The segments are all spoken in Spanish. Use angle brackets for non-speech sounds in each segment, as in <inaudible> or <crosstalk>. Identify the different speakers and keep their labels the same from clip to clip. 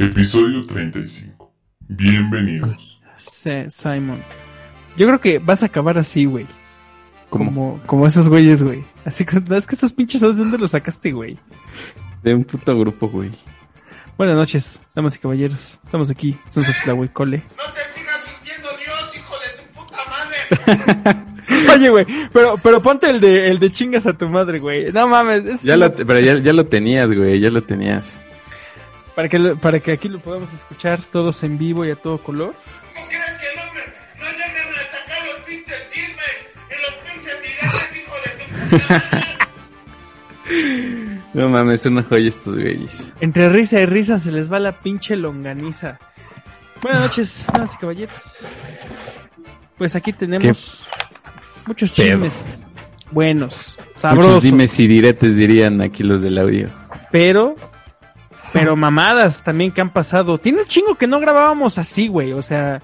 Speaker 1: Episodio 35. Bienvenidos.
Speaker 2: Sí, Simon. Yo creo que vas a acabar así, güey. Como, como esos güeyes, güey. Así que, es que esos pinches, ¿sabes de dónde los sacaste, güey?
Speaker 3: De un puto grupo, güey.
Speaker 2: Buenas noches, damas y caballeros. Estamos aquí, Sons of the Cole.
Speaker 4: No te sigas sintiendo Dios, hijo de tu puta madre. <laughs>
Speaker 2: Oye, güey, pero, pero ponte el de, el de chingas a tu madre, güey. No mames, es
Speaker 3: Ya lo, pero ya, ya lo tenías, güey, ya lo tenías.
Speaker 2: Para que, lo- para que aquí lo podamos escuchar todos en vivo y a todo color.
Speaker 4: ¿Cómo crees que no, me, no llegan a atacar los pinches chismes y los pinches videos, hijo de tu puta madre? <laughs>
Speaker 3: No mames, una joya estos güeyes.
Speaker 2: Entre risa y risa se les va la pinche longaniza. Buenas noches, damas y caballeros. Pues aquí tenemos muchos
Speaker 3: pedo?
Speaker 2: chismes buenos,
Speaker 3: Muchos
Speaker 2: sabrosos,
Speaker 3: dimes y diretes dirían aquí los del audio.
Speaker 2: pero pero mamadas también que han pasado. Tiene un chingo que no grabábamos así, güey, o sea,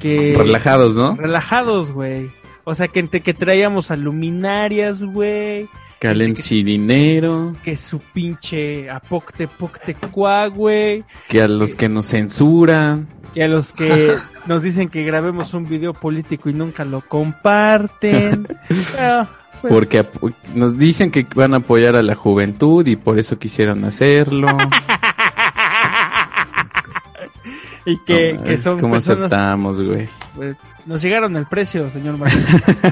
Speaker 2: que
Speaker 3: Relajados, ¿no?
Speaker 2: relajados, güey. O sea, que entre que traíamos a luminarias, güey,
Speaker 3: Calencia y dinero.
Speaker 2: que su pinche apocte pocte cuá, güey.
Speaker 3: Que a los que nos censuran.
Speaker 2: Y a los que <laughs> nos dicen que grabemos un video político y nunca lo comparten. <laughs> Pero, pues,
Speaker 3: Porque nos dicen que van a apoyar a la juventud y por eso quisieron hacerlo. <laughs>
Speaker 2: y que,
Speaker 3: No,
Speaker 2: que son
Speaker 3: como
Speaker 2: personas.
Speaker 3: aceptamos, güey.
Speaker 2: pues, nos llegaron el precio, señor.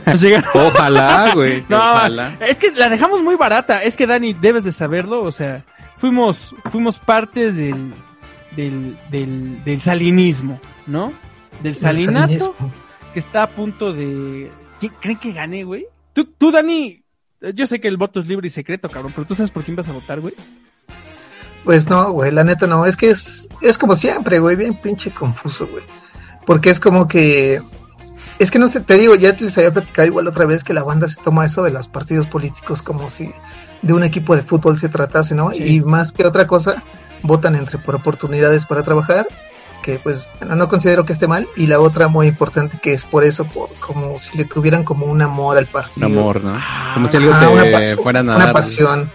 Speaker 2: Nos llegaron. <laughs>
Speaker 3: Ojalá, güey. <laughs>
Speaker 2: No,
Speaker 3: ojalá.
Speaker 2: es que la dejamos muy barata. Es que Dani, debes de saberlo. O sea, fuimos, fuimos parte del, del, del, del salinismo, ¿no? Del salinato
Speaker 5: salinismo.
Speaker 2: que está a punto de. ¿Quién creen que gane, güey? Tú, tú, Dani. Yo sé que el voto es libre y secreto, cabrón, pero tú sabes por quién vas a votar, güey.
Speaker 5: Pues no, güey, la neta no, es que es, es como siempre, güey, bien pinche confuso, güey. Porque es como que, es que no sé, te digo, ya te les había platicado igual otra vez que la banda se toma eso de los partidos políticos como si de un equipo de fútbol se tratase, ¿no?
Speaker 2: Sí.
Speaker 5: Y más que otra cosa, votan entre por oportunidades para trabajar, que pues bueno, no considero que esté mal, y la otra muy importante que es por eso, por como si le tuvieran como un amor al
Speaker 3: Un
Speaker 5: partido.
Speaker 3: amor, ¿no? Como si algo
Speaker 5: Ajá,
Speaker 3: te
Speaker 5: una
Speaker 3: fueran a
Speaker 5: una
Speaker 3: dar.
Speaker 5: pasión.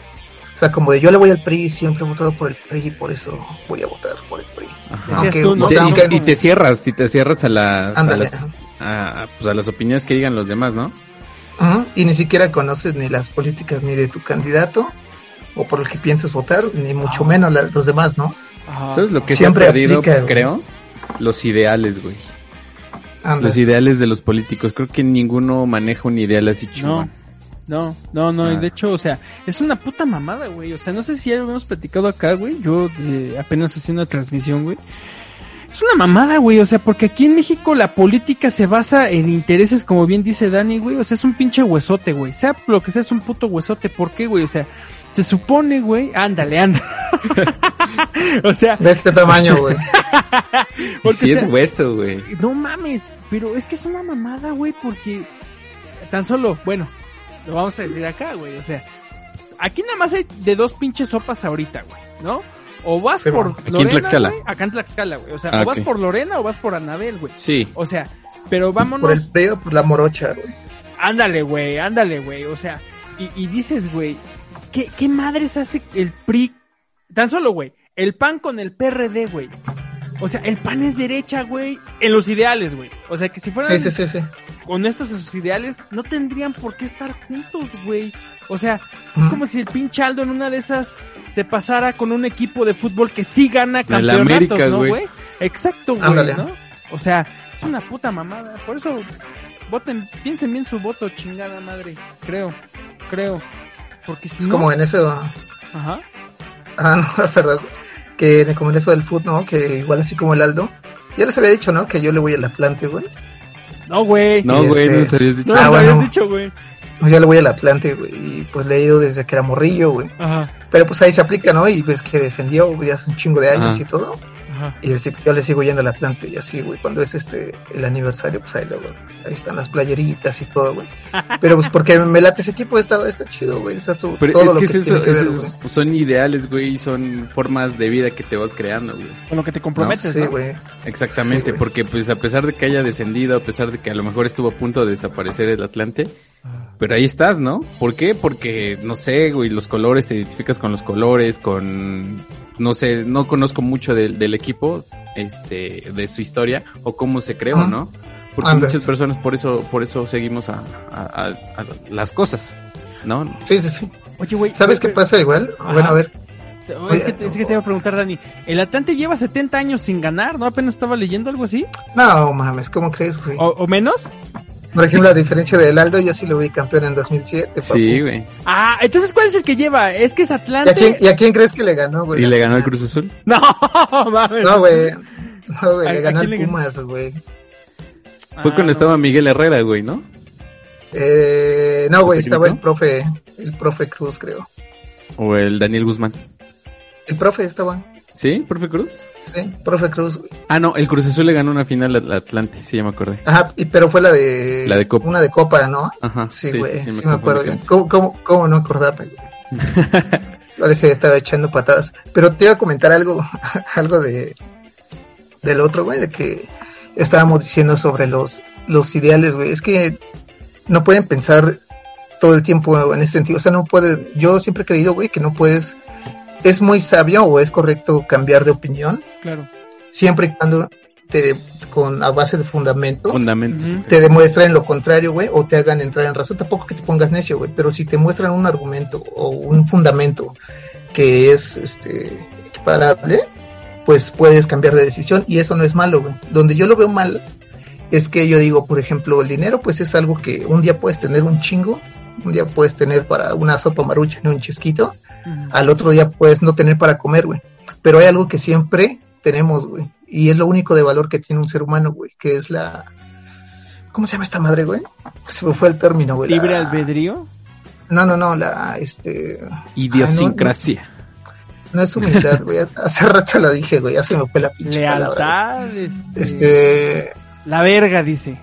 Speaker 5: O sea, como de yo le voy al PRI, siempre he votado por el PRI y por eso voy a votar por el PRI. Aunque-
Speaker 2: tú, ¿no?
Speaker 5: o
Speaker 3: Te-
Speaker 5: sea,
Speaker 3: y, te cierras, y te cierras a las, a
Speaker 5: Ándale.
Speaker 3: las, a, pues a las opiniones que digan los demás, ¿no?
Speaker 5: Y ni siquiera conoces ni las políticas ni de tu candidato o por el que piensas votar, ni mucho menos la- los demás, ¿no?
Speaker 2: Ajá.
Speaker 3: ¿Sabes lo que
Speaker 5: Siempre
Speaker 3: se ha perdido,
Speaker 5: aplica, güey.
Speaker 3: creo? Los ideales, güey. Los ideales de los políticos. Creo que ninguno maneja un ideal así
Speaker 2: No,
Speaker 3: chingón.
Speaker 2: no, no, no, y
Speaker 3: Ah.
Speaker 2: de hecho, o sea, es una puta mamada, güey. O sea, no sé si ya lo hemos platicado acá, güey. Yo eh, apenas haciendo una transmisión, güey. Es una mamada, güey. O sea, porque aquí en México la política se basa en intereses, como bien dice Dani, güey. O sea, es un pinche huesote, güey. Sea lo que sea, es un puto huesote. ¿Por qué, güey? O sea, se supone, güey. Ándale, ándale. <laughs> o sea,
Speaker 5: De este tamaño, güey. <laughs>
Speaker 2: porque,
Speaker 3: sí
Speaker 2: o sea,
Speaker 3: es hueso, güey.
Speaker 2: no mames, pero es que es una mamada, güey, porque tan solo, bueno, lo vamos a decir acá, güey, o sea, aquí nada más hay de dos pinches sopas ahorita, güey, ¿no? O vas
Speaker 5: Sí,
Speaker 2: por.
Speaker 3: Aquí en
Speaker 2: Lorena,
Speaker 3: Tlaxcala.
Speaker 2: güey, acá en Tlaxcala, güey, o sea,
Speaker 3: Ah,
Speaker 2: o vas por Lorena o vas por Anabel, güey.
Speaker 3: Sí.
Speaker 2: O sea, pero vámonos,
Speaker 5: Por el PRI o por la morocha, güey.
Speaker 2: ándale, güey, ándale, güey, o sea, y, y dices, güey, ¿qué, ¿qué madres hace el PRI? Tan solo, güey, el PAN con el PRD, güey. O sea, el PAN es derecha, güey, en los ideales, güey. O sea, que si fueran
Speaker 5: Sí, sí, sí, sí.
Speaker 2: honestos a sus ideales, no tendrían por qué estar juntos, güey. O sea, es como si el pinche Aldo en una de esas se pasara con un equipo de fútbol que sí gana campeonatos,
Speaker 3: América,
Speaker 2: ¿no,
Speaker 3: güey.
Speaker 2: Exacto, güey. ¿no? O sea, es una puta mamada. Por eso, voten, piensen bien su voto, chingada madre. Creo, creo. Porque si
Speaker 5: Es
Speaker 2: no...
Speaker 5: como en eso.
Speaker 2: Ajá.
Speaker 5: Ah, <laughs> no, perdón. Que como en eso del fútbol, ¿no? Que igual así como el Aldo. Ya les había dicho, ¿no? Que yo le voy al Atlante, güey.
Speaker 2: No, güey.
Speaker 3: No, güey,
Speaker 5: este-
Speaker 3: no les habías dicho.
Speaker 2: No
Speaker 5: Ah, bueno.
Speaker 2: habías dicho, güey.
Speaker 5: No, Yo le voy al Atlante, güey. Y pues le he ido desde que era morrillo, güey.
Speaker 2: Ajá,
Speaker 5: Pero pues ahí se aplica, ¿no? Y ves que descendió, güey, hace un chingo de años
Speaker 3: Ajá.
Speaker 5: y todo.
Speaker 2: Ajá.
Speaker 5: Y así, yo le sigo yendo al Atlante y así, güey, cuando es este el aniversario, pues ahí luego, ahí están las playeritas y todo, güey. Pero pues porque me late ese equipo, está, está chido, güey, está su,
Speaker 3: Pero
Speaker 5: todo
Speaker 3: es
Speaker 5: lo
Speaker 3: que
Speaker 5: que,
Speaker 3: es eso,
Speaker 5: que ver,
Speaker 3: son ideales, güey, y son formas de vida que te vas creando, güey.
Speaker 2: Con lo que te comprometes,
Speaker 5: Sí,
Speaker 2: ¿no?
Speaker 5: güey.
Speaker 3: Exactamente,
Speaker 5: Sí,
Speaker 3: porque pues a pesar de que haya descendido, a pesar de que a lo mejor estuvo a punto de desaparecer el Atlante, pero ahí estás, ¿no? ¿Por qué? Porque, no sé, güey, los colores, te identificas con los colores, con, no sé, no conozco mucho del, del equipo, este, de su historia o cómo se creó. ¿no? Porque muchas personas por eso, por eso seguimos a, a- a- a las cosas, ¿no?
Speaker 5: Sí, sí, sí.
Speaker 2: Oye, güey.
Speaker 5: ¿Sabes qué pasa igual?
Speaker 2: Ajá.
Speaker 5: Bueno, a ver.
Speaker 2: Es que, te- es que te iba a preguntar, Dani. El Atlante lleva 70 años sin ganar, ¿no? Apenas estaba leyendo algo así.
Speaker 5: No, mames, ¿cómo crees, güey?
Speaker 2: ¿O, o menos?
Speaker 5: Por ejemplo, a diferencia del Aldo, yo sí lo vi campeón en 2007, papu.
Speaker 3: Sí, güey.
Speaker 2: Ah, entonces, ¿cuál es el que lleva? Es que es
Speaker 5: ¿Y a,
Speaker 2: Atlante.
Speaker 5: quién, ¿Y a quién crees que le ganó, güey?
Speaker 3: ¿Y le ganó el Cruz Azul? <laughs>
Speaker 2: No, mames.
Speaker 5: No, güey. No, güey,
Speaker 2: ¿A-
Speaker 5: le ganó
Speaker 2: ganó?
Speaker 5: Pumas, güey.
Speaker 3: Fue
Speaker 2: Ah,
Speaker 3: cuando
Speaker 2: no.
Speaker 3: estaba Miguel Herrera, güey, ¿no?
Speaker 5: Eh, no, güey,
Speaker 3: ¿El
Speaker 5: estaba el profe, el profe Cruz, creo.
Speaker 3: O el Daniel Guzmán.
Speaker 5: El profe estaba,
Speaker 3: ¿Sí? ¿Profe Cruz?
Speaker 5: sí, profe Cruz, güey.
Speaker 3: Ah, no, el Cruz Azul le ganó una final al Atlante, sí, ya me acordé.
Speaker 5: Ajá, y, pero fue la de...
Speaker 3: La de Copa.
Speaker 5: Una de Copa, ¿no?
Speaker 3: Ajá.
Speaker 5: Sí, güey, sí, me acuerdo.
Speaker 3: eso.
Speaker 5: ¿Cómo, cómo, cómo no acordarme? <laughs> Parece que estaba echando patadas. Pero te iba a comentar algo, <laughs> algo de del otro, güey, de que estábamos diciendo sobre los, los ideales, güey. Es que no pueden pensar todo el tiempo en ese sentido. O sea, no pueden, yo siempre he creído, güey, que no puedes, es muy sabio o es correcto cambiar de opinión,
Speaker 2: Claro.
Speaker 5: siempre y cuando te, con, a base de fundamentos
Speaker 3: Fundamentos.
Speaker 5: Te demuestren lo contrario, güey, o te hagan entrar en razón. Tampoco que te pongas necio, güey, pero si te muestran un argumento o un fundamento que es este equiparable, pues puedes cambiar de decisión y eso no es malo, güey. Donde yo lo veo mal es que yo digo, por ejemplo, el dinero pues es algo que un día puedes tener un chingo, un día puedes tener para una sopa marucha en un chisquito, Al otro día puedes no tener para comer, güey. Pero hay algo que siempre tenemos, güey. Y es lo único de valor que tiene un ser humano, güey, que es la... ¿Cómo se llama esta madre, güey? Se me fue el término, güey. la-
Speaker 2: Libre albedrío.
Speaker 5: No, no, no, la, este...
Speaker 3: Idiosincrasia.
Speaker 5: No es humildad, güey. <laughs> Hace rato la dije, güey. Ya se me fue la pinche palabra.
Speaker 2: Lealtad. Este,
Speaker 5: güey. Este...
Speaker 2: La verga, dice.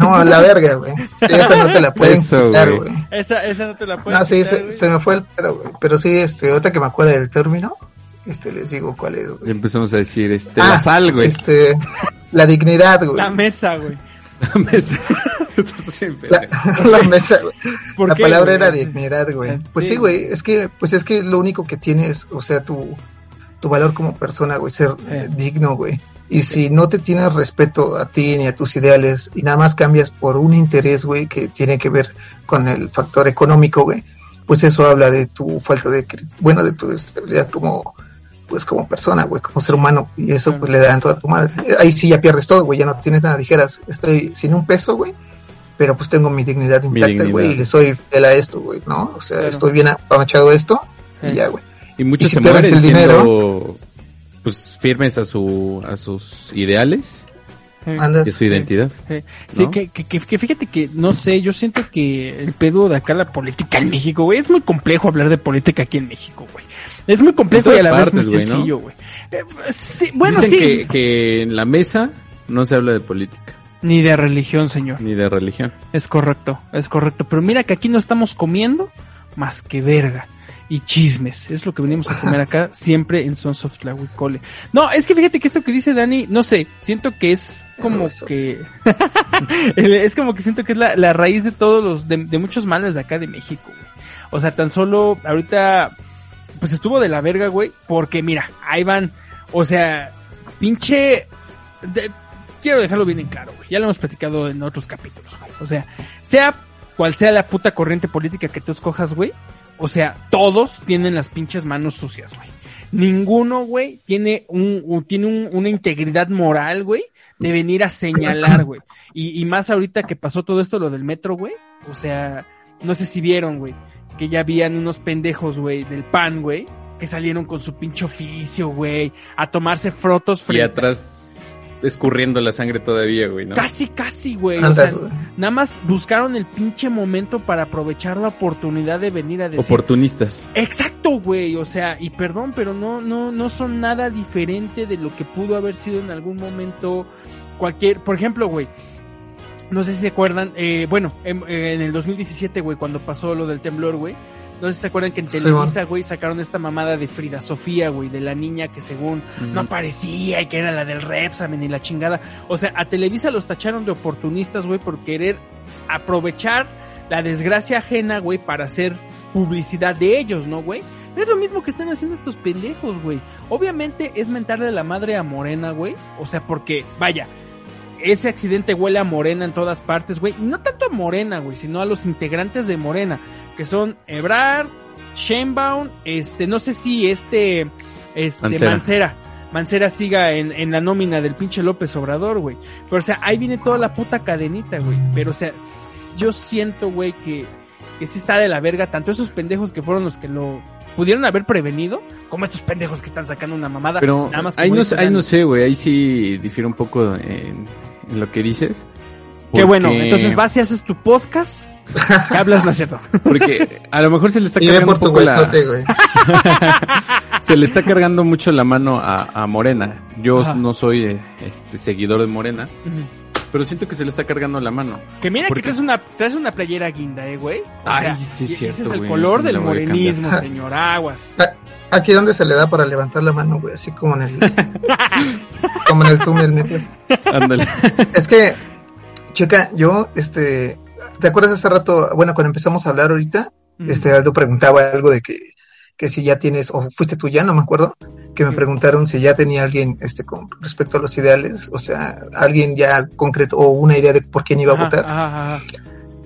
Speaker 5: No, la verga, güey. Sí, esa no te la pueden
Speaker 3: Eso,
Speaker 5: quitar,
Speaker 3: güey.
Speaker 2: Esa, esa no te la puedo
Speaker 5: No, sí, se, se me fue el pedo, güey. Pero sí, este, ahorita que me acuerdo del término, este, les digo cuál es,
Speaker 3: Y
Speaker 5: güey.
Speaker 3: empezamos a decir, este,
Speaker 5: Ah,
Speaker 3: la sal, güey.
Speaker 5: Este, la dignidad, güey.
Speaker 2: La mesa, güey.
Speaker 3: La mesa. <laughs>
Speaker 5: La, <laughs> la mesa, güey.
Speaker 2: ¿Por
Speaker 5: La
Speaker 2: qué,
Speaker 5: palabra
Speaker 2: güey?
Speaker 5: era dignidad, güey. Pues
Speaker 2: Sí,
Speaker 5: sí, güey, es que, pues es que lo único que tienes, o sea, tu, tu valor como persona, güey, ser
Speaker 2: Eh.
Speaker 5: digno, güey. Y si no te tienes respeto a ti ni a tus ideales y nada más cambias por un interés, güey, que tiene que ver con el factor económico, güey, pues eso habla de tu falta de, bueno, de tu estabilidad como, pues como persona, güey, como ser humano. Y eso
Speaker 2: Claro.
Speaker 5: pues le dan toda tu madre. Ahí sí ya pierdes todo, güey, ya no tienes nada. Dijeras, estoy sin un peso, güey, pero pues tengo mi dignidad intacta, güey, y le soy fiel a esto, güey, ¿no? O sea,
Speaker 2: Claro.
Speaker 5: estoy bien apamachado esto
Speaker 2: Sí.
Speaker 5: y ya, güey.
Speaker 3: Y muchos
Speaker 5: Y si
Speaker 3: se
Speaker 5: pierdes
Speaker 3: mueren
Speaker 5: el
Speaker 3: siendo, pues, firmes a su, a sus ideales a su identidad.
Speaker 2: Sí, Sí,
Speaker 3: ¿no?
Speaker 2: que, que, que- que fíjate que, no sé, yo siento que el pedo de acá, la política en México, güey, es muy complejo hablar de política aquí en México, güey. Es muy complejo y a la vez
Speaker 3: partes,
Speaker 2: muy
Speaker 3: güey, ¿no?
Speaker 2: sencillo, güey. Eh, sí, bueno,
Speaker 3: Dicen
Speaker 2: sí.
Speaker 3: que, que en la mesa no se habla de política,
Speaker 2: Ni de religión, señor.
Speaker 3: ni de religión.
Speaker 2: Es correcto, es correcto. Pero mira que aquí no estamos comiendo más que verga y chismes. Es lo que venimos a comer <laughs> acá siempre en Sons of Tlahuicole. No, es que fíjate que esto que dice Dani, no sé, siento que es como que... <laughs> es como que siento que es la, la raíz de todos los... De, de muchos males de acá de México, güey. O sea, tan solo ahorita... Pues estuvo de la verga, güey. Porque mira, ahí van... O sea, pinche... de- quiero dejarlo bien en claro, güey. Ya lo hemos platicado en otros capítulos, güey. O sea, sea cual sea la puta corriente política que tú escojas, güey. O sea, todos tienen las pinches manos sucias, güey. Ninguno, güey, tiene un, un- tiene un- una integridad moral, güey, de venir a señalar, güey. Y, y más ahorita que pasó todo esto, lo del metro, güey. O sea, no sé si vieron, güey, que ya habían unos pendejos, güey, del pan, güey, que salieron con su pinche oficio, güey, a tomarse frotos
Speaker 3: Y
Speaker 2: frente
Speaker 3: atrás escurriendo la sangre todavía, güey, ¿no?
Speaker 2: Casi, casi, güey. O sea, nada más buscaron el pinche momento para aprovechar la oportunidad de venir a decir.
Speaker 3: Oportunistas.
Speaker 2: Exacto, güey. O sea, y perdón, pero no, no, no son nada diferente de lo que pudo haber sido en algún momento cualquier. Por ejemplo, güey. No sé si se acuerdan, eh, bueno, en, en el 2017, güey, cuando pasó lo del temblor, güey. No sé si se acuerdan que en Televisa, güey, sacaron esta mamada de Frida Sofía, güey, de la niña que según no aparecía y que era la del Repsamen y la chingada. O sea, a Televisa los tacharon de oportunistas, güey, por querer aprovechar la desgracia ajena, güey, para hacer publicidad de ellos, ¿no, güey? Es lo mismo que están haciendo estos pendejos, güey. Obviamente es mentarle la madre a Morena, güey. O sea, porque, vaya, ese accidente huele a Morena en todas partes, güey. Y no tanto a Morena, güey, sino a los integrantes de Morena, que son Ebrard, Sheinbaum, este, no sé si este, este,
Speaker 3: Mancera.
Speaker 2: Mancera. Mancera siga en, en la nómina del pinche López Obrador, güey. Pero, o sea, ahí viene toda la puta cadenita, güey. Pero, o sea, yo siento, güey, que, que sí está de la verga, tanto esos pendejos que fueron los que lo pudieron haber prevenido, como estos pendejos que están sacando una mamada.
Speaker 3: Pero
Speaker 2: nada más
Speaker 3: ahí, no, ahí no sé, güey. Ahí sí difiere un poco en, en lo que dices.
Speaker 2: Qué bueno,
Speaker 3: Porque-
Speaker 2: entonces vas y haces tu podcast, que hablas, no es cierto.
Speaker 3: Porque a lo mejor se le está
Speaker 5: Y
Speaker 3: cargando
Speaker 5: por
Speaker 3: un
Speaker 5: tu
Speaker 3: poco la,
Speaker 5: huesote, güey. <laughs>
Speaker 3: se le está cargando mucho la mano a, a Morena. Yo
Speaker 2: Ajá.
Speaker 3: no soy eh, este seguidor de Morena. Pero siento que se le está cargando la mano.
Speaker 2: Que mira
Speaker 3: ¿Por
Speaker 2: que traes una, traes una playera guinda, eh, güey.
Speaker 3: Ay,
Speaker 2: sea,
Speaker 3: sí es cierto,
Speaker 2: Ese es el
Speaker 3: güey.
Speaker 2: color del morenismo, <laughs> señor Aguas.
Speaker 5: Aquí donde se le da para levantar la mano, güey, así como en el, <laughs> como en el Zoom del metro.
Speaker 3: Ándale. <laughs>
Speaker 5: Es que, chica, yo, este, ¿te acuerdas hace rato, bueno, cuando empezamos a hablar ahorita, este, Aldo preguntaba algo de que, que si ya tienes, o fuiste tú ya, no me acuerdo, que me preguntaron si ya tenía alguien, este, con respecto a los ideales, o sea, alguien ya concreto, o una idea de por quién iba a
Speaker 2: Ajá,
Speaker 5: votar.
Speaker 2: ajá, ajá.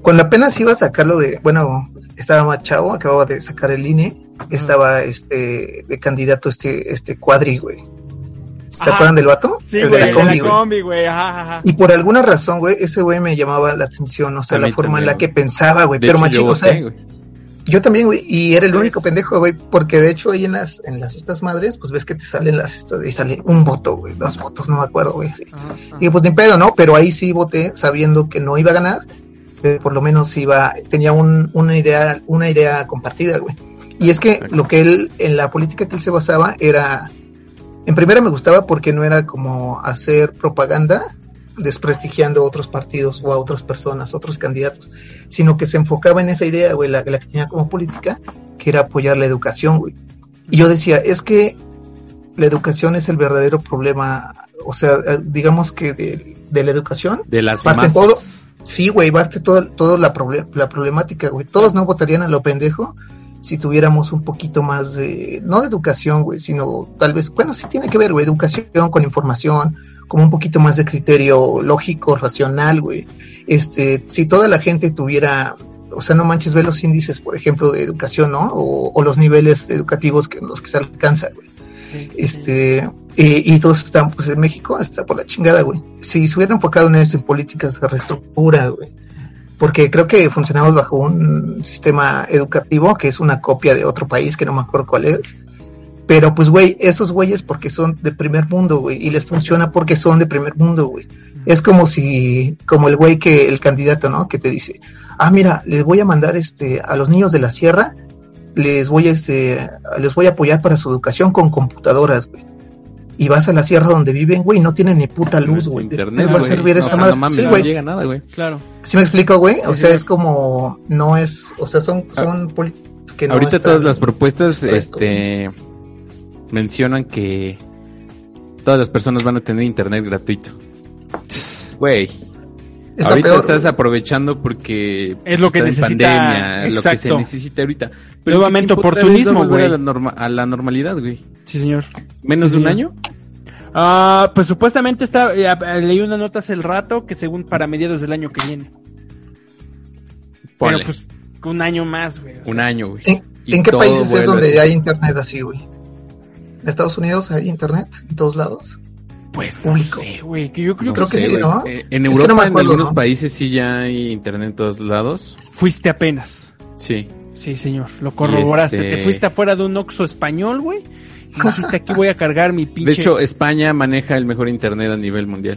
Speaker 5: Cuando apenas iba a sacarlo de, bueno, estaba más chavo, acababa de sacar el INE, estaba este de candidato este este cuadri, güey. ¿Se acuerdan del vato?
Speaker 2: Sí,
Speaker 5: el
Speaker 2: güey,
Speaker 5: de
Speaker 2: de
Speaker 5: la combi,
Speaker 2: la
Speaker 5: güey.
Speaker 2: combi, güey, ajá, ajá.
Speaker 5: Y por alguna razón, güey, ese güey me llamaba la atención, o sea,
Speaker 3: A
Speaker 5: la forma en la que pensaba, güey,
Speaker 3: De
Speaker 5: pero
Speaker 3: hecho,
Speaker 5: machín,
Speaker 3: yo
Speaker 5: o sea,
Speaker 3: voté, güey.
Speaker 5: Yo también, güey, y era el
Speaker 2: Pues-
Speaker 5: único pendejo, güey, porque de hecho ahí en las en las estas madres, pues ves que te salen las estas y sale un voto, güey, dos votos, no me acuerdo, güey. sí. Y pues ni pedo, ¿no? Pero ahí sí voté sabiendo que no iba a ganar, pero por lo menos iba, tenía un, una idea, una idea compartida, güey. Y es que lo que él, en la política que él se basaba era, en primera me gustaba porque no era como hacer propaganda desprestigiando a otros partidos o a otras personas, otros candidatos, sino que se enfocaba en esa idea, güey, la, la que tenía como política, que era apoyar la educación, güey. Y yo decía, es que la educación es el verdadero problema, o sea, digamos que de, de la educación,
Speaker 3: De las
Speaker 5: Parte todo. sí, güey, parte todo, todo la, la problemática, güey. Todos no votarían a lo pendejo si tuviéramos un poquito más de, no de educación, güey, sino tal vez, bueno, sí tiene que ver, güey, educación con información, como un poquito más de criterio lógico, racional, güey. Este, si toda la gente tuviera, o sea, no manches, ve los índices, por ejemplo, de educación, ¿no? O, o los niveles educativos que los que se alcanza, güey. Este, y, y todos están, pues en México está por la chingada, güey. Si se hubiera enfocado en esto, en políticas de reestructura, güey. Porque creo que funcionamos bajo un sistema educativo que es una copia de otro país que no me acuerdo cuál es. Pero pues, güey, esos güeyes porque son de primer mundo, güey, y les funciona porque son de primer mundo, güey. Es como si, como el güey que, el candidato, ¿no? Que te dice, ah, mira, les voy a mandar este, a los niños de la sierra, les voy a, este, les voy a apoyar para su educación con computadoras, güey. Y vas a la sierra donde viven, güey, no tienen ni puta luz, güey. ¿De qué
Speaker 3: Internet,
Speaker 5: les va a servir
Speaker 3: No,
Speaker 5: esa
Speaker 3: o sea,
Speaker 5: madre?
Speaker 3: no mames,
Speaker 5: sí,
Speaker 3: no
Speaker 5: güey.
Speaker 3: llega nada, güey.
Speaker 2: Claro.
Speaker 5: ¿Sí me explico, güey? o sea,
Speaker 2: sí.
Speaker 5: es como, no es, o sea, son, son políticos que no
Speaker 3: Ahorita
Speaker 5: están-
Speaker 3: todas las propuestas
Speaker 5: fresco.
Speaker 3: este mencionan que todas las personas van a tener internet gratuito. Güey,
Speaker 5: está
Speaker 3: ahorita
Speaker 5: peor,
Speaker 3: estás aprovechando porque
Speaker 2: Es lo que
Speaker 3: está en
Speaker 2: necesita-
Speaker 3: pandemia, lo que se necesita ahorita.
Speaker 2: Nuevamente,
Speaker 3: ¿qué tiempo otra vez
Speaker 2: oportunismo, güey.
Speaker 3: A a la normalidad, güey.
Speaker 2: Sí, señor.
Speaker 3: Menos
Speaker 2: Sí,
Speaker 3: de un
Speaker 2: señor.
Speaker 3: año.
Speaker 2: Ah, pues supuestamente está, eh, eh, leí una nota hace el rato que según para mediados del año que viene.
Speaker 3: Ponle,
Speaker 2: Pero pues un año más, güey. o sea.
Speaker 3: un año, güey.
Speaker 5: ¿En, en qué países es donde hay internet así, güey? ¿En Estados Unidos hay internet? ¿En todos lados?
Speaker 2: Pues no
Speaker 5: público.
Speaker 2: sé, güey. Que yo creo
Speaker 3: No
Speaker 2: que
Speaker 5: creo que
Speaker 3: sé,
Speaker 5: sí. ¿no?
Speaker 3: Eh, en Europa, en algunos
Speaker 5: ¿no?
Speaker 3: países sí ya hay internet en todos lados.
Speaker 2: fuiste apenas.
Speaker 3: Sí.
Speaker 2: Sí, señor. Lo corroboraste.
Speaker 3: este-
Speaker 2: Te fuiste afuera de un Oxxo español, güey. Y <laughs> dijiste, aquí voy a cargar mi pinche...
Speaker 3: De hecho, España maneja el mejor internet a nivel mundial.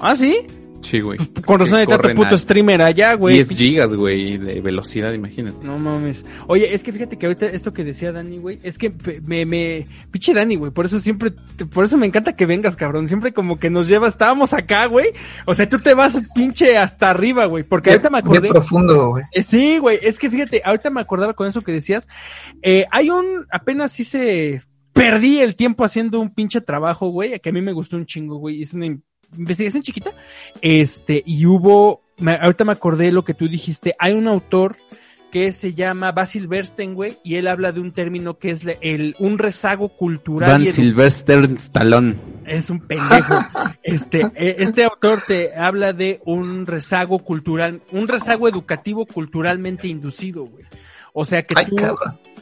Speaker 2: ¿Ah, sí?
Speaker 3: Sí, güey.
Speaker 2: Con razón hay tanto puto
Speaker 3: a
Speaker 2: streamer allá, güey.
Speaker 3: 10
Speaker 2: Pinche-
Speaker 3: gigas, güey, de velocidad, imagínate.
Speaker 2: No mames. Oye, es que fíjate que ahorita esto que decía Dani, güey, es que me, me, pinche Dani, güey, por eso siempre, por eso me encanta que vengas, cabrón. Siempre como que nos llevas, estábamos acá, güey. O sea, tú te vas pinche hasta arriba, güey, porque ahorita me
Speaker 5: Bien
Speaker 2: acordé.
Speaker 5: profundo, güey.
Speaker 2: Eh, sí, güey, es que fíjate, ahorita me acordaba con eso que decías. Eh, hay un, apenas sí se, perdí el tiempo haciendo un pinche trabajo, güey, que a mí me gustó un chingo, güey. Hice una investigación chiquita. Este, y hubo, me- ahorita me acordé lo que tú dijiste. Hay un autor que se llama Basil Bernstein, güey, y él habla de un término que es le- el, un rezago cultural.
Speaker 3: Van Sylvester Stallone.
Speaker 2: es un pendejo. <laughs> Este, eh, este autor te habla de un rezago cultural, un rezago educativo culturalmente inducido, güey. O sea que
Speaker 5: Ay,
Speaker 2: tú,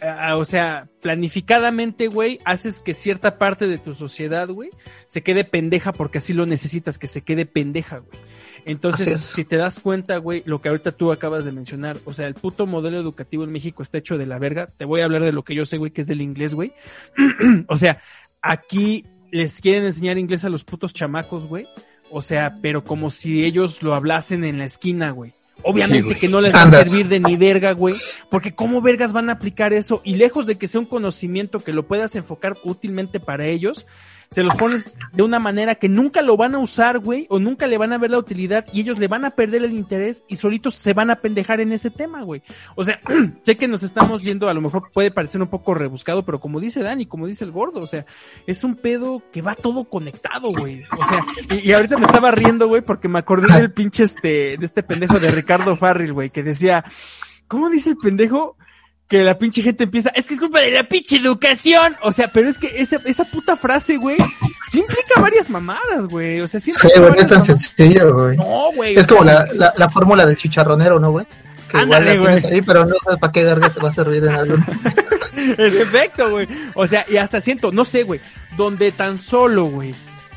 Speaker 2: ah, o sea, planificadamente, güey, haces que cierta parte de tu sociedad, güey, se quede pendeja porque así lo necesitas, que se quede pendeja, güey. Entonces, si te das cuenta, güey, lo que ahorita tú acabas de mencionar, o sea, el puto modelo educativo en México está hecho de la verga. Te voy a hablar de lo que yo sé, güey, que es del inglés, güey. <clears throat> o sea, aquí les quieren enseñar inglés a los putos chamacos, güey. O sea, pero como si ellos lo hablasen en la esquina, güey. Obviamente
Speaker 3: Sí,
Speaker 2: que no les va a servir de ni verga, güey. Porque cómo vergas van a aplicar eso. Y lejos de que sea un conocimiento que lo puedas enfocar útilmente para ellos, se los pones de una manera que nunca lo van a usar, güey. O nunca le van a ver la utilidad. Y ellos le van a perder el interés y solitos se van a pendejar en ese tema, güey. O sea, <clears throat> sé que nos estamos yendo, a lo mejor puede parecer un poco rebuscado, pero como dice Dani, como dice el gordo, o sea, es un pedo que va todo conectado, güey. O sea, y, ahorita me estaba riendo, güey, porque me acordé del pinche este, de este pendejo de Ricardo Farril, güey, que decía, ¿cómo dice el pendejo? Que la pinche gente empieza, es que es culpa de la pinche educación. O sea, pero es que esa, esa puta frase, güey, sí implica varias mamadas, güey. O sea, sí
Speaker 5: Sí,
Speaker 2: implica
Speaker 5: güey, no es tan sencillo, güey.
Speaker 2: No, güey.
Speaker 5: Es como
Speaker 2: sea,
Speaker 5: la, la, la fórmula del chicharronero, ¿no, güey? Que igual
Speaker 2: Ándale,
Speaker 5: la tienes
Speaker 2: güey.
Speaker 5: ahí, pero no sabes para qué verga te va a servir en algo. <laughs>
Speaker 2: En efecto, güey. O sea, y hasta siento, no sé, güey, donde tan solo, güey,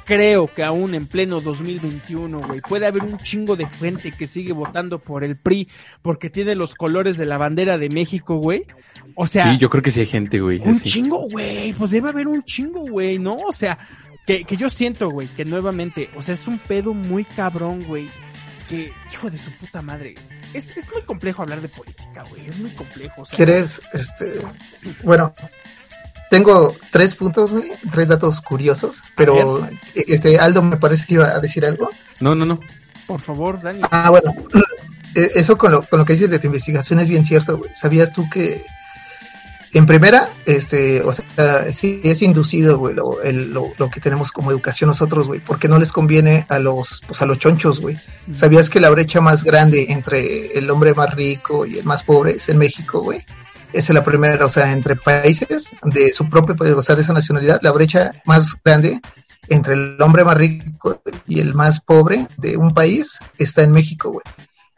Speaker 2: creo que aún en pleno 2021, güey, puede haber un chingo de gente que sigue votando por el PRI porque tiene los colores de la bandera de México, güey. O sea,
Speaker 3: Sí, yo creo que sí hay gente, güey.
Speaker 2: un
Speaker 3: así.
Speaker 2: chingo, güey. Pues debe haber un chingo, güey, ¿no? O sea, que, que yo siento, güey, que nuevamente, o sea, es un pedo muy cabrón, güey. Que, hijo de su puta madre. Es, es muy complejo hablar de política, güey. Es muy complejo. O sea,
Speaker 5: ¿Quieres, este, bueno, tengo tres puntos, güey, tres datos curiosos, pero, este, Aldo me parece que iba a decir algo.
Speaker 3: No, no, no.
Speaker 2: por favor, Dani.
Speaker 5: Ah, bueno, eh, <clears throat> eso con lo, con lo que dices de tu investigación es bien cierto, güey. ¿Sabías tú que en primera, este, o sea, sí es inducido, güey, lo, el- lo, lo que tenemos como educación nosotros, güey, porque no les conviene a los, pues a los chonchos, güey. ¿Sabías que la brecha más grande entre el hombre más rico y el más pobre es en México, güey? Esa es la primera, o sea, entre países de su propio, o sea, de esa nacionalidad, la brecha más grande entre el hombre más rico y el más pobre de un país está en México, güey.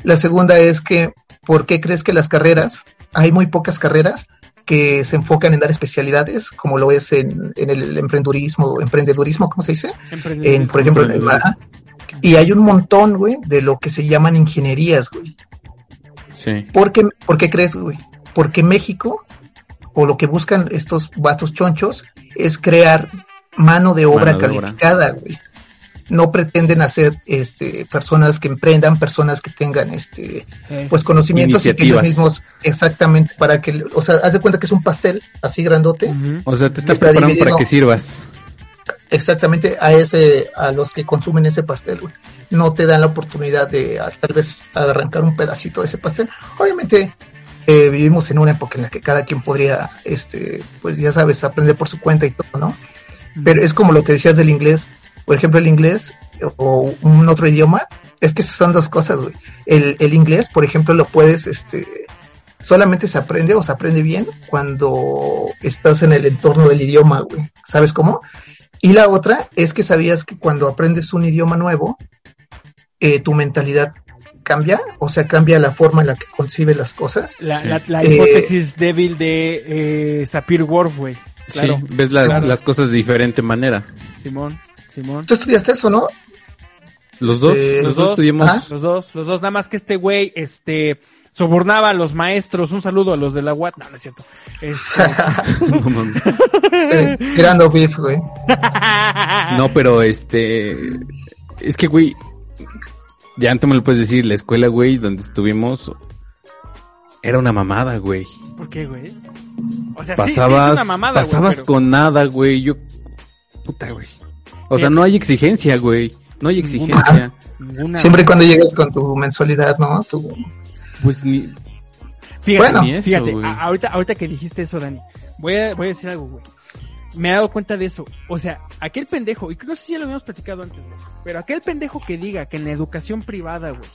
Speaker 5: La segunda es que, ¿por qué crees que las carreras, hay muy pocas carreras que se enfocan en dar especialidades, como lo es en, en el emprendurismo, emprendedurismo, ¿cómo se dice? En, por ejemplo, en el Baja. Y hay un montón, güey, de lo que se llaman ingenierías, güey.
Speaker 3: Sí.
Speaker 5: ¿Por qué, por qué crees, güey? Porque México, o lo que buscan estos vatos chonchos, es crear mano de obra
Speaker 3: Mano de obra.
Speaker 5: calificada, güey. No pretenden hacer este personas que emprendan, personas que tengan este
Speaker 2: Eh,
Speaker 5: pues conocimientos y que ellos mismos exactamente para que, o sea, haz de cuenta que es un pastel así grandote.
Speaker 3: O sea, te está
Speaker 5: Está
Speaker 3: preparando
Speaker 5: dividido.
Speaker 3: para que sirvas.
Speaker 5: exactamente a ese, a los que consumen ese pastel, güey. No te dan la oportunidad de a, tal vez arrancar un pedacito de ese pastel. Obviamente eh, vivimos en una época en la que cada quien podría, este, pues ya sabes, aprender por su cuenta y todo, ¿no? Pero es como lo que decías del inglés. Por ejemplo, el inglés o un otro idioma, es que son dos cosas, güey. El, el inglés, por ejemplo, lo puedes, este, solamente se aprende o se aprende bien cuando estás en el entorno del idioma, güey. ¿Sabes cómo? Y la otra es que sabías que cuando aprendes un idioma nuevo, eh, tu mentalidad cambia, o sea, cambia la forma en la que concibes las cosas.
Speaker 2: La,
Speaker 3: Sí.
Speaker 2: la, la
Speaker 5: Eh,
Speaker 2: hipótesis débil de eh, Sapir-Whorf, güey. Claro,
Speaker 3: sí, ves las,
Speaker 2: claro.
Speaker 3: las cosas de diferente manera.
Speaker 2: Simón, Simón.
Speaker 5: Tú estudiaste eso, ¿no?
Speaker 3: Los dos,
Speaker 5: Este,
Speaker 3: los
Speaker 2: Los
Speaker 3: dos
Speaker 2: dos,
Speaker 3: estudiamos.
Speaker 2: Los dos, los dos, nada más que este güey, este, sobornaba a los maestros. Un saludo a los de la UAT. No, no es cierto. Este, <laughs>
Speaker 3: No, mames.
Speaker 5: Eh, tirando beef, güey. <laughs>
Speaker 3: No, pero este. Es que, güey. Ya antes me lo puedes decir, la escuela, güey, donde estuvimos. Era una mamada, güey.
Speaker 2: ¿Por qué, güey? O sea, sí, sí,
Speaker 3: Pasabas,
Speaker 2: es una mamada, güey,
Speaker 3: pasabas
Speaker 2: pero-
Speaker 3: con nada, güey. Yo. Puta, güey. O sea,
Speaker 2: Fíjate.
Speaker 3: no hay exigencia, güey. No hay exigencia.
Speaker 2: Ninguna,
Speaker 5: Siempre y cuando llegues con tu mensualidad, ¿no? Tu,
Speaker 3: Pues ni.
Speaker 2: Fíjate,
Speaker 5: Bueno.
Speaker 3: Ni eso,
Speaker 2: fíjate,
Speaker 3: güey.
Speaker 2: a- ahorita, ahorita que dijiste eso, Dani, voy a, voy a decir algo, güey. Me he dado cuenta de eso. O sea, aquel pendejo, y no sé si ya lo habíamos platicado antes, güey, pero aquel pendejo que diga que en la educación privada, güey,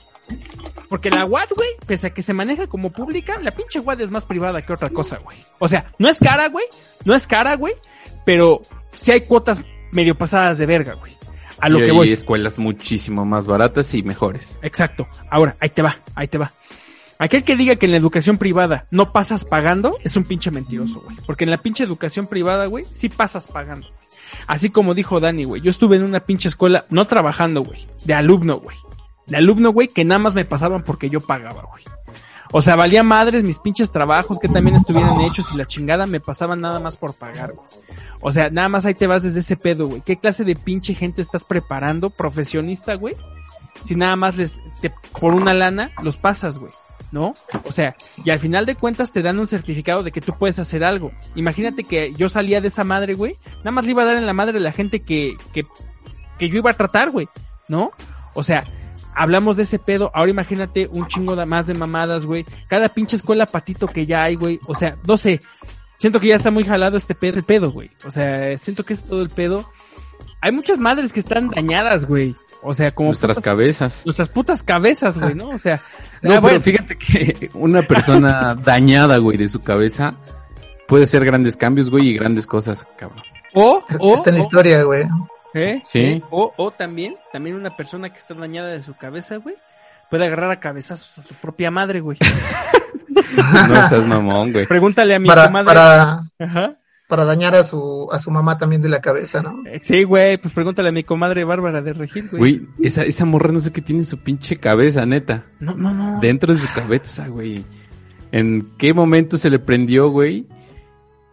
Speaker 2: Porque la WAD, güey, pese a que se maneja como pública, la pinche WAD es más privada que otra cosa, güey. O sea, no es cara, güey, no es cara, güey, pero sí hay cuotas medio pasadas de verga, güey. A lo
Speaker 3: y
Speaker 2: que
Speaker 3: hay escuelas muchísimo más baratas y mejores.
Speaker 2: Exacto. Ahora, ahí te va, ahí te va. Aquel que diga que en la educación privada no pasas pagando es un pinche mentiroso, güey. Porque en la pinche educación privada, güey, sí pasas pagando. Así como dijo Dani, güey. Yo estuve en una pinche escuela, no trabajando, güey. De alumno, güey. De alumno, güey, que nada más me pasaban porque yo pagaba, güey. O sea, valía madres mis pinches trabajos que también estuvieran hechos y la chingada me pasaban nada más por pagar, güey. O sea, nada más ahí te vas desde ese pedo, güey. ¿Qué clase de pinche gente estás preparando, profesionista, güey? Si nada más les, te, por una lana, los pasas, güey. ¿No? O sea, y al final de cuentas te dan un certificado de que tú puedes hacer algo. Imagínate que yo salía de esa madre, güey. Nada más le iba a dar en la madre a la gente que, que, que yo iba a tratar, güey. ¿No? O sea, hablamos de ese pedo. Ahora imagínate un chingo de más de mamadas, güey. Cada pinche escuela patito que ya hay, güey. O sea, no sé. Siento que ya está muy jalado este pedo, el pedo, güey. O sea, siento que es todo el pedo. Hay muchas madres que están dañadas, güey. O sea, como
Speaker 3: Nuestras
Speaker 2: putas-
Speaker 3: cabezas.
Speaker 2: nuestras putas cabezas, güey, ¿no? O sea, <laughs>
Speaker 3: No,
Speaker 2: ah,
Speaker 3: pero
Speaker 2: bueno,
Speaker 3: fíjate que una persona <laughs> dañada, güey, de su cabeza puede hacer grandes cambios, güey, y grandes cosas, cabrón.
Speaker 2: o, o,
Speaker 5: Está en la
Speaker 2: o-
Speaker 5: historia, güey.
Speaker 2: ¿eh?
Speaker 3: Sí.
Speaker 2: ¿eh? O, o también, también una persona que está dañada de su cabeza, güey, puede agarrar a cabezazos a su propia madre, güey. <laughs>
Speaker 3: No seas mamón, güey.
Speaker 2: Pregúntale a mi
Speaker 5: Para,
Speaker 2: comadre.
Speaker 5: para,
Speaker 2: Ajá.
Speaker 5: Para dañar a su, a su mamá también de la cabeza, ¿no?
Speaker 2: Eh, Sí, güey, pues pregúntale a mi comadre Bárbara de Regil, güey.
Speaker 3: Güey, esa, esa morra no sé qué tiene en su pinche cabeza, neta.
Speaker 2: No, no, no.
Speaker 3: Dentro de su cabeza, güey. ¿En qué momento se le prendió, güey?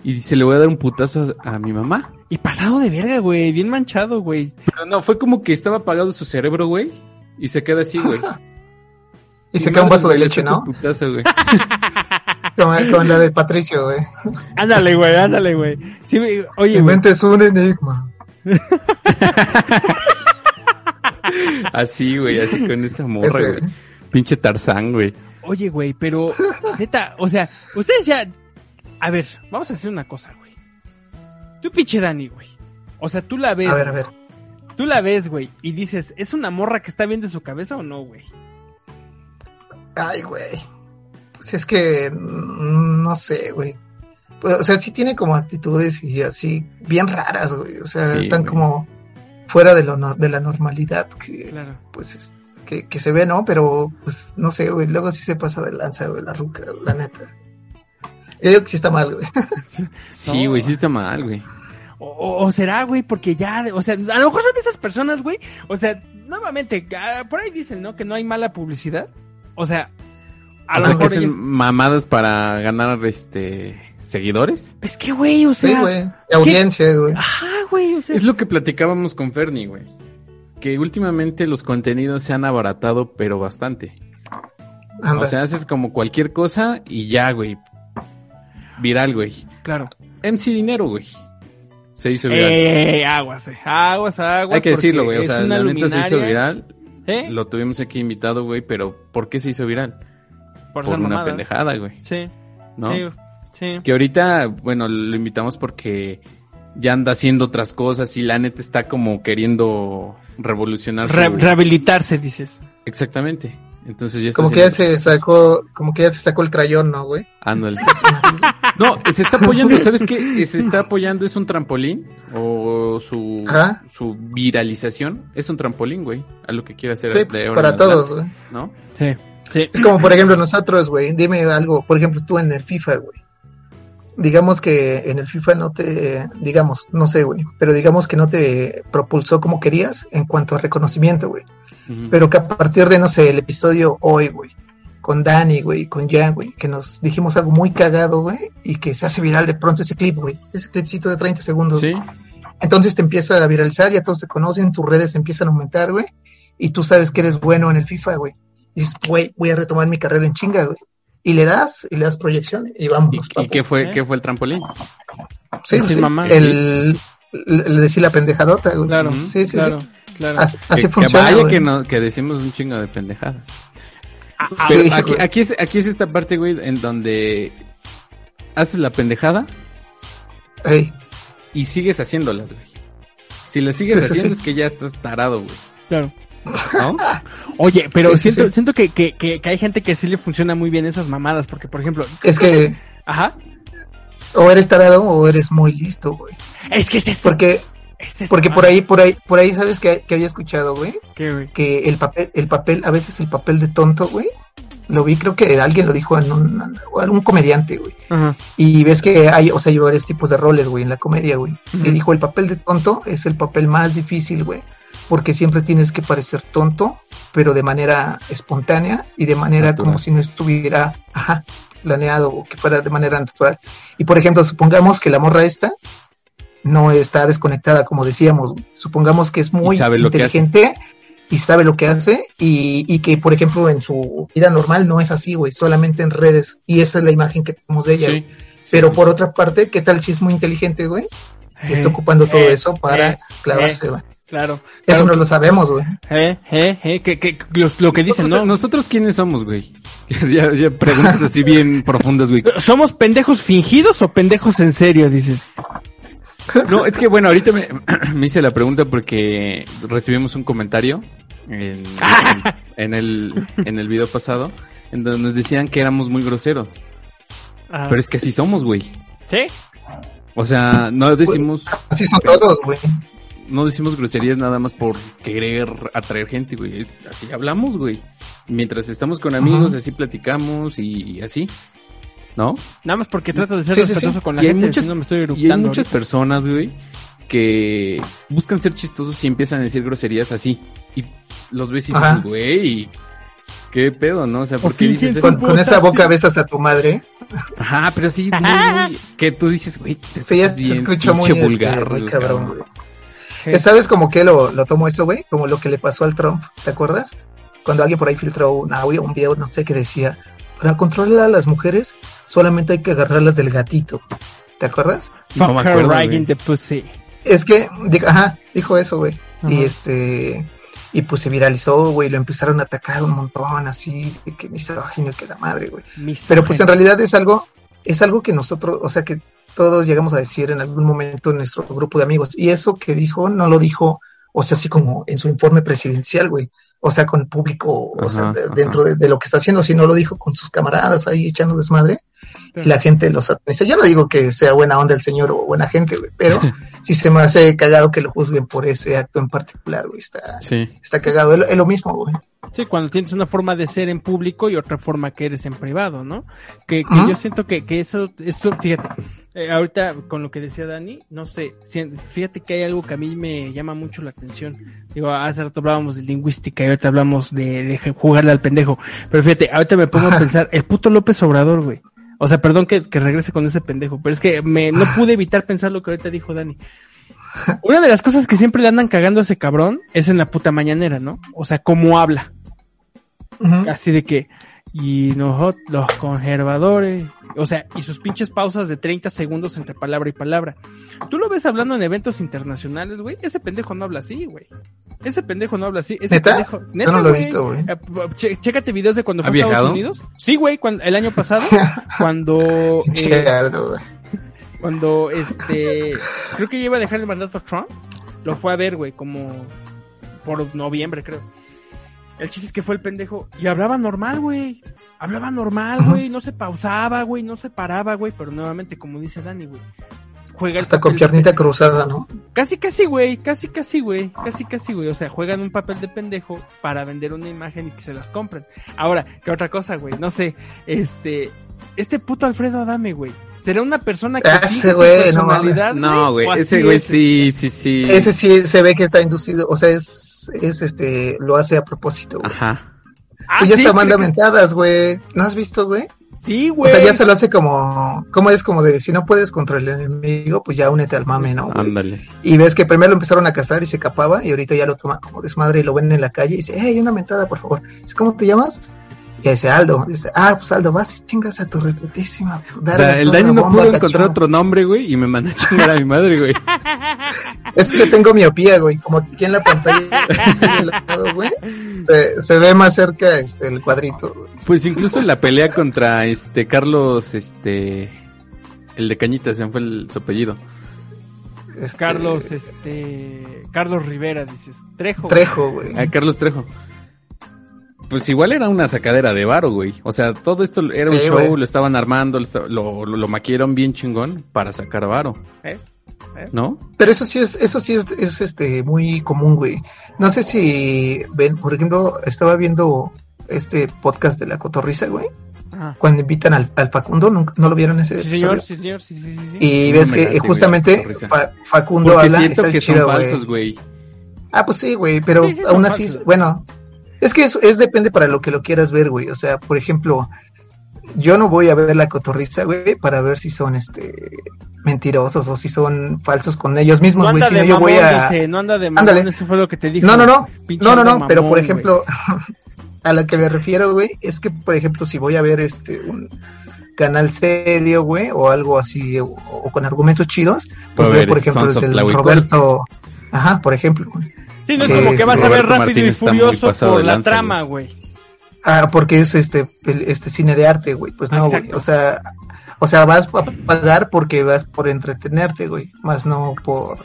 Speaker 3: Y se le voy a dar un putazo a, a mi mamá.
Speaker 2: Y pasado de verga, güey, bien manchado, güey.
Speaker 3: Pero no, fue como que estaba apagado su cerebro, güey. Y se queda así, güey. <laughs>
Speaker 5: Y se cae un vaso de leche, ¿no?
Speaker 3: un putazo, güey. <laughs>
Speaker 5: Como la de Patricio, güey.
Speaker 2: Ándale, güey, ándale, güey. Sí, oye,
Speaker 5: Mi
Speaker 2: güey.
Speaker 5: mente es un enigma. <laughs>
Speaker 3: Así, güey, así con esta morra,
Speaker 5: Ese-
Speaker 3: güey. Pinche Tarzán, güey.
Speaker 2: Oye, güey, pero neta, o sea, ustedes ya. A ver, vamos a hacer una cosa, güey. Tú, pinche Dani, güey. O sea, tú la ves.
Speaker 5: A ver, a ver.
Speaker 2: Tú la ves, güey, y dices, ¿es una morra que está bien de su cabeza o no, güey?
Speaker 5: Ay, güey. Pues es que mm, no sé, güey. Pues, o sea, sí tiene como actitudes y así bien raras, güey. O sea,
Speaker 3: Sí,
Speaker 5: están
Speaker 3: güey.
Speaker 5: como fuera de lo no- de la normalidad que
Speaker 2: Claro.
Speaker 5: pues es- que, que se ve, ¿no? Pero pues no sé, güey. Luego sí se pasa de lanza, güey, la ruca, la neta. Yo digo que sí está mal, güey. <laughs>
Speaker 3: Sí, güey, sí está mal, güey.
Speaker 2: O, o- o será, güey, porque ya, o sea, a lo mejor son de esas personas, güey. O sea, nuevamente, ah, por ahí dicen, ¿no? Que no hay mala publicidad. O sea, a
Speaker 3: o
Speaker 2: lo
Speaker 3: sea, que
Speaker 2: mejor
Speaker 3: hacen
Speaker 2: ellas-
Speaker 3: mamadas para ganar, este, seguidores.
Speaker 2: Es que, güey, o
Speaker 5: Sí,
Speaker 2: sea.
Speaker 5: güey. Audiencia, güey.
Speaker 2: Ajá, güey, o sea.
Speaker 3: Es lo que platicábamos con Fernie, güey. Que últimamente los contenidos se han abaratado, pero bastante.
Speaker 5: Anda.
Speaker 3: O sea, haces como cualquier cosa y ya, güey. Viral, güey.
Speaker 2: Claro.
Speaker 3: MC Dinero, güey. Se hizo viral.
Speaker 2: Eh, aguas, eh, aguas, aguas.
Speaker 3: Hay que decirlo, güey. O sea, la neta se hizo
Speaker 2: luminaria,
Speaker 3: viral.
Speaker 2: ¿eh?
Speaker 3: Lo tuvimos aquí invitado, güey. Pero ¿por qué se hizo viral?
Speaker 2: Por,
Speaker 3: una
Speaker 2: mamadas.
Speaker 3: pendejada, güey.
Speaker 2: Sí,
Speaker 3: ¿No?
Speaker 2: sí, sí.
Speaker 3: Que ahorita, bueno, lo invitamos porque ya anda haciendo otras cosas y la neta está como queriendo revolucionar. su-
Speaker 2: Re- rehabilitarse, dices.
Speaker 3: Exactamente. Entonces ya está
Speaker 5: Como que ya se sacó, como que ya se sacó el crayón, ¿no, güey?
Speaker 3: Ándale. <laughs> No, se está apoyando, ¿sabes qué? Se está apoyando, es un trampolín o su, su viralización es un trampolín, güey, a lo que quiere hacer
Speaker 5: Sí,
Speaker 3: de
Speaker 5: pues,
Speaker 3: ahora
Speaker 5: para todos,
Speaker 3: adelante,
Speaker 5: güey.
Speaker 3: ¿no?
Speaker 2: Sí, sí.
Speaker 5: Es como, por ejemplo, nosotros, güey. Dime algo, por ejemplo, tú en el FIFA, güey. Digamos que en el FIFA no te, digamos, no sé, güey, pero digamos que no te propulsó como querías en cuanto a reconocimiento, güey. Pero que a partir de, no sé, el episodio hoy, güey, con Dani, güey, con Jan, güey, que nos dijimos algo muy cagado, güey, y que se hace viral de pronto ese clip, güey, ese clipcito de 30 segundos.
Speaker 3: Sí,
Speaker 5: Entonces te empieza a viralizar, ya todos te conocen, tus redes empiezan a aumentar, güey, y tú sabes que eres bueno en el FIFA, güey. Y dices, güey, voy a retomar mi carrera en chinga, güey. Y le das, y le das proyección, y
Speaker 3: ¿y,
Speaker 5: vámonos,
Speaker 3: y
Speaker 5: papu.
Speaker 3: qué fue,
Speaker 2: ¿Eh?
Speaker 3: qué fue el trampolín?
Speaker 5: Sí, sí,
Speaker 2: mamá.
Speaker 5: El, el, el decir la pendejadota, güey.
Speaker 2: Claro.
Speaker 5: Sí, sí,
Speaker 2: claro,
Speaker 5: sí.
Speaker 2: claro.
Speaker 5: Así, así
Speaker 3: que, que
Speaker 5: funciona,
Speaker 3: vaya que, no, que decimos un chingo de pendejadas.
Speaker 2: Ah,
Speaker 5: Sí,
Speaker 3: aquí, es, aquí es esta parte, güey, en donde haces la pendejada
Speaker 5: Ey,
Speaker 3: y sigues haciéndolas, güey. Si las sigues
Speaker 5: sí,
Speaker 3: haciendo
Speaker 5: sí.
Speaker 3: es que ya estás tarado, güey.
Speaker 2: Claro.
Speaker 3: ¿No?
Speaker 2: Oye, pero
Speaker 5: Sí,
Speaker 2: siento,
Speaker 5: sí.
Speaker 2: siento que, que, que, que hay gente que sí le funciona muy bien esas mamadas, porque por ejemplo,
Speaker 5: Es que
Speaker 2: ajá,
Speaker 5: o eres tarado o eres muy listo, güey.
Speaker 2: es que es eso,
Speaker 5: Porque,
Speaker 2: es eso,
Speaker 5: porque por
Speaker 2: ah,
Speaker 5: ahí, por ahí, por ahí, ¿sabes que, que había escuchado, güey? Que el papel, el papel, a veces el papel de tonto, güey. Lo vi, creo que alguien lo dijo en un, un comediante, güey.
Speaker 2: Ajá,
Speaker 5: Y ves que hay, o sea, hay varios tipos de roles, güey, en la comedia, güey. Y dijo, el papel de tonto es el papel más difícil, güey. Porque siempre tienes que parecer tonto, pero de manera espontánea y de manera
Speaker 3: Natural.
Speaker 5: como si no estuviera, ajá, planeado o que fuera de manera natural. Y por ejemplo, supongamos que la morra esta no está desconectada, como decíamos. Supongamos que es muy
Speaker 3: Y
Speaker 5: inteligente y sabe lo que hace y, y que, por ejemplo, en su vida normal no es así, güey, solamente en redes. Y esa es la imagen que tenemos de ella.
Speaker 3: Sí.
Speaker 5: Pero
Speaker 3: Sí,
Speaker 5: por otra parte, ¿qué tal si es muy inteligente, güey?
Speaker 2: Eh,
Speaker 5: Está ocupando todo
Speaker 2: eh,
Speaker 5: eso para
Speaker 2: eh,
Speaker 5: clavarse, güey.
Speaker 2: Claro,
Speaker 5: Eso
Speaker 2: claro,
Speaker 5: no lo sabemos, güey.
Speaker 2: eh, eh, eh, que, que, lo, lo que dicen, ¿no?
Speaker 3: ¿Nosotros quiénes somos, güey? <laughs> ya, ya preguntas así bien <laughs> profundas, güey.
Speaker 2: ¿Somos pendejos fingidos o pendejos en serio, dices?
Speaker 3: No, es que bueno, ahorita me, <clears throat> me hice la pregunta porque recibimos un comentario en, en, <laughs> en el, en el video pasado en donde nos decían que éramos muy groseros.
Speaker 2: Ajá.
Speaker 3: Pero es que así somos, güey.
Speaker 2: ¿Sí?
Speaker 3: O sea, no decimos,
Speaker 5: Así son todos, güey.
Speaker 3: No decimos groserías nada más por querer atraer gente, güey. Es- así hablamos, güey. Mientras estamos con amigos,
Speaker 5: Ajá.
Speaker 3: así platicamos y así. ¿No?
Speaker 2: Nada más porque trato de ser
Speaker 5: Sí, sí, sí.
Speaker 2: respetuoso con la
Speaker 3: Y hay
Speaker 2: gente,
Speaker 3: muchas-
Speaker 2: no me estoy
Speaker 3: Y hay muchas
Speaker 2: ahorita.
Speaker 3: personas, güey, que buscan ser chistosos y empiezan a decir groserías así. Y los ves y
Speaker 5: Ajá.
Speaker 3: dices, güey, ¿qué pedo, no? O sea,
Speaker 2: O
Speaker 3: ¿por qué dices eso?
Speaker 5: Con, esa boca besas a tu madre.
Speaker 3: Ajá, pero sí, <laughs> muy, muy- que tú dices, güey, te
Speaker 5: Sí, ya
Speaker 3: bien
Speaker 5: escucha muy, este,
Speaker 3: vulgar,
Speaker 5: muy
Speaker 3: güey,
Speaker 5: cabrón, güey. ¿Sabes como que lo, lo tomó eso, güey? Como lo que le pasó al Trump, ¿te acuerdas? Cuando alguien por ahí filtró un audio, un video, no sé qué decía. Para controlar a las mujeres, solamente hay que agarrarlas del gatito. ¿Te acuerdas?
Speaker 3: No
Speaker 2: Fuck
Speaker 3: me
Speaker 2: her
Speaker 3: acuerdo,
Speaker 2: right the pussy.
Speaker 5: Es que, ajá, dijo eso, güey. Y este, y pues se viralizó, güey, lo empezaron a atacar un montón, así, de que misógino, que la madre, güey. Pero pues en realidad es algo, es algo que nosotros, o sea, que todos llegamos a decir en algún momento en nuestro grupo de amigos. Y eso que dijo, no lo dijo, o sea, así como en su informe presidencial, güey. O sea, con público, o sea, de- dentro de, de lo que está haciendo, sino lo dijo con sus camaradas ahí echando desmadre. Y la gente lo sataniza. Yo no digo que sea buena onda el señor o buena gente, güey, pero <laughs> sí se me hace cagado que lo juzguen por ese acto en particular, güey. Está,
Speaker 3: Sí.
Speaker 5: está cagado. Es, lo- es lo mismo, güey.
Speaker 2: Sí, cuando tienes una forma de ser en público y otra forma que eres en privado, ¿no? Que, que yo siento que, que eso, eso, fíjate, eh, ahorita con lo que decía Dani, no sé, si- fíjate que hay algo que a mí me llama mucho la atención. Digo, hace rato hablábamos de lingüística y ahorita hablamos de, de jugarle al pendejo. Pero fíjate, ahorita me pongo a pensar, el puto López Obrador, güey. O sea, perdón que, que regrese con ese pendejo, pero es que me, no pude evitar pensar lo que ahorita dijo Dani. <laughs> Una de las cosas que siempre le andan cagando a ese cabrón es en la puta mañanera, ¿no? O sea, cómo habla.
Speaker 5: Ujú.
Speaker 2: Así de que, y nosotros, los conservadores, o sea, y sus pinches pausas de 30 segundos entre palabra y palabra. Tú lo ves hablando en eventos internacionales, güey. Ese pendejo no habla así, güey. Ese pendejo no habla así. Ese
Speaker 5: ¿Neta?
Speaker 2: pendejo,
Speaker 5: Yo no lo he visto, güey.
Speaker 2: Eh, chécate videos de cuando
Speaker 3: ¿Ha
Speaker 2: fue a Estados? Unidos. Sí, güey, el año pasado, <laughs> cuando, eh, <laughs> cuando este, creo que ya iba a dejar el mandato a Trump, lo fue a ver, güey, como por noviembre, creo. El chiste es que fue el pendejo y hablaba normal, güey. Hablaba normal, güey. No se pausaba, güey. No se paraba, güey. Pero nuevamente, como dice Dani, güey. Juega
Speaker 5: Hasta con
Speaker 2: de
Speaker 5: piernita cruzada, ¿no?
Speaker 2: Casi, casi, güey. Casi, casi, güey. Casi, casi, güey. O sea, juegan un papel de pendejo para vender una imagen y que se las compren. Ahora, ¿qué otra cosa, güey? No sé. Este. Este puto Alfredo Adame, güey. ¿Será una persona que
Speaker 5: Ese güey, no
Speaker 2: personalidad?
Speaker 3: No, güey,
Speaker 2: ¿O así
Speaker 3: ese güey sí, sí, sí.
Speaker 5: Ese sí se ve que está inducido, o sea, es, es este, lo hace a propósito, güey.
Speaker 3: Ajá.
Speaker 2: Ah,
Speaker 5: Pues ya
Speaker 2: sí,
Speaker 5: está manda mentadas, güey. ¿No has visto, güey?
Speaker 2: Sí,
Speaker 5: O
Speaker 2: güey.
Speaker 5: sea, ya se lo hace como, ¿cómo es? Como de, si no puedes contra el enemigo, pues ya únete al mame, ¿no?
Speaker 3: Ándale.
Speaker 5: Y ves que primero lo empezaron a castrar y se capaba, y ahorita ya lo toma como desmadre y lo ven en la calle y dice, hey, una mentada, por favor. ¿cómo te llamas? Y dice, Aldo. Dice, ah, pues Aldo, vas y chingas a tu repetísima.
Speaker 3: O sea, el Dani no pudo encontrar otro nombre, güey, y me mandó a chingar a mi madre, güey. <laughs>
Speaker 5: Es que tengo miopía, güey, como aquí en la pantalla, <laughs> lado, güey, se, se ve más cerca este, el cuadrito. güey.
Speaker 3: Pues incluso en la pelea contra este Carlos, este, el de Cañitas, se me fue el, su apellido.
Speaker 5: este,
Speaker 2: Carlos, este. Carlos Rivera, dices. Trejo.
Speaker 5: Trejo, güey.
Speaker 3: Ah, Carlos Trejo. Pues igual era una sacadera de varo, güey. O sea, todo esto era un show,
Speaker 5: güey.
Speaker 3: lo estaban armando, lo, lo, lo- bien chingón para sacar varo.
Speaker 2: ¿Eh?
Speaker 3: ¿No?
Speaker 5: Pero eso sí es, eso sí es, es este muy común, güey. No sé si ven, por ejemplo, estaba viendo este podcast de la cotorriza, güey.
Speaker 2: Ajá.
Speaker 5: Cuando invitan al, al Facundo, ¿nunca- ¿no lo vieron ese
Speaker 2: Sí, señor,
Speaker 5: episodio?
Speaker 2: sí, señor, sí, sí, sí.
Speaker 5: Y
Speaker 3: No
Speaker 5: ves que
Speaker 3: late,
Speaker 5: eh,
Speaker 3: güey,
Speaker 5: justamente. Fa- Facundo
Speaker 3: Porque
Speaker 5: habla,
Speaker 3: siento
Speaker 5: está
Speaker 3: que son
Speaker 5: chido, güey.
Speaker 3: falsos, güey.
Speaker 5: Ah, pues sí, güey, pero
Speaker 2: Sí, sí son
Speaker 5: aún así,
Speaker 2: falsos.
Speaker 5: bueno, es que eso es depende para lo que lo quieras ver, güey. O sea, por ejemplo, yo no voy a ver la cotorriza, güey, para ver si son este mentirosos o si son falsos con ellos mismos,
Speaker 2: No
Speaker 5: güey.
Speaker 2: anda
Speaker 5: Sino
Speaker 2: de
Speaker 5: yo voy a.
Speaker 2: dice, no anda de mamón,
Speaker 5: Ándale.
Speaker 2: eso fue lo que te dijo.
Speaker 5: No, no, no. No, no, no, pero por ejemplo, <laughs> a lo que me refiero, güey, es que, por ejemplo, si voy a ver este un canal serio, güey, o algo así, o, o con argumentos chidos, pues veo, por ejemplo, el del. Roberto. Ajá, por ejemplo, güey.
Speaker 2: Sí, no es como que vas a ver rápido y furioso por la
Speaker 3: lanza,
Speaker 2: trama, güey.
Speaker 5: Ah, porque es este este cine de arte, güey. Pues no, güey. O sea, o sea, vas a pagar porque vas por entretenerte, güey, más no por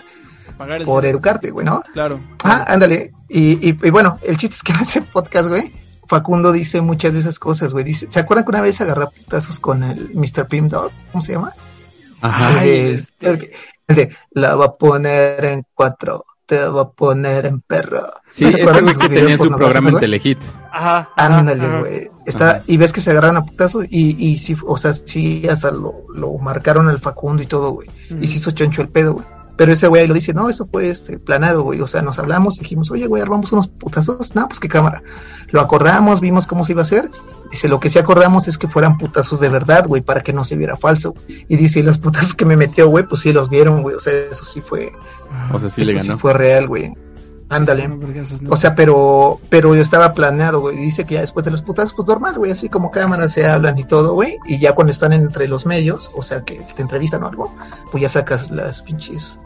Speaker 2: Pagar
Speaker 5: por educarte, güey, ¿no?
Speaker 2: Claro.
Speaker 5: Ah, ándale. Y, y, y bueno, el chiste es que <laughs> en ese podcast, güey, Facundo dice muchas de esas cosas, güey. Dice, ¿se acuerdan que una vez agarró putazos con el Mr. Pim Dog? ¿Cómo se llama?
Speaker 3: Ajá.
Speaker 5: El, de,
Speaker 2: este.
Speaker 5: el que- el de, la va a poner en cuatro, te va a poner en perro.
Speaker 3: Sí,
Speaker 5: ¿No se
Speaker 3: este
Speaker 5: acuerdan
Speaker 3: güey
Speaker 5: de
Speaker 3: que tenía
Speaker 5: videos
Speaker 3: su programa en? Telehit.
Speaker 2: Ajá.
Speaker 5: Ándale, güey. Está,
Speaker 3: Ajá.
Speaker 5: y ves que se agarran a putazos y, y sí, o sea, sí, hasta lo, lo marcaron al Facundo y todo, güey. Y se hizo choncho el pedo, güey. Pero ese güey ahí lo dice, no, eso fue este, planeado, güey. O sea, nos hablamos, dijimos, oye, güey, armamos unos putazos. No, pues qué cámara. Lo acordamos, vimos cómo se iba a hacer. Dice, lo que sí acordamos es que fueran putazos de verdad, güey, para que no se viera falso. Y dice, y los putazos que me metió, güey, pues sí los vieron, güey. O sea, eso sí fue,
Speaker 3: O sea, sí
Speaker 5: eso
Speaker 3: le ganó.
Speaker 5: fue real, güey. Ándale.
Speaker 2: Sí, no.
Speaker 5: O sea, pero, pero yo estaba planeado, güey. Dice que ya después de los putazos, pues normal, güey, así como cámaras se hablan y todo, güey. Y ya cuando están entre los medios, o sea, que te entrevistan o algo, pues ya sacas las pinches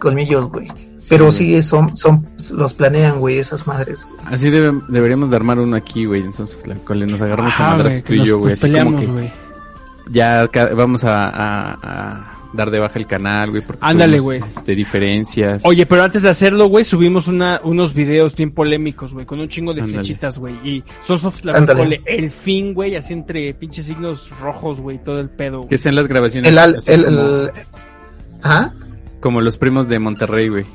Speaker 5: colmillos, güey. Pero sí, son, son, los planean, güey, esas madres, güey.
Speaker 3: Así debe- deberíamos de armar uno aquí, güey. Entonces, nos agarramos
Speaker 2: Ajá,
Speaker 3: a
Speaker 2: güey,
Speaker 3: madrazos
Speaker 2: que
Speaker 3: tú y
Speaker 2: nos-
Speaker 3: yo, güey. como
Speaker 2: peleamos,
Speaker 3: que
Speaker 2: güey.
Speaker 3: ya vamos a, a- a dar de baja el canal, güey. porque
Speaker 2: Ándale, güey.
Speaker 3: Este, diferencias.
Speaker 2: Oye, pero antes de hacerlo, güey, subimos una, unos videos bien polémicos, güey, con un chingo de
Speaker 3: Ándale.
Speaker 2: flechitas, güey. Y Sons of
Speaker 5: Ándale.
Speaker 2: Tlahuicole, el fin, güey, así entre pinches signos rojos, güey, todo el pedo,
Speaker 3: Que sean las grabaciones.
Speaker 5: El, al- el,
Speaker 3: como,
Speaker 5: el- ajá.
Speaker 3: como los primos de Monterrey, güey.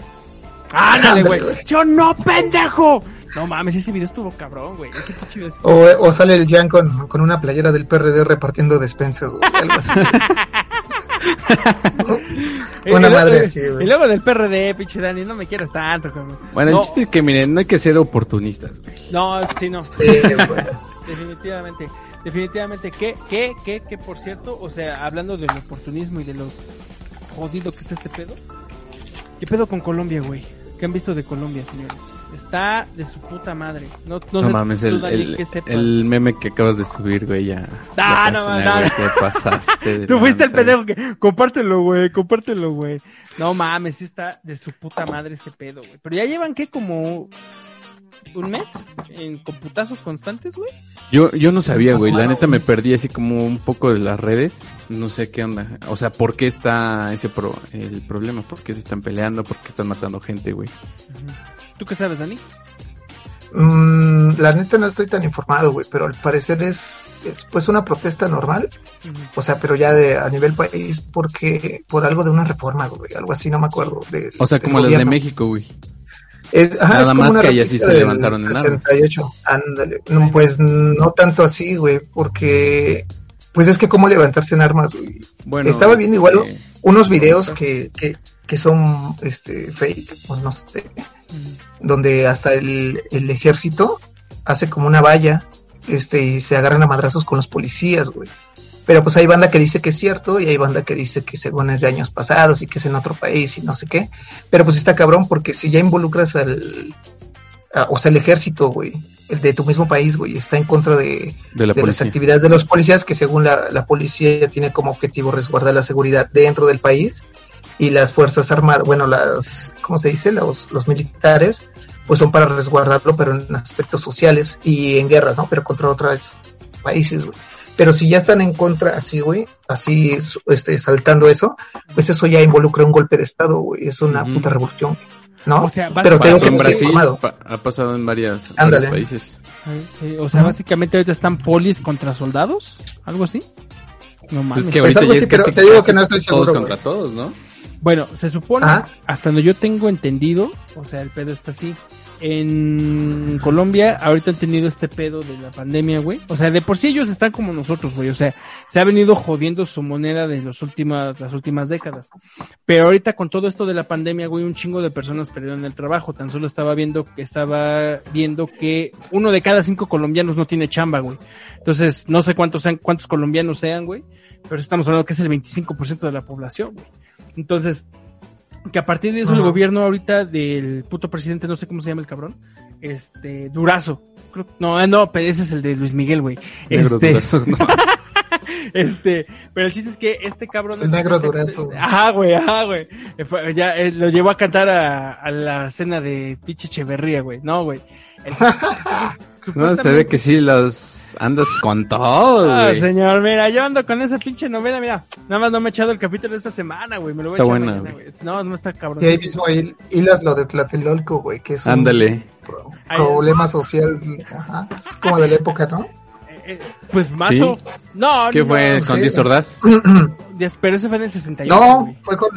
Speaker 2: ¡Ándale, güey!
Speaker 5: güey.
Speaker 2: ¡Yo no, pendejo! No mames, ese video estuvo cabrón, güey. Ese pinche video estuvo-
Speaker 5: O, o sale el Jan con, con una playera del PRD repartiendo despensas, güey, algo así. <laughs> <laughs> Una madre así, güey.
Speaker 2: Y luego del PRD, pinche Dani, no me quieras tanto, cabrón.
Speaker 3: Bueno,
Speaker 2: no,
Speaker 3: el chiste es que, miren, no hay que ser oportunistas, güey.
Speaker 2: no, sí, no.
Speaker 5: Sí. <laughs>
Speaker 2: Definitivamente. Definitivamente. ¿Qué, qué, qué, qué, por cierto? O sea, hablando del oportunismo y de lo jodido que está este pedo. ¿Qué pedo con Colombia, güey? ¿Qué han visto de Colombia, señores? Está de su puta madre. No, no,
Speaker 3: No,
Speaker 2: sé
Speaker 3: mames, el, el,
Speaker 2: sepas.
Speaker 3: el meme que acabas de subir, güey, ya.
Speaker 2: Ah, no, no.
Speaker 3: ¿Qué pasaste? <laughs>
Speaker 2: Tú fuiste el pendejo que... Compártelo, güey, compártelo, güey. No mames, sí está de su puta madre ese pedo, güey. Pero ya llevan, ¿qué? Como... ¿Un mes? ¿En computazos constantes, güey?
Speaker 3: Yo, yo no sabía, güey. La neta me perdí así como un poco de las redes. No sé qué onda. O sea, ¿por qué está ese pro el problema? ¿Por qué se están peleando? ¿Por qué están matando gente, güey?
Speaker 2: ¿Tú qué sabes, Dani?
Speaker 5: Mm, la neta no estoy tan informado, güey, pero al parecer es, es pues una protesta normal, o sea, pero ya de a nivel país porque por algo de unas reformas, güey, algo así, no me acuerdo. De,
Speaker 3: O sea, como las de. México, güey.
Speaker 5: Es- ajá,
Speaker 3: Nada
Speaker 5: es
Speaker 3: más que así
Speaker 5: réplica
Speaker 3: se levantaron en armas.
Speaker 5: 68, ándale. No, pues no tanto así, güey, porque pues es que cómo levantarse en armas, güey.
Speaker 3: Bueno,
Speaker 5: Estaba viendo igual
Speaker 3: este,
Speaker 5: unos videos que, que, que son este fake, o no sé, donde hasta el, el ejército hace como una valla, este, y se agarran a madrazos con los policías, güey. Pero pues hay banda que dice que es cierto y hay banda que dice que según es de años pasados y que es en otro país y no sé qué. Pero pues está cabrón porque si ya involucras al, a- o sea, el ejército, güey, el de tu mismo país, güey, está en contra de,
Speaker 3: de la
Speaker 5: de las actividades de los policías, que según la, la policía tiene como objetivo resguardar la seguridad dentro del país y las fuerzas armadas, bueno, las, ¿cómo se dice? Los, los militares, pues son para resguardarlo, pero en aspectos sociales y en guerras, ¿no? Pero contra otros países, güey. Pero si ya están en contra así, güey, así su- este, saltando eso, pues eso ya involucra un golpe de Estado, güey. Es una puta revolución, ¿no?
Speaker 2: O sea,
Speaker 5: pero tengo que
Speaker 3: en Brasil, pa- ha pasado en varias, varios países.
Speaker 2: Eh, o sea, básicamente ahorita están polis contra soldados, algo así. No
Speaker 3: Pues
Speaker 2: mames.
Speaker 3: es que
Speaker 5: Pues
Speaker 3: ahorita
Speaker 5: algo
Speaker 3: ya
Speaker 5: así,
Speaker 3: es
Speaker 5: pero
Speaker 3: casi-
Speaker 5: te digo
Speaker 3: casi
Speaker 5: que no estoy
Speaker 3: todos contra todos, ¿no?
Speaker 2: Bueno, se supone,
Speaker 5: Ajá.
Speaker 2: hasta donde yo tengo entendido, o sea, el pedo está así. En Colombia ahorita han tenido este pedo de la pandemia, güey. O sea, de por sí ellos están como nosotros, güey. O sea, se ha venido jodiendo su moneda de los últimas, las últimas décadas. Pero ahorita con todo esto de la pandemia, güey, un chingo de personas perdieron el trabajo. Tan solo estaba viendo que estaba viendo que uno de cada cinco colombianos no tiene chamba, güey. Entonces, no sé cuántos sean, cuántos colombianos sean, güey. Pero estamos hablando que es el 25% de la población, güey. Entonces, que a partir de eso el gobierno ahorita del puto presidente, no sé cómo se llama el cabrón, este, Durazo. Creo- no, ah, no, pero ese es el de Luis Miguel, güey. Este,
Speaker 3: durazo, no. <laughs>
Speaker 2: este, pero el chiste es que este cabrón.
Speaker 5: El negro Durazo, güey.
Speaker 2: Ajá, güey, ajá, güey. Eh, Ya eh, lo llevó a cantar a, a la cena de pinche Echeverría, güey. No, güey. El- entonces, <laughs>
Speaker 3: No, se ve que sí, los andas con todo,
Speaker 2: Ah, señor, mira, yo ando con esa pinche novela, mira. Nada más no me he echado el capítulo de esta semana, güey. Me lo voy
Speaker 3: Está
Speaker 2: a echar
Speaker 3: buena,
Speaker 2: mañana, güey. No, no está cabrón.
Speaker 5: Y ahí mismo ahí hilas lo de Tlatelolco, güey, que es un
Speaker 3: Ándale.
Speaker 2: Ahí-
Speaker 5: problema social, ajá, es como de la época, ¿no?
Speaker 2: Eh, eh, pues mazo. No,
Speaker 3: ¿Qué
Speaker 2: no,
Speaker 3: fue
Speaker 5: no
Speaker 3: con
Speaker 5: sé.
Speaker 3: Díaz Ordaz? <clears throat>
Speaker 2: Des- Pero ese fue en el 68,
Speaker 5: No,
Speaker 2: güey.
Speaker 5: fue con,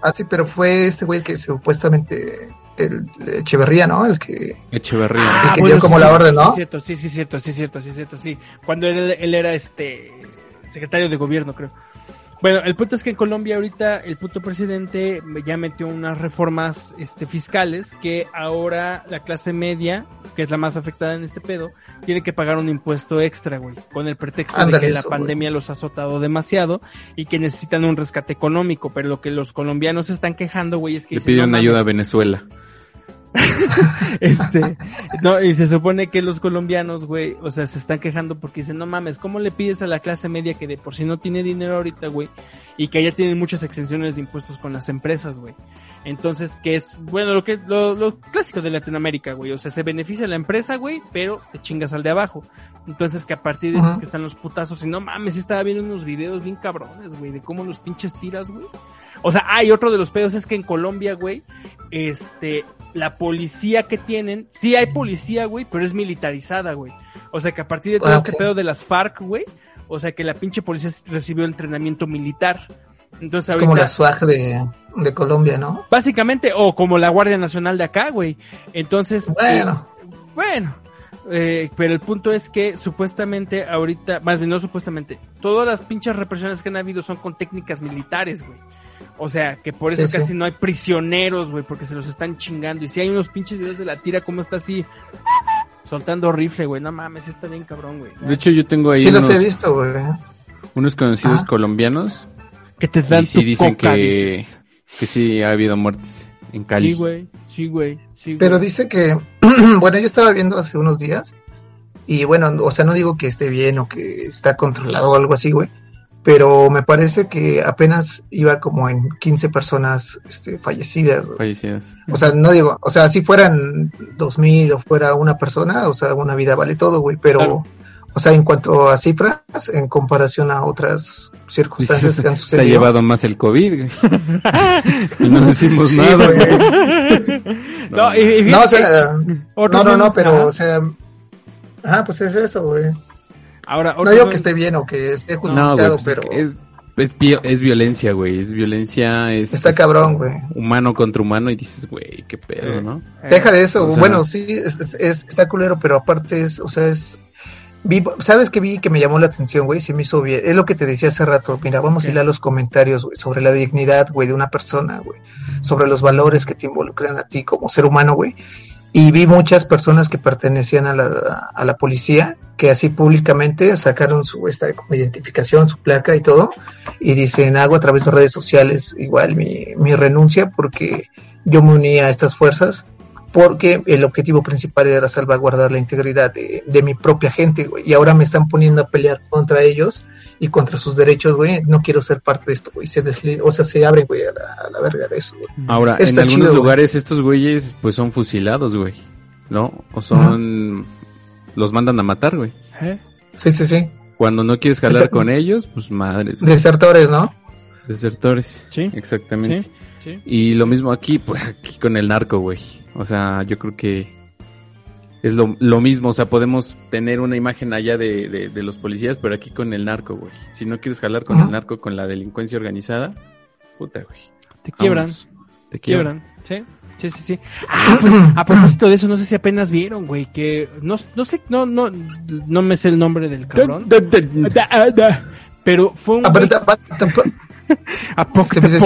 Speaker 5: ah, sí, pero fue este güey que supuestamente, el Echeverría, ¿no? El que,
Speaker 3: Echeverría.
Speaker 5: El que dio como la orden, ¿no?
Speaker 2: Sí, cierto, sí, sí, cierto, sí, cierto, sí, cierto, sí. Cuando él, él era este secretario de gobierno, creo. Bueno, el punto es que en Colombia ahorita el puto presidente ya metió unas reformas este, fiscales que ahora la clase media, que es la más afectada en este pedo, tiene que pagar un impuesto extra, güey, con el pretexto de que la pandemia los ha azotado demasiado y que necesitan un rescate económico, pero lo que los colombianos están quejando, güey, es que
Speaker 3: Le
Speaker 2: dicen,
Speaker 3: pidieron
Speaker 2: "No
Speaker 3: ayuda a Venezuela. <laughs>
Speaker 2: este, no, y se supone que los colombianos, güey, o sea, se están quejando porque dicen, no mames, ¿cómo le pides a la clase media que de por sí no tiene dinero ahorita, güey? Y que ya tienen muchas exenciones de impuestos con las empresas, güey. Entonces, que es, bueno, lo que, lo, lo clásico de Latinoamérica, güey. O sea, se beneficia la empresa, güey, pero te chingas al de abajo. Entonces, que a partir de eso que están los putazos. Y no mames, estaba viendo unos videos bien cabrones, güey, de cómo los pinches tiras, güey. O sea, hay otro de los pedos es que en Colombia, güey, este, la policía que tienen, sí hay policía, güey, pero es militarizada, güey. O sea, que a partir de todo
Speaker 5: Ah,
Speaker 2: este pedo de las FARC, güey, o sea, que la pinche policía recibió entrenamiento militar. Entonces
Speaker 5: es
Speaker 2: ahorita,
Speaker 5: como la SWAG de, de Colombia, ¿no?
Speaker 2: básicamente, o como la Guardia Nacional de acá, güey. Entonces,
Speaker 5: Bueno,
Speaker 2: eh, bueno, eh, pero el punto es que supuestamente ahorita, más bien no supuestamente, todas las pinches represiones que han habido son con técnicas militares, güey. O sea, que por eso
Speaker 5: Sí, sí.
Speaker 2: casi no hay prisioneros, güey, porque se los están chingando. Y si hay unos pinches videos de la tira, como está así, soltando rifle, güey. No mames, está bien cabrón, güey.
Speaker 3: De hecho, yo tengo ahí
Speaker 5: sí los
Speaker 3: unos,
Speaker 5: he visto, güey.
Speaker 3: unos conocidos
Speaker 5: Ah.
Speaker 3: colombianos
Speaker 2: que te dan
Speaker 3: y sí
Speaker 2: tu
Speaker 3: dicen
Speaker 2: coca,
Speaker 3: que,
Speaker 2: dices.
Speaker 3: que sí ha habido muertes en Cali.
Speaker 2: Sí, güey, sí, güey, sí, güey.
Speaker 5: Pero dice que, <clears throat> bueno, yo estaba viendo hace unos días y bueno, o sea, no digo que esté bien o que está controlado o algo así, güey, pero me parece que apenas iba como en 15 personas este, fallecidas.
Speaker 3: Fallecidas.
Speaker 5: O sea, no digo, o sea, si fueran 2000 o fuera una persona, o sea, una vida vale todo, güey, pero,
Speaker 2: Claro.
Speaker 5: o sea, en cuanto a cifras, en comparación a otras circunstancias
Speaker 3: Dices,
Speaker 5: que han
Speaker 3: se ha
Speaker 5: sucedido.
Speaker 3: llevado más el COVID. güey. <laughs> y no decimos
Speaker 5: Sí,
Speaker 3: nada.
Speaker 5: güey.
Speaker 2: No, y, y
Speaker 5: No, o sea, no, no, no, pero,
Speaker 2: ajá.
Speaker 5: o sea, ajá, pues es eso, güey.
Speaker 2: Ahora,
Speaker 5: No digo que esté bien o que esté
Speaker 3: No,
Speaker 5: justificado,
Speaker 3: pues es
Speaker 5: pero
Speaker 3: que es, es, vi- es violencia, güey. Es violencia, es,
Speaker 5: está
Speaker 3: es
Speaker 5: cabrón, güey.
Speaker 3: humano contra humano y dices, güey, qué pedo,
Speaker 2: Eh.
Speaker 3: ¿no?
Speaker 2: Eh,
Speaker 5: Deja de eso,
Speaker 3: o sea-
Speaker 5: bueno, sí, es, es- es- está culero, pero aparte es, o sea, es... Vi, ¿Sabes qué vi que me llamó la atención, güey? Se me hizo bien. Es lo que te decía hace rato. Mira, vamos
Speaker 2: ¿Qué?
Speaker 5: a ir a los comentarios, güey, sobre la dignidad, güey, de una persona, güey. Sobre los valores que te involucran a ti como ser humano, güey. Y vi muchas personas que pertenecían a la, a la policía, que así públicamente sacaron su esta identificación, su placa y todo, y dicen, hago a través de redes sociales igual mi, mi renuncia porque yo me uní a estas fuerzas porque el objetivo principal era salvaguardar la integridad de, de mi propia gente, y ahora me están poniendo a pelear contra ellos y contra sus derechos, güey, no quiero ser parte de esto, güey, se desli- o sea, se abren, güey, a la, a la verga de eso, güey.
Speaker 3: Ahora, en algunos
Speaker 5: chido,
Speaker 3: lugares estos güeyes pues son fusilados, güey. ¿No? O son... Los mandan a matar, güey.
Speaker 2: ¿Eh?
Speaker 5: Sí, sí, sí.
Speaker 3: Cuando no quieres jalar con ellos, pues madres, güey.
Speaker 5: Desertores, ¿no?
Speaker 3: desertores.
Speaker 2: Sí.
Speaker 3: Exactamente.
Speaker 2: Sí, sí.
Speaker 3: Y lo mismo aquí, pues aquí con el narco, güey. O sea, yo creo que es lo, lo mismo. O sea, podemos tener una imagen allá de, de, de los policías, pero aquí con el narco, güey. Si no quieres jalar con el narco, con la delincuencia organizada, puta, güey.
Speaker 2: Te quiebran.
Speaker 3: Te quiebran.
Speaker 2: Quiebran. Sí, sí, sí, sí. Ah, pues a propósito de eso, no sé si apenas vieron, güey, que no, no sé, no, no, no me sé el nombre del cabrón. Pero fue un güey,
Speaker 5: Aparte, <laughs> aparte, se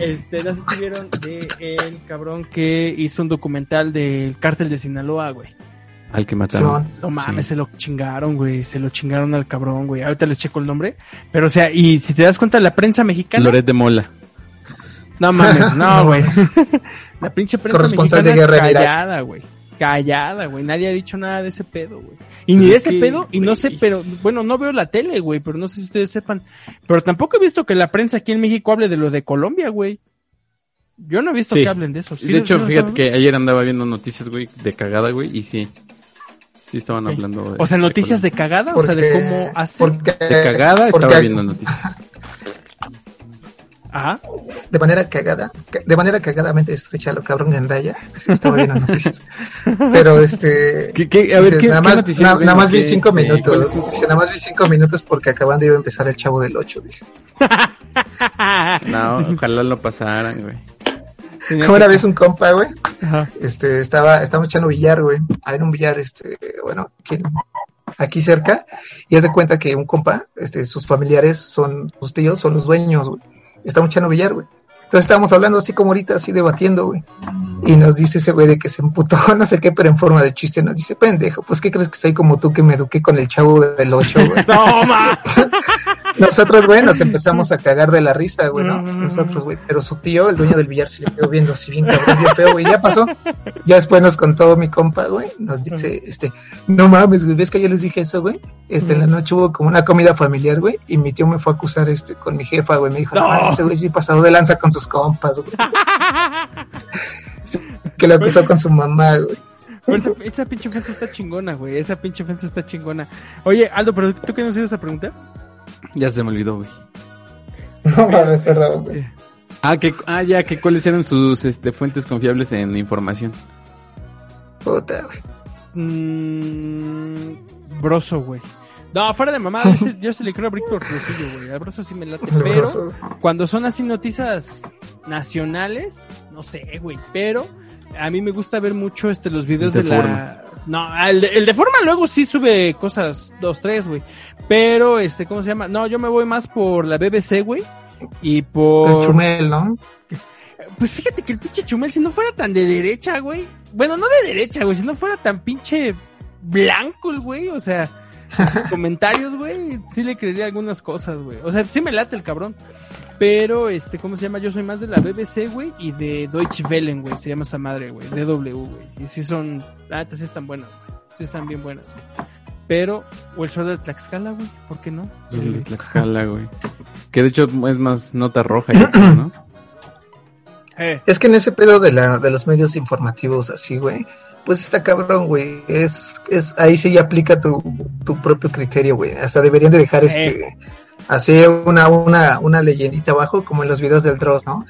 Speaker 2: Este, no sé si vieron de el cabrón que hizo un documental del cártel de Sinaloa, güey.
Speaker 3: Al que mataron.
Speaker 2: No mames,
Speaker 3: Sí.
Speaker 2: se lo chingaron, güey. Se lo chingaron al cabrón, güey. Ahorita les checo el nombre. Pero, o sea, y si te das cuenta, la prensa mexicana.
Speaker 3: Loret de Mola.
Speaker 2: No mames, <laughs> no, güey. <laughs> la pinche prensa mexicana
Speaker 5: de guerra
Speaker 2: callada, güey. Callada, güey. Nadie ha dicho nada de ese pedo, güey. Y ni de
Speaker 3: Es
Speaker 2: ese pedo, y no sé, pero, bueno, no veo la tele, güey, pero no sé si ustedes sepan. Pero tampoco he visto que la prensa aquí en México hable de lo de Colombia, güey. Yo no he visto
Speaker 3: Sí.
Speaker 2: que hablen de eso. ¿Sí
Speaker 3: de hecho,
Speaker 2: sí
Speaker 3: fíjate que ayer andaba viendo noticias, güey, de cagada, güey, y sí. Sí estaban hablando de...
Speaker 2: O sea, noticias de cagada, o sea, de cómo hace.
Speaker 5: porque-
Speaker 3: De cagada
Speaker 5: porque
Speaker 3: estaba viendo noticias. <laughs>
Speaker 2: Ajá.
Speaker 5: de manera cagada, ca- de manera cagadamente estrecha lo cabrón Gandaya, sí, estaba viendo noticias. <laughs> Pero este
Speaker 3: ¿Qué, qué, a ver,
Speaker 5: dice,
Speaker 3: ¿qué,
Speaker 5: nada
Speaker 3: qué
Speaker 5: más, na- nada más vi cinco
Speaker 3: este,
Speaker 5: minutos, dice, nada más vi cinco minutos porque acaban de ir a empezar el chavo del 8, dice.
Speaker 3: No, ojalá lo pasaran, güey.
Speaker 5: Como <laughs> una vez un compa, güey,
Speaker 2: Ajá.
Speaker 5: este, estaba, estábamos echando billar, güey, ahí en un billar, este, bueno, aquí, aquí cerca, y haz de cuenta que un compa, este, sus familiares son, sus tíos son los dueños, güey, estamos echando billar, güey. Entonces estábamos hablando así como ahorita, así debatiendo, güey. Y nos dice ese güey de que se emputó, <laughs> no sé qué, pero en forma de chiste nos dice, pendejo, pues ¿qué crees que soy como tú que me eduqué con el chavo del 8, güey? <laughs>
Speaker 2: ¡Toma! <laughs>
Speaker 5: Nosotros, güey, nos <laughs> empezamos a cagar de la risa, güey, ¿no? Nosotros, güey. Pero su tío, el dueño del billar, se le quedó viendo así bien cabrón, bien feo, güey. Ya pasó. Ya después nos contó mi compa, güey. Nos dice, este, no mames, güey, ¿ves que yo les dije eso, güey? Este, en la noche hubo como una comida familiar, güey. Y mi tío me fue a acusar, este, con mi jefa, güey. Me dijo, no,
Speaker 2: No.
Speaker 5: mames, ese güey es bien pasado de lanza con sus compas, güey. <laughs> que lo acusó con su mamá, güey.
Speaker 2: Pero esa, esa pinche ofensa está chingona, güey. Esa pinche ofensa está chingona. Oye, Aldo, pero ¿tú qué nos ibas a preguntar?
Speaker 3: Ya se me olvidó, güey. <laughs>
Speaker 5: No mames, perdón, güey.
Speaker 3: Ah, que, ah, ya, que cuáles eran sus este, fuentes confiables en información.
Speaker 5: Puta, güey.
Speaker 2: mm, broso, güey. No, fuera de mamá, yo, se- yo se le creo a Víctor Trujillo, güey. Al broso sí me late. Pero cuando son así noticias nacionales, no sé, güey. Pero a mí me gusta ver mucho este los videos de,
Speaker 3: de
Speaker 2: la. No, el de, el de forma luego sí sube cosas, dos, tres, güey. Pero, este, ¿cómo se llama? No, yo me voy más por la BBC, güey. Y
Speaker 5: El
Speaker 2: por.
Speaker 5: chumel, ¿no?
Speaker 2: Pues fíjate que el pinche Chumel, si no fuera tan de derecha, güey. Bueno, no de derecha, güey. Si no fuera tan pinche blanco el güey. O sea, sus comentarios, güey. Sí le creería algunas cosas, güey. O sea, sí me late el cabrón. Pero, este, ¿cómo se llama? Yo soy más de la BBC, güey. Y de Deutsche Welle, güey. Se llama esa madre, güey. DW, güey. Y sí son. Neta sí están buenas, güey. Sí están bien buenas, güey. Pero, o el show de Tlaxcala, güey. ¿Por qué no?
Speaker 3: El de Tlaxcala, güey. Que de hecho es más nota roja, yo creo, ¿no?
Speaker 2: Eh,
Speaker 5: Es que en ese pedo de la de los medios informativos así, güey, pues está cabrón, güey. Es es ahí sí ya aplica tu, tu propio criterio, güey. Hasta deberían de dejar este así una una una leyendita abajo como en los videos del Dross, ¿no?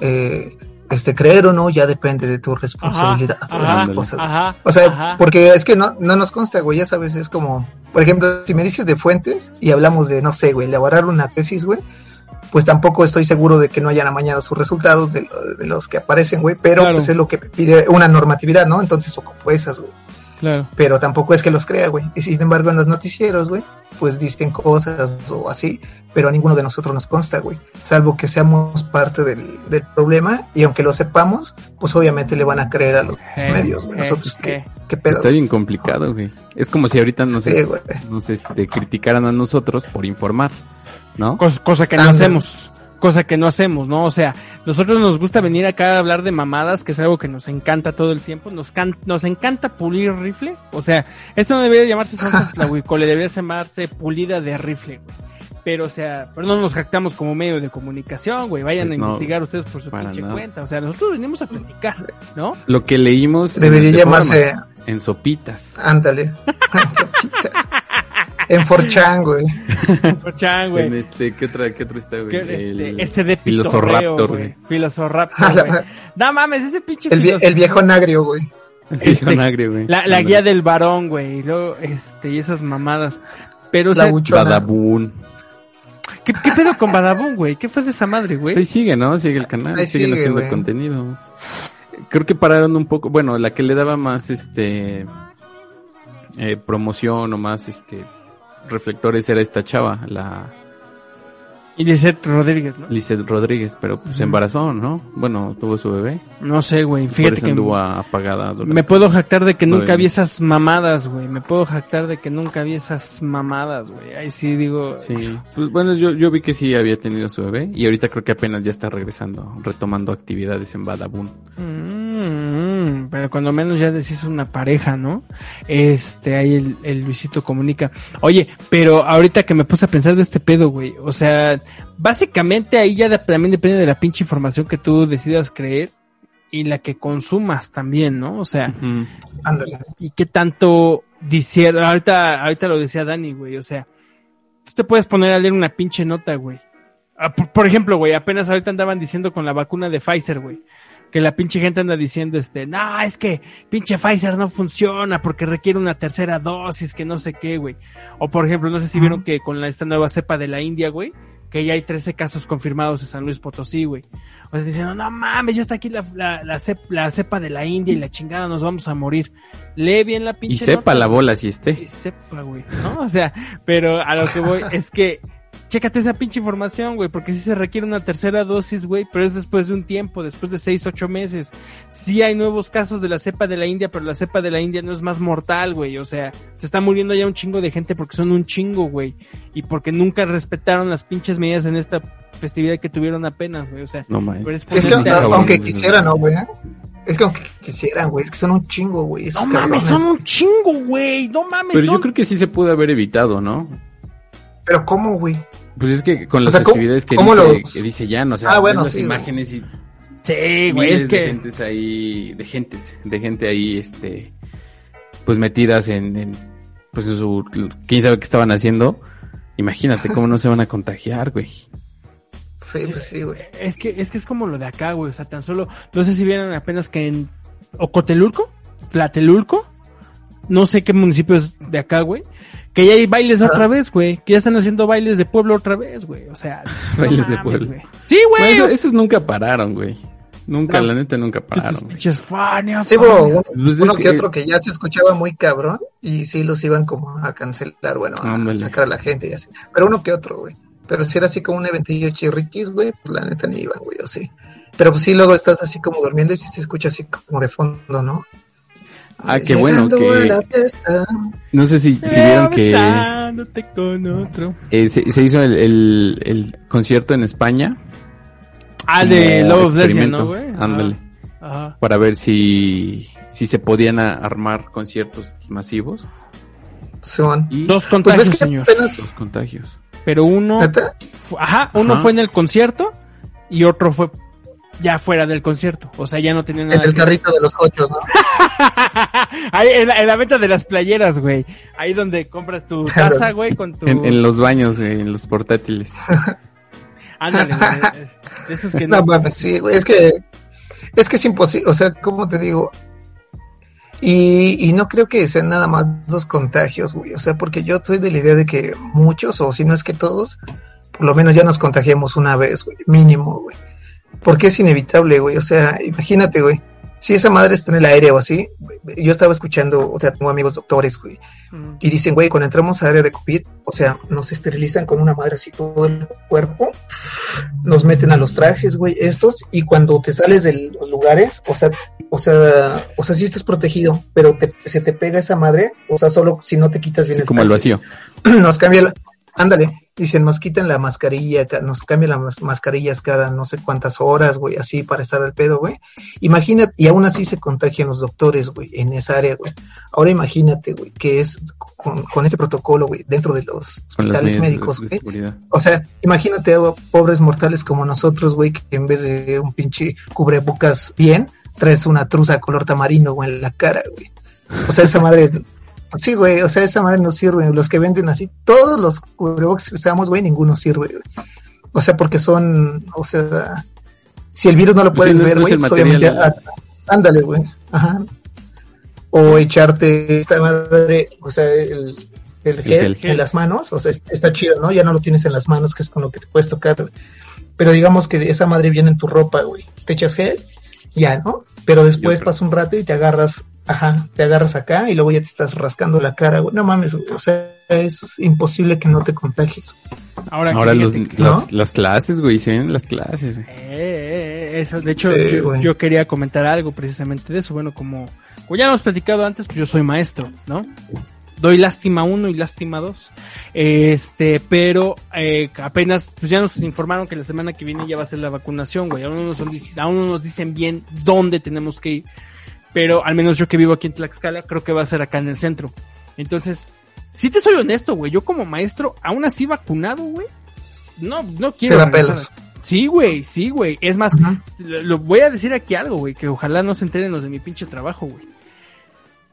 Speaker 5: Eh, este creer o no ya depende de tu responsabilidad.
Speaker 2: Ajá,
Speaker 5: esas
Speaker 2: ajá,
Speaker 5: cosas.
Speaker 2: ajá,
Speaker 5: O sea, porque es que no, no nos consta, güey, ya sabes, es como, por ejemplo, si me dices de fuentes y hablamos de, no sé, güey, elaborar una tesis, güey, pues tampoco estoy seguro de que no hayan amañado sus resultados de, de los que aparecen, güey, pero
Speaker 2: Claro.
Speaker 5: pues es lo que pide una normatividad, ¿no? Entonces ocupo esas, güey.
Speaker 2: Claro.
Speaker 5: Pero tampoco es que los crea, güey. Y sin embargo, en los noticieros, güey, pues dicen cosas o así, pero a ninguno de nosotros nos consta, güey. Salvo que seamos parte del, del problema y aunque lo sepamos, pues obviamente le van a creer a los
Speaker 2: Eh,
Speaker 5: medios, güey.
Speaker 2: eh,
Speaker 5: Nosotros, ¿qué,
Speaker 2: eh.
Speaker 5: qué pedo?
Speaker 3: Está bien complicado, güey. Es como si ahorita nos,
Speaker 5: Sí,
Speaker 3: es-
Speaker 5: güey.
Speaker 3: nos este, criticaran a nosotros por informar, ¿no?
Speaker 2: Cosa, cosa que no hacemos. Cosa que no hacemos, ¿no? O sea, nosotros nos gusta venir acá a hablar de mamadas, que es algo que nos encanta todo el tiempo. Nos, can- nos encanta pulir rifle. O sea, esto no debería llamarse salsa <laughs> tlahuicole, debería llamarse pulida de rifle, güey. Pero, o sea, pero no nos jactamos como medio de comunicación, güey. Vayan
Speaker 3: Pues
Speaker 2: a
Speaker 3: no,
Speaker 2: investigar ustedes por su pinche
Speaker 3: nada.
Speaker 2: cuenta. O sea, nosotros venimos a platicar, ¿no?
Speaker 3: Lo que leímos en
Speaker 5: Debería llamarse,
Speaker 3: en sopitas.
Speaker 5: ándale. <laughs> Sopitas. En Forchan, güey.
Speaker 2: Chan, güey.
Speaker 3: En este, ¿qué otra, qué otra está, güey?
Speaker 2: Este,
Speaker 3: El-
Speaker 2: ese de
Speaker 3: Filosoraptor, güey.
Speaker 2: Filosoraptor, güey. <laughs> No mames, ese pinche
Speaker 5: El, vie- el viejo nagrio, güey.
Speaker 3: El
Speaker 2: este,
Speaker 3: vinagre, güey.
Speaker 2: La, guía del varón, güey. Y luego, este, y esas mamadas. Pero, o sea.
Speaker 3: Badabun.
Speaker 2: ¿qué, ¿qué pedo con Badabun, güey? ¿Qué fue de esa madre, güey?
Speaker 3: Sí, sigue, ¿no? Sigue el canal,
Speaker 5: Ahí
Speaker 3: siguen
Speaker 5: sigue,
Speaker 3: haciendo
Speaker 5: güey.
Speaker 3: contenido. Creo que pararon un poco, bueno, la que le daba más, este, eh, promoción o más, este, reflectores era esta chava, la
Speaker 2: Y Lisette Rodríguez, ¿no?
Speaker 3: Lizeth Rodríguez, pero pues se embarazó, ¿no? Bueno, tuvo su bebé.
Speaker 2: No sé, güey.
Speaker 3: Por
Speaker 2: Fíjate
Speaker 3: eso
Speaker 2: que
Speaker 3: anduvo apagada.
Speaker 2: me puedo jactar de que nunca vi esas mamadas, güey. Me puedo jactar de que nunca vi esas mamadas, güey. Ahí sí digo...
Speaker 3: Sí, pues bueno, yo, yo vi que sí había tenido su bebé y ahorita creo que apenas ya está regresando, retomando actividades en Badabun.
Speaker 2: Mm, pero cuando menos ya decís una pareja, ¿no? Este, ahí el, el Luisito comunica. Oye, pero ahorita que me puse a pensar de este pedo, güey, o sea, básicamente ahí ya de- también depende de la pinche información que tú decidas creer y la que consumas también, ¿no? O sea, y qué tanto diciera, ahorita, ahorita lo decía Dani, güey, o sea, tú te puedes poner a leer una pinche nota, güey. Ah, Por, por ejemplo, güey, apenas ahorita andaban diciendo con la vacuna de Pfizer, güey, que la pinche gente anda diciendo, este, no, es que pinche Pfizer no funciona porque requiere una tercera dosis, que no sé qué, güey. O por ejemplo, no sé si vieron que con la, esta nueva cepa de la India, güey, que ya hay 13 casos confirmados en San Luis Potosí, güey. O sea, diciendo, no mames, ya está aquí la, la, la, cep- la cepa de la India y la chingada, nos vamos a morir. Lee bien la pinche
Speaker 3: Y sepa
Speaker 2: nota,
Speaker 3: la bola si esté.
Speaker 2: Y sepa, güey, ¿no? O sea, pero a lo que voy <laughs> es que chécate esa pinche información, güey, porque sí se requiere una tercera dosis, güey, pero es después de un tiempo, después de seis, ocho meses. Sí hay nuevos casos de la cepa de la India, pero la cepa de la India no es más mortal, güey, o sea, se está muriendo ya un chingo de gente porque son un chingo, güey, y porque nunca respetaron las pinches medidas en esta festividad que tuvieron apenas, güey, o sea,
Speaker 3: No
Speaker 2: pero
Speaker 3: mames.
Speaker 2: es
Speaker 5: Es que
Speaker 2: a-
Speaker 5: aunque quisieran, ¿no, güey? Es que aunque quisieran, güey, es que son un chingo, güey.
Speaker 2: No mames,
Speaker 5: cabrones.
Speaker 2: son un chingo, güey, no mames,
Speaker 3: Pero yo creo que sí se pudo haber evitado, ¿no?
Speaker 5: Pero ¿cómo, güey?
Speaker 3: Pues es que con
Speaker 5: O
Speaker 3: las
Speaker 5: sea, ¿cómo-
Speaker 3: festividades que,
Speaker 5: cómo
Speaker 3: dice,
Speaker 5: los-
Speaker 3: que dice Jan, o sea,
Speaker 5: Ah, bueno,
Speaker 3: las
Speaker 5: sí,
Speaker 3: imágenes y
Speaker 2: Sí, güey, es
Speaker 3: de
Speaker 2: que...
Speaker 3: gentes ahí, de gentes, de gente ahí, este, pues metidas en, en, pues en su, quién sabe qué estaban haciendo. Imagínate cómo no se van a contagiar, güey.
Speaker 5: Sí, pues sí, güey.
Speaker 2: Es que, es que es como lo de acá, güey. O sea, tan solo, no sé si vieron apenas que en Ocotelulco, Tlatelulco, no sé qué municipio es de acá, güey, que ya hay bailes otra vez, güey, que ya están haciendo bailes de pueblo otra vez, güey. O sea, <laughs> no
Speaker 3: Bailes de pueblo.
Speaker 2: güey. Sí, güey.
Speaker 3: Bueno, eso- esos nunca pararon, güey. Nunca,
Speaker 2: No.
Speaker 3: la neta, nunca pararon, güey.
Speaker 2: pinches Fania,
Speaker 5: Sí, uno,
Speaker 3: Pues es
Speaker 5: uno
Speaker 3: que-
Speaker 5: que otro que ya se escuchaba muy cabrón y sí los iban como a cancelar, bueno, a
Speaker 3: Ándale.
Speaker 5: sacar a la gente y así. Pero uno que otro, güey. Pero si era así como un eventillo chirriquis, güey, pues la neta ni iban, güey, o sí. Pero pues sí, luego estás así como durmiendo y se escucha así como de fondo, ¿no?
Speaker 3: Ah, qué bueno que-. No sé si, si vieron que
Speaker 2: con otro.
Speaker 3: eh, se, se hizo el, el, el concierto en España.
Speaker 2: Ah, de
Speaker 3: como
Speaker 2: Love of Lesbian. ¿no, güey?
Speaker 3: Ándale.
Speaker 2: Ajá.
Speaker 3: Para ver si, si se podían a- armar conciertos masivos
Speaker 5: Son.
Speaker 3: y
Speaker 2: Dos
Speaker 5: Pues
Speaker 2: contagios,
Speaker 5: que
Speaker 2: señor.
Speaker 5: apenas,
Speaker 3: los contagios.
Speaker 2: Pero uno, ajá, uno
Speaker 3: Ajá.
Speaker 2: fue en el concierto y otro fue ya fuera del concierto. O sea, ya no tenía nada
Speaker 5: En el
Speaker 2: que-
Speaker 5: carrito de los cochos, ¿no? <laughs>
Speaker 2: Ahí en la, en la venta de las playeras, güey. Ahí donde compras tu <laughs> taza, güey, con tu...
Speaker 3: En, en los baños, güey, en los portátiles. <laughs>
Speaker 2: Ándale, güey. De esos que
Speaker 5: No
Speaker 2: no...
Speaker 5: mames, sí, güey, es que es que es imposible, o sea, ¿cómo te digo? Y, y no creo que sean nada más dos contagios, güey, o sea, porque yo soy de la idea de que muchos, o si no es que todos, por lo menos ya nos contagiamos una vez, güey, mínimo, güey. Porque es inevitable, güey, o sea, imagínate, güey, si esa madre está en el aire o así, yo estaba escuchando, o sea, tengo amigos doctores, güey,
Speaker 2: Mm.
Speaker 5: y dicen, güey, cuando entramos a área de COVID, o sea, nos esterilizan con una madre así todo el cuerpo, nos meten a los trajes, güey, estos, y cuando te sales de los lugares, o sea, o sea, o sea, sí estás protegido, pero te, se te pega esa madre, o sea, solo si no te quitas bien
Speaker 3: Así
Speaker 5: el
Speaker 3: como el vacío. <clears throat>
Speaker 5: Nos cambia la, ándale, dicen, nos quitan la mascarilla, ca- nos cambian las mascarillas cada no sé cuántas horas, güey, así para estar al pedo, güey. Imagínate, y aún así se contagian los doctores, güey, en esa área, güey. Ahora imagínate, güey, que es con, con ese protocolo, güey, dentro de los hospitales médicos, güey. O sea, imagínate a pobres mortales como nosotros, güey, que en vez de un pinche cubrebocas bien, traes una truza color tamarindo, güey, en la cara, güey. O sea, esa madre, Sí, güey, o sea, esa madre no sirve. Los que venden así, todos los cubrebocas que usamos, güey, ninguno sirve, güey. O sea, porque son, o sea, si el virus no lo
Speaker 3: Pues
Speaker 5: puedes
Speaker 3: sí, no-
Speaker 5: ver, güey, obviamente, ah, ándale, güey. Ajá. O echarte esta madre, o sea, el, el gel,
Speaker 3: gel.
Speaker 5: en las manos, o sea, es- está chido, ¿no? Ya no lo tienes en las manos, que es con lo que te puedes tocar, güey. Pero digamos que esa madre viene en tu ropa, güey. Te echas gel, ya, ¿no? Pero después pasa un rato y te agarras, ajá, te agarras acá y luego ya te estás rascando la cara, güey. No mames, güey. O sea, es imposible que no te contagies.
Speaker 2: Ahora, que
Speaker 3: Ahora los,
Speaker 2: que-
Speaker 3: las, las clases, güey, se ven las clases. güey.
Speaker 2: Eh, eh, eh, eso, de hecho,
Speaker 5: Sí,
Speaker 2: yo,
Speaker 5: güey.
Speaker 2: yo quería comentar algo precisamente de eso. Bueno, como, como ya hemos platicado antes, pues yo soy maestro, ¿no? Doy lástima uno y lástima dos. Este, pero eh, apenas, pues ya nos informaron que la semana que viene ya va a ser la vacunación, güey. Aún no nos, aún no nos dicen bien dónde tenemos que ir. Pero al menos yo que vivo aquí en Tlaxcala, creo que va a ser acá en el centro. Entonces, si te soy honesto, güey, yo como maestro, aún así vacunado, güey, no, no quiero
Speaker 5: Te da pelos.
Speaker 2: Sí, güey, sí, güey. Es más,
Speaker 5: Ajá.
Speaker 2: lo, lo voy a decir aquí algo, güey, que ojalá no se enteren los de mi pinche trabajo, güey.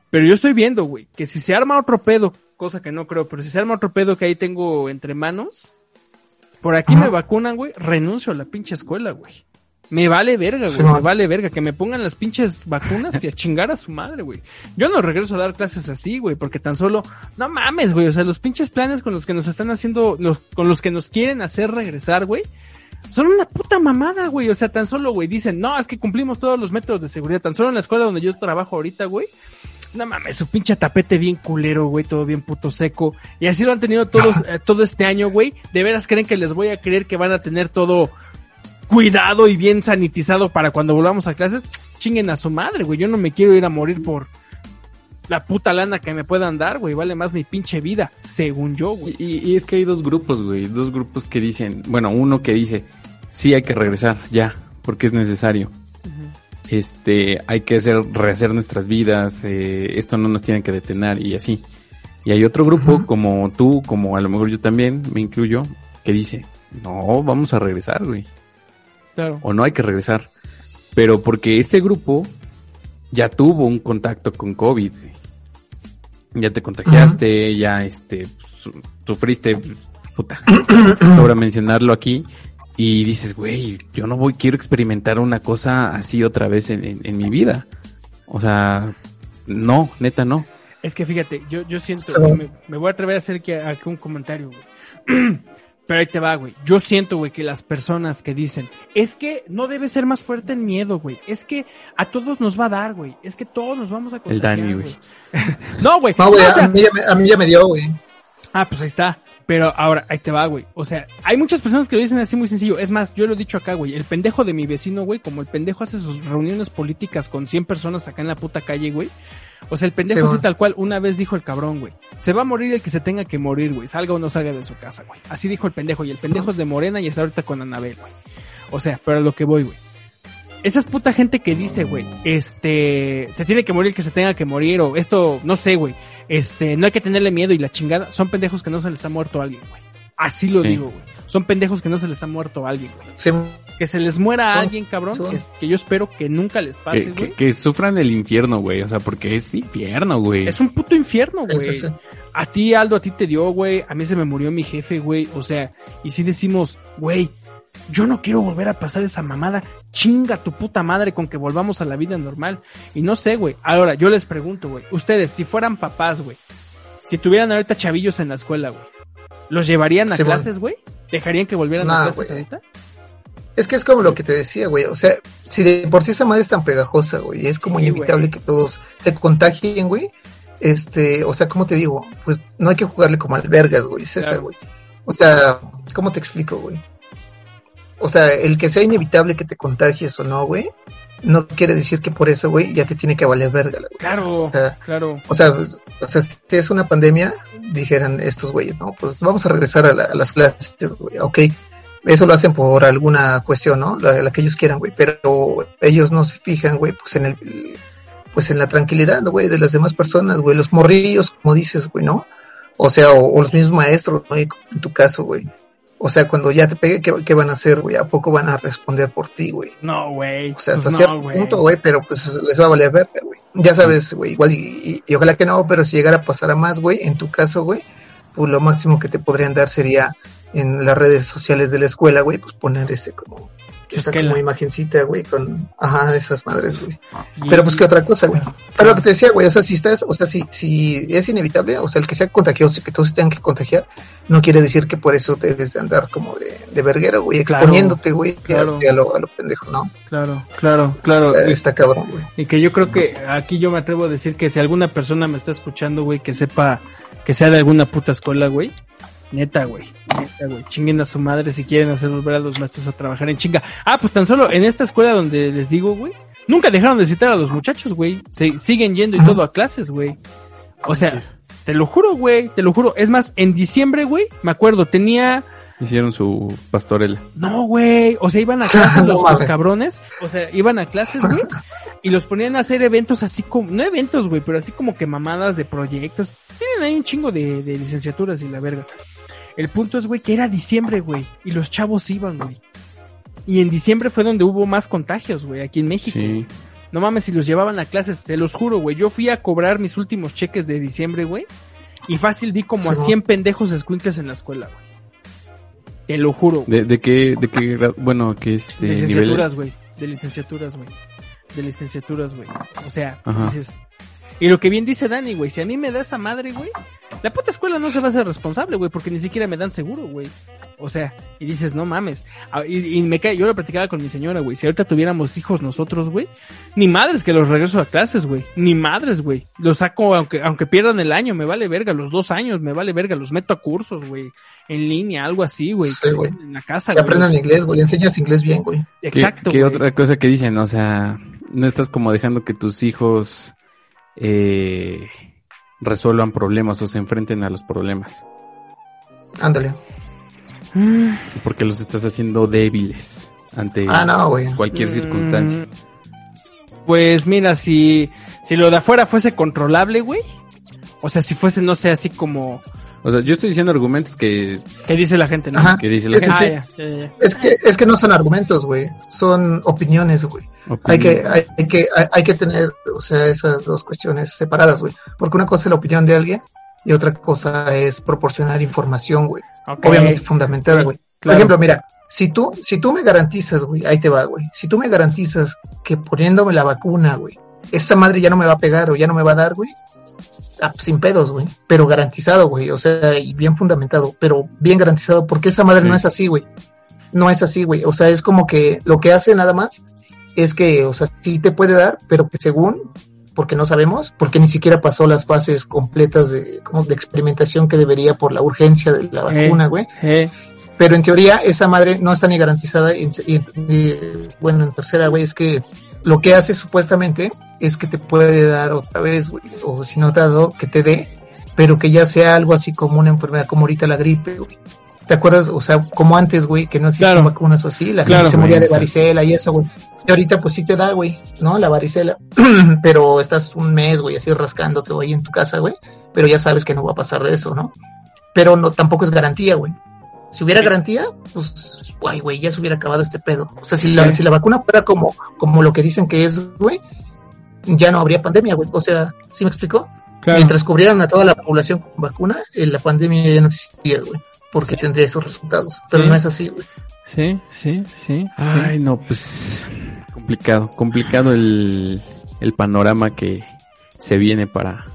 Speaker 2: Pero yo estoy viendo, güey, que si se arma otro pedo, cosa que no creo, pero si se arma otro pedo que ahí tengo entre manos, por aquí me vacunan, güey, renuncio a la pinche escuela, güey. Me vale verga, güey, me vale verga, que me pongan las pinches vacunas y a chingar a su madre, güey. Yo no regreso a dar clases así, güey, porque tan solo, no mames, güey, o sea, los pinches planes con los que nos están haciendo, los, con los que nos quieren hacer regresar, güey, son una puta mamada, güey. O sea, tan solo, güey, dicen, no, es que cumplimos todos los métodos de seguridad. Tan solo en la escuela donde yo trabajo ahorita, güey. No mames, su pinche tapete bien culero, güey, todo bien puto seco. Y así lo han tenido todos, eh, todo este año, güey. ¿De veras creen que les voy a creer que van a tener todo cuidado y bien sanitizado para cuando volvamos a clases? Chinguen a su madre, güey. Yo no me quiero ir a morir por la puta lana que me puedan dar, güey. Vale más mi pinche vida, según yo, güey.
Speaker 3: Y, y es que hay dos grupos, güey. Dos grupos que dicen, bueno, uno que dice, sí hay que regresar, ya, porque es necesario. Este, hay que hacer, rehacer nuestras vidas, eh, esto no nos tiene que detener y así. Y hay otro grupo, como tú, como a lo mejor yo también, me incluyo, que dice, no, vamos a regresar, güey.
Speaker 2: Claro.
Speaker 3: O no hay que regresar. Pero porque ese grupo ya tuvo un contacto con COVID. Ya te contagiaste, ya este su- sufriste, puta. <coughs> Ahora mencionarlo aquí y dices, güey, yo no voy, quiero experimentar una cosa así otra vez en, en- en mi vida. O sea, no, neta no.
Speaker 2: Es que fíjate, yo, yo siento, me, me voy a atrever a hacer que, aquí un comentario, güey. <clears throat> Pero ahí te va, güey. Yo siento, güey, que las personas que dicen, es que no debe ser más fuerte el miedo, güey. Es que a todos nos va a dar, güey. Es que todos nos vamos a
Speaker 3: El
Speaker 2: contagiar,
Speaker 3: Dani,
Speaker 2: güey. <laughs> no, güey.
Speaker 5: No, güey,
Speaker 2: o sea,
Speaker 5: a, mí ya me, a mí ya me dio, güey.
Speaker 2: Ah, pues ahí está. Pero ahora, ahí te va, güey. O sea, hay muchas personas que lo dicen así muy sencillo. Es más, yo lo he dicho acá, güey. El pendejo de mi vecino, güey, como el pendejo hace sus reuniones políticas con 100 personas acá en la puta calle, güey. O sea, el pendejo
Speaker 5: Sí,
Speaker 2: tal cual, una vez dijo el cabrón, güey. Se va a morir el que se tenga que morir, güey. Salga o no salga de su casa, güey. Así dijo el pendejo. Y el pendejo es de Morena y está ahorita con Anabel, güey. O sea, pero a lo que voy, güey. Esa es puta gente que dice, güey, este, se tiene que morir el que se tenga que morir, o esto, no sé, güey, este, no hay que tenerle miedo y la chingada, son pendejos que no se les ha muerto a alguien, güey. Así lo
Speaker 3: Sí.
Speaker 2: digo, güey. Son pendejos que no se les ha muerto a alguien, güey.
Speaker 5: Sí,
Speaker 2: Que se les muera a alguien, cabrón,
Speaker 5: Sí.
Speaker 2: que, que yo espero que nunca les pase,
Speaker 3: Que,
Speaker 2: güey.
Speaker 3: que, que sufran el infierno, güey. O sea, porque es infierno, güey.
Speaker 2: Es un puto infierno,
Speaker 5: sí,
Speaker 2: güey.
Speaker 5: sí, sí.
Speaker 2: A ti, Aldo, a ti te dio, güey. A mí se me murió mi jefe, güey. O sea, y si decimos, güey, yo no quiero volver a pasar esa mamada. Chinga tu puta madre con que volvamos a la vida normal. Y no sé, güey. Ahora, yo les pregunto, güey. Ustedes, si fueran papás, güey. Si tuvieran ahorita chavillos en la escuela, güey. ¿Los llevarían a
Speaker 5: Sí,
Speaker 2: clases, güey? ¿Dejarían que volvieran a clases ahorita?
Speaker 5: Es que es como lo que te decía, güey. O sea, si de por sí esa madre es tan pegajosa, güey, es como
Speaker 2: Sí,
Speaker 5: inevitable que todos se contagien, güey. Este, o sea, ¿cómo te digo? Pues no hay que jugarle como albergas, güey, es esa, güey. O sea, ¿cómo te explico, güey? O sea, el que sea inevitable que te contagies o no, güey, no quiere decir que por eso, güey, ya te tiene que valer verga, güey.
Speaker 2: Claro,
Speaker 5: O sea,
Speaker 2: claro.
Speaker 5: O sea, pues, o sea, si es una pandemia, dijeran estos güeyes, no, pues vamos a regresar a, la- a las clases, güey, ok. Eso lo hacen por alguna cuestión, ¿no? La, que ellos quieran, güey, pero ellos no se fijan, güey, pues en el, pues en la tranquilidad, ¿no, güey, de las demás personas, güey, los morrillos, como dices, güey, ¿no? O sea, o, o los mismos maestros, ¿no? En tu caso, güey. O sea, cuando ya te pegue, ¿qué, qué van a hacer, güey? ¿A poco van a responder por ti, güey?
Speaker 2: No, güey.
Speaker 5: O sea,
Speaker 2: Pues
Speaker 5: hasta
Speaker 2: no,
Speaker 5: cierto
Speaker 2: güey.
Speaker 5: punto, güey, pero pues les va a valer verga, güey. Ya sabes, güey, igual y, y- y ojalá que no, pero si llegara a pasar a más, güey, en tu caso, güey, pues lo máximo que te podrían dar sería en las redes sociales de la escuela, güey, pues poner ese como, esa
Speaker 2: Esquela.
Speaker 5: como imagencita, güey, con, ajá, esas madres, güey.
Speaker 2: Y-
Speaker 5: Pero pues qué otra cosa, güey. Pero lo que te decía, güey, o sea, si estás, o sea, si, si es inevitable, o sea, el que sea contagioso y que todos se tengan que contagiar, no quiere decir que por eso debes de andar como de, de verguero, güey,
Speaker 2: Claro,
Speaker 5: exponiéndote, güey,
Speaker 2: claro.
Speaker 5: a, lo, a lo pendejo, ¿no?
Speaker 2: Claro, claro, claro.
Speaker 5: Está, está cabrón, güey.
Speaker 2: Y que yo creo que aquí yo me atrevo a decir que si alguna persona me está escuchando, güey, que sepa que sea de alguna puta escuela, güey. Neta, güey. Neta, güey. Chinguen a su madre si quieren hacer volver a los maestros a trabajar en chinga. Ah, pues tan solo en esta escuela donde les digo, güey. Nunca dejaron de citar a los muchachos, güey. Se siguen yendo y
Speaker 5: Ajá.
Speaker 2: todo a clases, güey. O sea, te lo juro, güey. Te lo juro. Es más, en diciembre, güey, me acuerdo, tenía
Speaker 3: Hicieron su pastorela.
Speaker 2: no, güey. O sea, iban a clases <laughs> los, cabrones. O sea, iban a clases, güey. Y los ponían a hacer eventos así como, no eventos, güey, pero así como que mamadas de proyectos. Tienen ahí un chingo de, de licenciaturas y la verga. El punto es, güey, que era diciembre, güey. Y los chavos iban, güey. Y en diciembre fue donde hubo más contagios, güey, aquí en México.
Speaker 3: Sí.
Speaker 2: No mames, si los llevaban a clases, se los juro, güey. Yo fui a cobrar mis últimos cheques de diciembre, güey. Y fácil vi como a
Speaker 5: Sí, ¿no?
Speaker 2: 100 pendejos escuincles en la escuela, güey. Te lo juro. güey.
Speaker 3: ¿De, de qué, de qué, bueno, qué este,
Speaker 2: De licenciaturas, güey. De licenciaturas, güey. De licenciaturas, güey. O sea,
Speaker 3: Ajá.
Speaker 2: dices. Y lo que bien dice Dani, güey, si a mí me da esa madre, güey, la puta escuela no se va a hacer responsable, güey, porque ni siquiera me dan seguro, güey. O sea, y dices, no mames. Ah, Y, y me cae, yo lo platicaba con mi señora, güey, si ahorita tuviéramos hijos nosotros, güey, ni madres que los regreso a clases, güey. Ni madres, güey. Los saco aunque, aunque pierdan el año, me vale verga, los dos años, me vale verga, los meto a cursos, güey. En línea, algo así, güey.
Speaker 5: Sí,
Speaker 2: En la casa,
Speaker 5: Que
Speaker 2: güey.
Speaker 5: aprendan inglés, güey, enseñas inglés bien, güey.
Speaker 3: ¿Qué,
Speaker 2: Exacto.
Speaker 3: qué
Speaker 2: güey.
Speaker 3: otra cosa que dicen? O sea, no estás como dejando que tus hijos eh, resuelvan problemas o se enfrenten a los problemas.
Speaker 5: Ándale.
Speaker 3: Porque los estás haciendo débiles ante
Speaker 5: Ah, no,
Speaker 3: cualquier circunstancia.
Speaker 2: Mm, Pues mira, si, si lo de afuera fuese controlable, güey. O sea, si fuese, no sé, así como...
Speaker 3: O sea, yo estoy diciendo argumentos que,
Speaker 2: ¿Qué dice la gente, no?
Speaker 5: Ajá.
Speaker 3: que dice la
Speaker 2: Ah,
Speaker 3: gente.
Speaker 5: sí.
Speaker 2: ya, ya, ya.
Speaker 5: Es que, es que no son argumentos, güey. Son opiniones, güey. Hay que, hay, hay que, hay, hay que tener, o sea, esas dos cuestiones separadas, güey. Porque una cosa es la opinión de alguien y otra cosa es proporcionar información, güey. Obviamente fundamentada,
Speaker 2: Sí,
Speaker 5: güey. Por ejemplo, mira, si tú, si tú me garantizas, güey, ahí te va, güey. Si tú me garantizas que poniéndome la vacuna, güey, esta madre ya no me va a pegar o ya no me va a dar, güey. Ah, sin pedos, güey. Pero garantizado, güey. O sea, y bien fundamentado, pero bien garantizado, porque esa madre
Speaker 3: Sí.
Speaker 5: no es así, güey. No es así, güey. O sea, es como que lo que hace nada más es que, o sea, sí te puede dar, pero que según, porque no sabemos, porque ni siquiera pasó las fases completas de, como de experimentación que debería por la urgencia de la
Speaker 2: Eh.
Speaker 5: vacuna, güey.
Speaker 2: Eh,
Speaker 5: Pero en teoría esa madre no está ni garantizada. Y, y- y, bueno, en tercera, güey, es que lo que hace supuestamente es que te puede dar otra vez, güey, o si no te ha dado, que te dé, pero que ya sea algo así como una enfermedad, como ahorita la gripe, güey. ¿Te acuerdas? O sea, como antes, güey, que no existían
Speaker 2: Claro.
Speaker 5: vacunas o así, la
Speaker 2: Claro,
Speaker 5: gente se moría de varicela y eso, güey. Y ahorita pues sí te da, güey, ¿no? La varicela. <clears throat> pero estás un mes, güey, así rascándote, güey, en tu casa, güey. Pero ya sabes que no va a pasar de eso, ¿no? Pero no, tampoco es garantía, güey. Si hubiera garantía, pues, guay, güey, ya se hubiera acabado este pedo. O sea, si la, si la vacuna fuera como, como lo que dicen que es, güey, ya no habría pandemia, güey. O sea, ¿sí me explicó?
Speaker 2: claro.
Speaker 5: Mientras cubrieran a toda la población con vacuna, eh, la pandemia ya no existiría, güey. Porque tendría esos resultados. Pero
Speaker 2: Sí.
Speaker 5: no es así, güey.
Speaker 2: Sí, sí, sí.
Speaker 3: Ay, no, pues complicado, complicado el, el panorama que se viene para,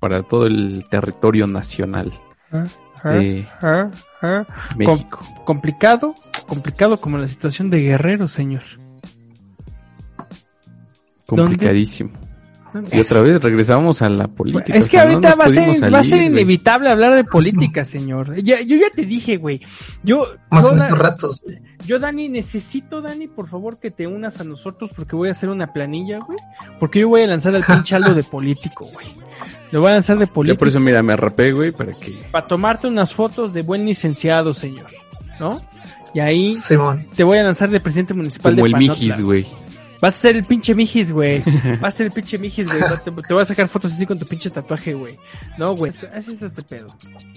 Speaker 3: para todo el territorio nacional
Speaker 2: Ah, ah, ah, ah.
Speaker 3: México.
Speaker 2: Complicado, complicado como la situación de Guerrero, señor.
Speaker 3: Complicadísimo. Y otra vez regresamos a la política.
Speaker 2: Es que
Speaker 3: o sea, no
Speaker 2: ahorita va, a ser,
Speaker 3: pudimos
Speaker 2: va a
Speaker 3: salir,
Speaker 2: ser
Speaker 3: güey.
Speaker 2: inevitable hablar de política, señor. Ya, yo ya te dije, güey. Yo,
Speaker 5: Más
Speaker 2: yo,
Speaker 5: estos ratos.
Speaker 2: yo, Dani, necesito, Dani, por favor, que te unas a nosotros porque voy a hacer una planilla, güey. Porque yo voy a lanzar al pinche algo de político, güey. Lo voy a lanzar de
Speaker 3: Yo
Speaker 2: político
Speaker 3: por eso, mira, me rapé, güey, para que...
Speaker 2: para tomarte unas fotos de buen licenciado, señor. ¿No? Y ahí
Speaker 5: Simón.
Speaker 2: te voy a lanzar de presidente municipal
Speaker 3: Como
Speaker 2: de
Speaker 3: el
Speaker 2: Panotla.
Speaker 3: Mijis, güey.
Speaker 2: Vas a ser el pinche Mijis, güey. <laughs> Vas a ser el pinche Mijis, güey. Te, te voy a sacar fotos así con tu pinche tatuaje, güey. No, güey. Así es este pedo.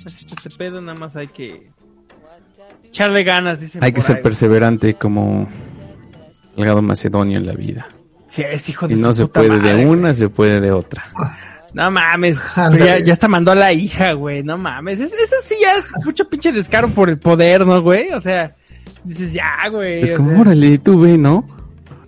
Speaker 2: Así es este pedo, nada más hay que... Echarle ganas, dicen.
Speaker 3: Hay que ser
Speaker 2: ahí.
Speaker 3: perseverante como Salgado Macedonio en la vida.
Speaker 2: Sí, es hijo de
Speaker 3: Y
Speaker 2: su
Speaker 3: no se puede
Speaker 2: madre,
Speaker 3: de
Speaker 2: güey.
Speaker 3: una, se puede de otra.
Speaker 2: No mames. Ya, ya hasta mandó a la hija, güey. No mames. Es- eso sí ya es mucho pinche descaro por el poder, ¿no, güey? O sea, dices, ya, güey.
Speaker 3: Es como,
Speaker 2: sea,
Speaker 3: órale, tú ve, ¿no?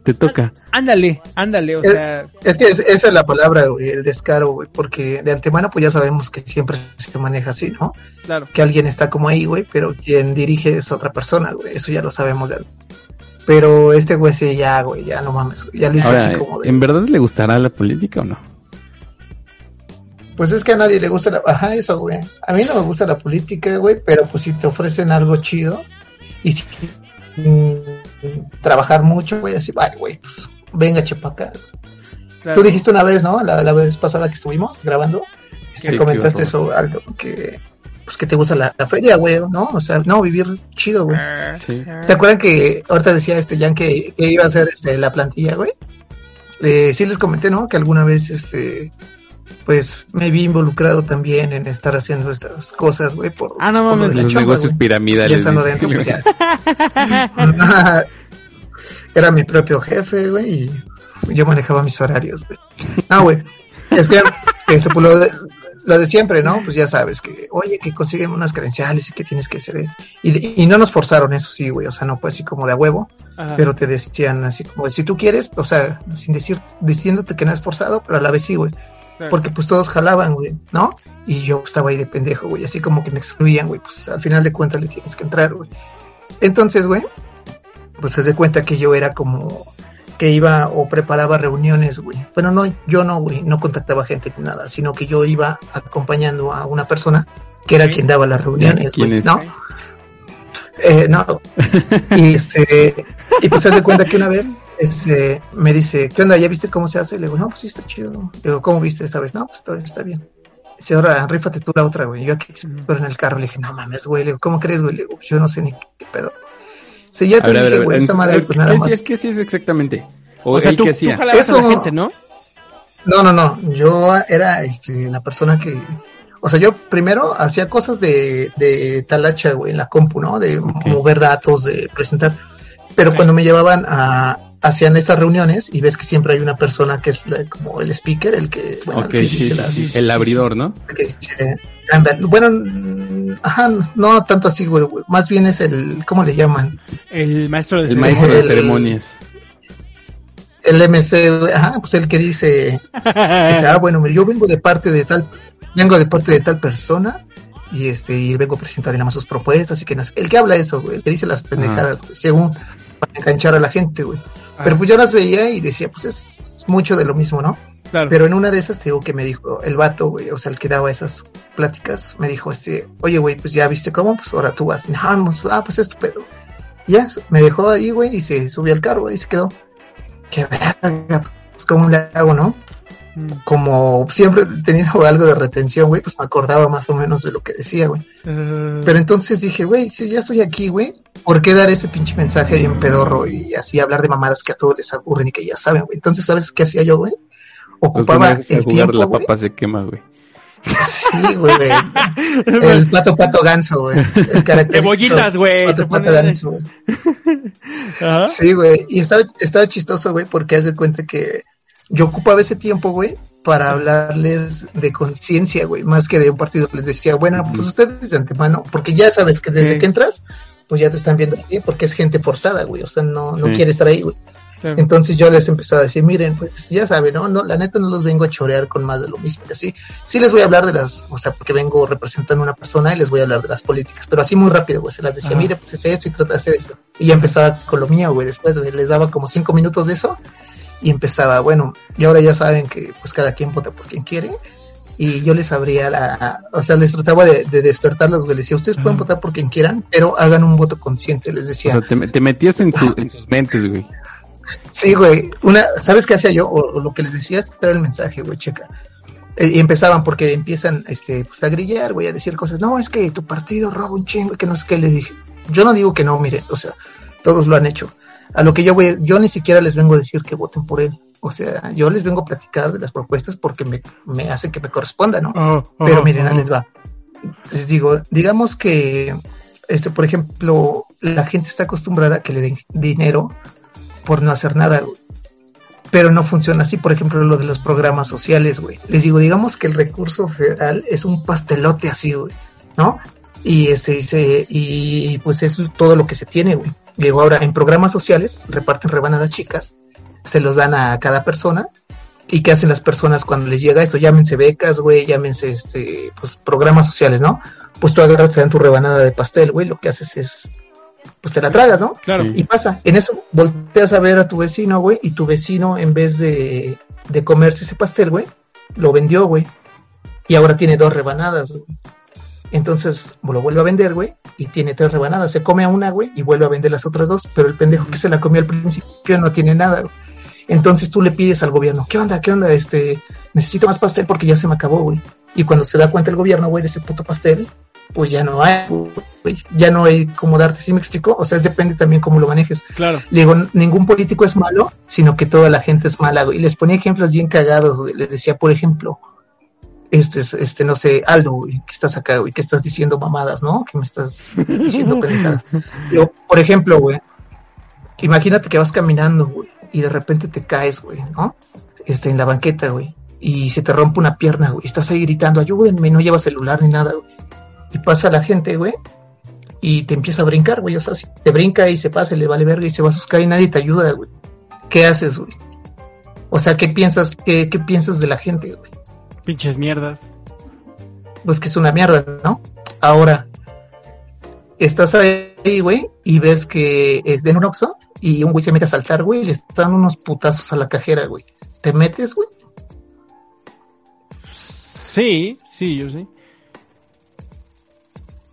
Speaker 3: Te toca.
Speaker 2: Ándale, ándale, o
Speaker 5: Es-
Speaker 2: sea.
Speaker 5: Es que es- esa es la palabra, güey, el descaro, güey, porque de antemano pues ya sabemos que siempre se maneja así, ¿no?
Speaker 2: Claro.
Speaker 5: Que alguien está como ahí, güey, pero quien dirige es otra persona, güey, eso ya lo sabemos de. Pero este güey sí, ya, güey, ya no mames, güey, ya lo hizo
Speaker 3: Ahora,
Speaker 5: así como de...
Speaker 3: ¿en verdad le gustará la política o no?
Speaker 5: Pues es que a nadie le gusta la... Ajá, eso, güey. A mí no me gusta la política, güey, pero pues si te ofrecen algo chido y si mm, trabajar mucho, güey, así, vale, güey, pues venga, chepaca.
Speaker 2: claro.
Speaker 5: Tú dijiste una vez, ¿no? La, la vez pasada que estuvimos grabando,
Speaker 3: Sí,
Speaker 5: que comentaste eso, algo que, pues que te gusta la, la feria, güey, ¿no? O sea, no, vivir chido, güey.
Speaker 2: Ah,
Speaker 3: Sí.
Speaker 2: ah.
Speaker 5: ¿Se acuerdan que ahorita decía este Jan que, que iba a hacer este, la plantilla, güey? Eh, sí les comenté, ¿no? Que alguna vez, este, pues me vi involucrado también en estar haciendo estas cosas, güey, por,
Speaker 2: Ah, no mames,
Speaker 3: Los
Speaker 5: chamba,
Speaker 3: negocios.
Speaker 5: Ya
Speaker 3: piramidales.
Speaker 5: pues ya. <laughs> Era mi propio jefe, güey, y yo manejaba mis horarios, güey. No, güey, es que, <laughs> este, pues lo de, lo de siempre, ¿no? Pues ya sabes que, oye, que consiguen unas credenciales y que tienes que hacer. Y, de- y no nos forzaron eso, sí, güey, o sea, no fue así como de a huevo,
Speaker 2: Ajá.
Speaker 5: pero te decían así como, si tú quieres, o sea, sin decir, diciéndote que no es forzado, pero a la vez sí, güey.
Speaker 2: Claro.
Speaker 5: Porque pues todos jalaban, güey, ¿no? Y yo estaba ahí de pendejo, güey, así como que me excluían, güey, pues al final de cuentas le tienes que entrar, güey. Entonces, güey, pues se de cuenta que yo era como que iba o preparaba reuniones, güey. Bueno, no, yo no, güey, no contactaba gente ni nada, sino que yo iba acompañando a una persona que era quien daba las reuniones,
Speaker 3: ¿Quién
Speaker 5: güey? ¿no? Eh, no. <laughs> Y este, y pues se de cuenta que una vez, este, me dice, ¿qué onda? ¿Ya viste cómo se hace? Le digo, no, pues sí está chido. Le digo, ¿cómo viste esta vez? No, pues está, está bien. Dice, ahora, rífate tú la otra, güey. Yo aquí pero en el carro le dije, no mames, güey. Le digo, ¿cómo crees, güey? Le digo, yo no sé ni qué pedo. Sí, ya
Speaker 3: A
Speaker 5: te
Speaker 3: ver,
Speaker 5: dije, güey, esta madre, pues nada
Speaker 3: ¿qué
Speaker 5: más.
Speaker 3: hacías? ¿Qué hacías exactamente? O,
Speaker 2: O sea, tú,
Speaker 3: qué
Speaker 2: tú
Speaker 3: hacía?
Speaker 2: jalabas a la gente, ¿no?
Speaker 5: No, no, no. Yo era este, la persona que. O sea, yo primero hacía cosas de, de talacha, güey, en la compu, ¿no? De mover datos, de presentar. Pero cuando me llevaban a. Hacían estas reuniones y ves que siempre hay una persona que es la- como el speaker, el que. Bueno,
Speaker 3: Ok,
Speaker 5: el que
Speaker 3: sí,
Speaker 5: dice
Speaker 3: sí,
Speaker 5: las-
Speaker 3: sí, el abridor, ¿no?
Speaker 5: que dice, anda, bueno, ajá, no tanto así, güey, güey, más bien es el, ¿cómo le llaman?
Speaker 2: El maestro de
Speaker 3: El maestro de
Speaker 5: El-
Speaker 3: ceremonias.
Speaker 5: El MC, güey, ajá, pues el que dice, <laughs> dice, ah, bueno, yo vengo de parte de tal, vengo de parte de tal persona y este, y vengo a presentar nada más sus propuestas y que no sé- el que habla eso, güey, el que dice las pendejadas, güey, según para enganchar a la gente, güey. Pero pues yo las veía y decía, pues es mucho de lo mismo, ¿no?
Speaker 2: claro.
Speaker 5: Pero en una de esas, te digo que me dijo el vato, güey, o sea, el que daba esas pláticas, me dijo, este, oye, güey, pues ya viste cómo, pues ahora tú vas, no, pues, ah, pues es tu pedo. Ya, me dejó ahí, güey, y se subió al carro, güey, y se quedó. Qué verga, pues cómo le hago, ¿no? Como siempre he tenido <laughs> algo de retención, güey, pues me acordaba más o menos de lo que decía, güey.
Speaker 2: eh,
Speaker 5: Pero entonces dije, güey, si ya estoy aquí, güey, ¿por qué dar ese pinche mensaje bien pedorro y así hablar de mamadas que a todos les aburren y que ya saben, güey? Entonces, ¿sabes qué hacía yo, güey? Ocupaba el
Speaker 3: jugar
Speaker 5: tiempo,
Speaker 3: la
Speaker 5: güey.
Speaker 3: papa se quema, güey.
Speaker 5: Sí, güey, güey. <laughs> El pato pato ganso, güey. El característico
Speaker 2: De bollitas, güey.
Speaker 5: Pato pato ganso, güey. <laughs> Sí, güey. Y estaba, estaba chistoso, güey, porque haz de cuenta que yo ocupaba ese tiempo, güey, para hablarles de conciencia, güey, más que de un partido. Les decía, bueno, pues ustedes de antemano, porque ya sabes que desde
Speaker 2: Sí.
Speaker 5: que entras, pues ya te están viendo así, porque es gente forzada, güey. O sea, no, no quiere estar ahí, güey.
Speaker 2: Claro.
Speaker 5: Entonces yo les empezaba a decir, miren, pues ya saben, ¿no? no La neta no los vengo a chorear con más de lo mismo, que así. Sí les voy a hablar de las, o sea, porque vengo representando a una persona y les voy a hablar de las políticas, pero así muy rápido, güey. Se las decía,
Speaker 2: Ajá.
Speaker 5: mire, pues es esto y trata de hacer eso. Y ya empezaba con lo mío, güey. Después, güey, les daba como cinco minutos de eso y empezaba, bueno, y ahora ya saben que pues cada quien vota por quien quiere. Y yo les abría la, o sea, les trataba de, de despertarlos. Les decía, ustedes pueden votar por quien quieran, pero hagan un voto consciente, les
Speaker 3: O
Speaker 5: decía.
Speaker 3: sea, te, te metías en, su- en sus mentes, güey.
Speaker 5: Sí, güey. Una, ¿sabes qué hacía yo? O, o lo que les decía es traer el mensaje, güey, checa. Eh, y empezaban porque empiezan, este, pues a grillar, güey, a decir cosas. No, es que tu partido roba un chingo que no sé qué. Les dije, yo no digo que no, miren, o sea, todos lo han hecho. A lo que yo voy, yo ni siquiera les vengo a decir que voten por él. O sea, yo les vengo a platicar de las propuestas porque me, me hace que me corresponda, ¿no?
Speaker 2: Ah,
Speaker 5: Pero
Speaker 2: ah,
Speaker 5: miren,
Speaker 2: ah.
Speaker 5: les va. Les digo, digamos que este, por ejemplo, la gente está acostumbrada a que le den dinero por no hacer nada, güey. Pero no funciona así, por ejemplo, lo de los programas sociales, güey. Les digo, digamos que el recurso federal es un pastelote así, güey, ¿no? Y este, dice, y pues es todo lo que se tiene, güey. Digo, ahora, en programas sociales reparten rebanadas chicas, se los dan a cada persona. ¿Y qué hacen las personas cuando les llega esto? Llámense becas, güey, llámense, este, pues, programas sociales, ¿no? Pues tú agarras, te dan tu rebanada de pastel, güey, lo que haces es, pues te la tragas, ¿no?
Speaker 2: Claro.
Speaker 5: Y pasa, en eso volteas a ver a tu vecino, güey, y tu vecino, en vez de, de comerse ese pastel, güey, lo vendió, güey. Y ahora tiene dos rebanadas, güey. Entonces lo vuelve a vender, güey, y tiene tres rebanadas. Se come a una, güey, y vuelve a vender las otras dos, pero el pendejo que se la comió al principio no tiene nada. Entonces tú le pides al gobierno, ¿qué onda? ¿Qué onda? Este, necesito más pastel porque ya se me acabó, güey. Y cuando se da cuenta el gobierno, güey, de ese puto pastel, pues ya no hay, güey. Ya no hay cómo darte, ¿sí me explico? O sea, depende también cómo lo manejes.
Speaker 2: Claro.
Speaker 5: Le digo, ningún político es malo, sino que toda la gente es mala, güey. Y les ponía ejemplos bien cagados, güey. Les decía, por ejemplo, este, es- este, no sé, Aldo, güey, que estás acá, güey, que estás diciendo mamadas, ¿no? Que me estás diciendo <laughs> pendejadas. Yo, por ejemplo, güey, imagínate que vas caminando, güey, y de repente te caes, güey, ¿no? Este, en la banqueta, güey, y se te rompe una pierna, güey, estás ahí gritando, ayúdenme, no llevas celular ni nada, güey. Y pasa la gente, güey, y te empieza a brincar, güey, o sea, si te brinca y se pasa, y le vale verga y se va a buscar y nadie te ayuda, güey. ¿Qué haces, güey? O sea, ¿qué piensas, qué, qué piensas de la gente, güey?
Speaker 2: Pinches mierdas.
Speaker 5: pues que es una mierda, ¿no? Ahora, estás ahí, güey, y ves que es de un Oxxo y un güey se mete a saltar, güey, y le están unos putazos a la cajera, güey. ¿Te metes, güey?
Speaker 2: Sí, sí, yo sí.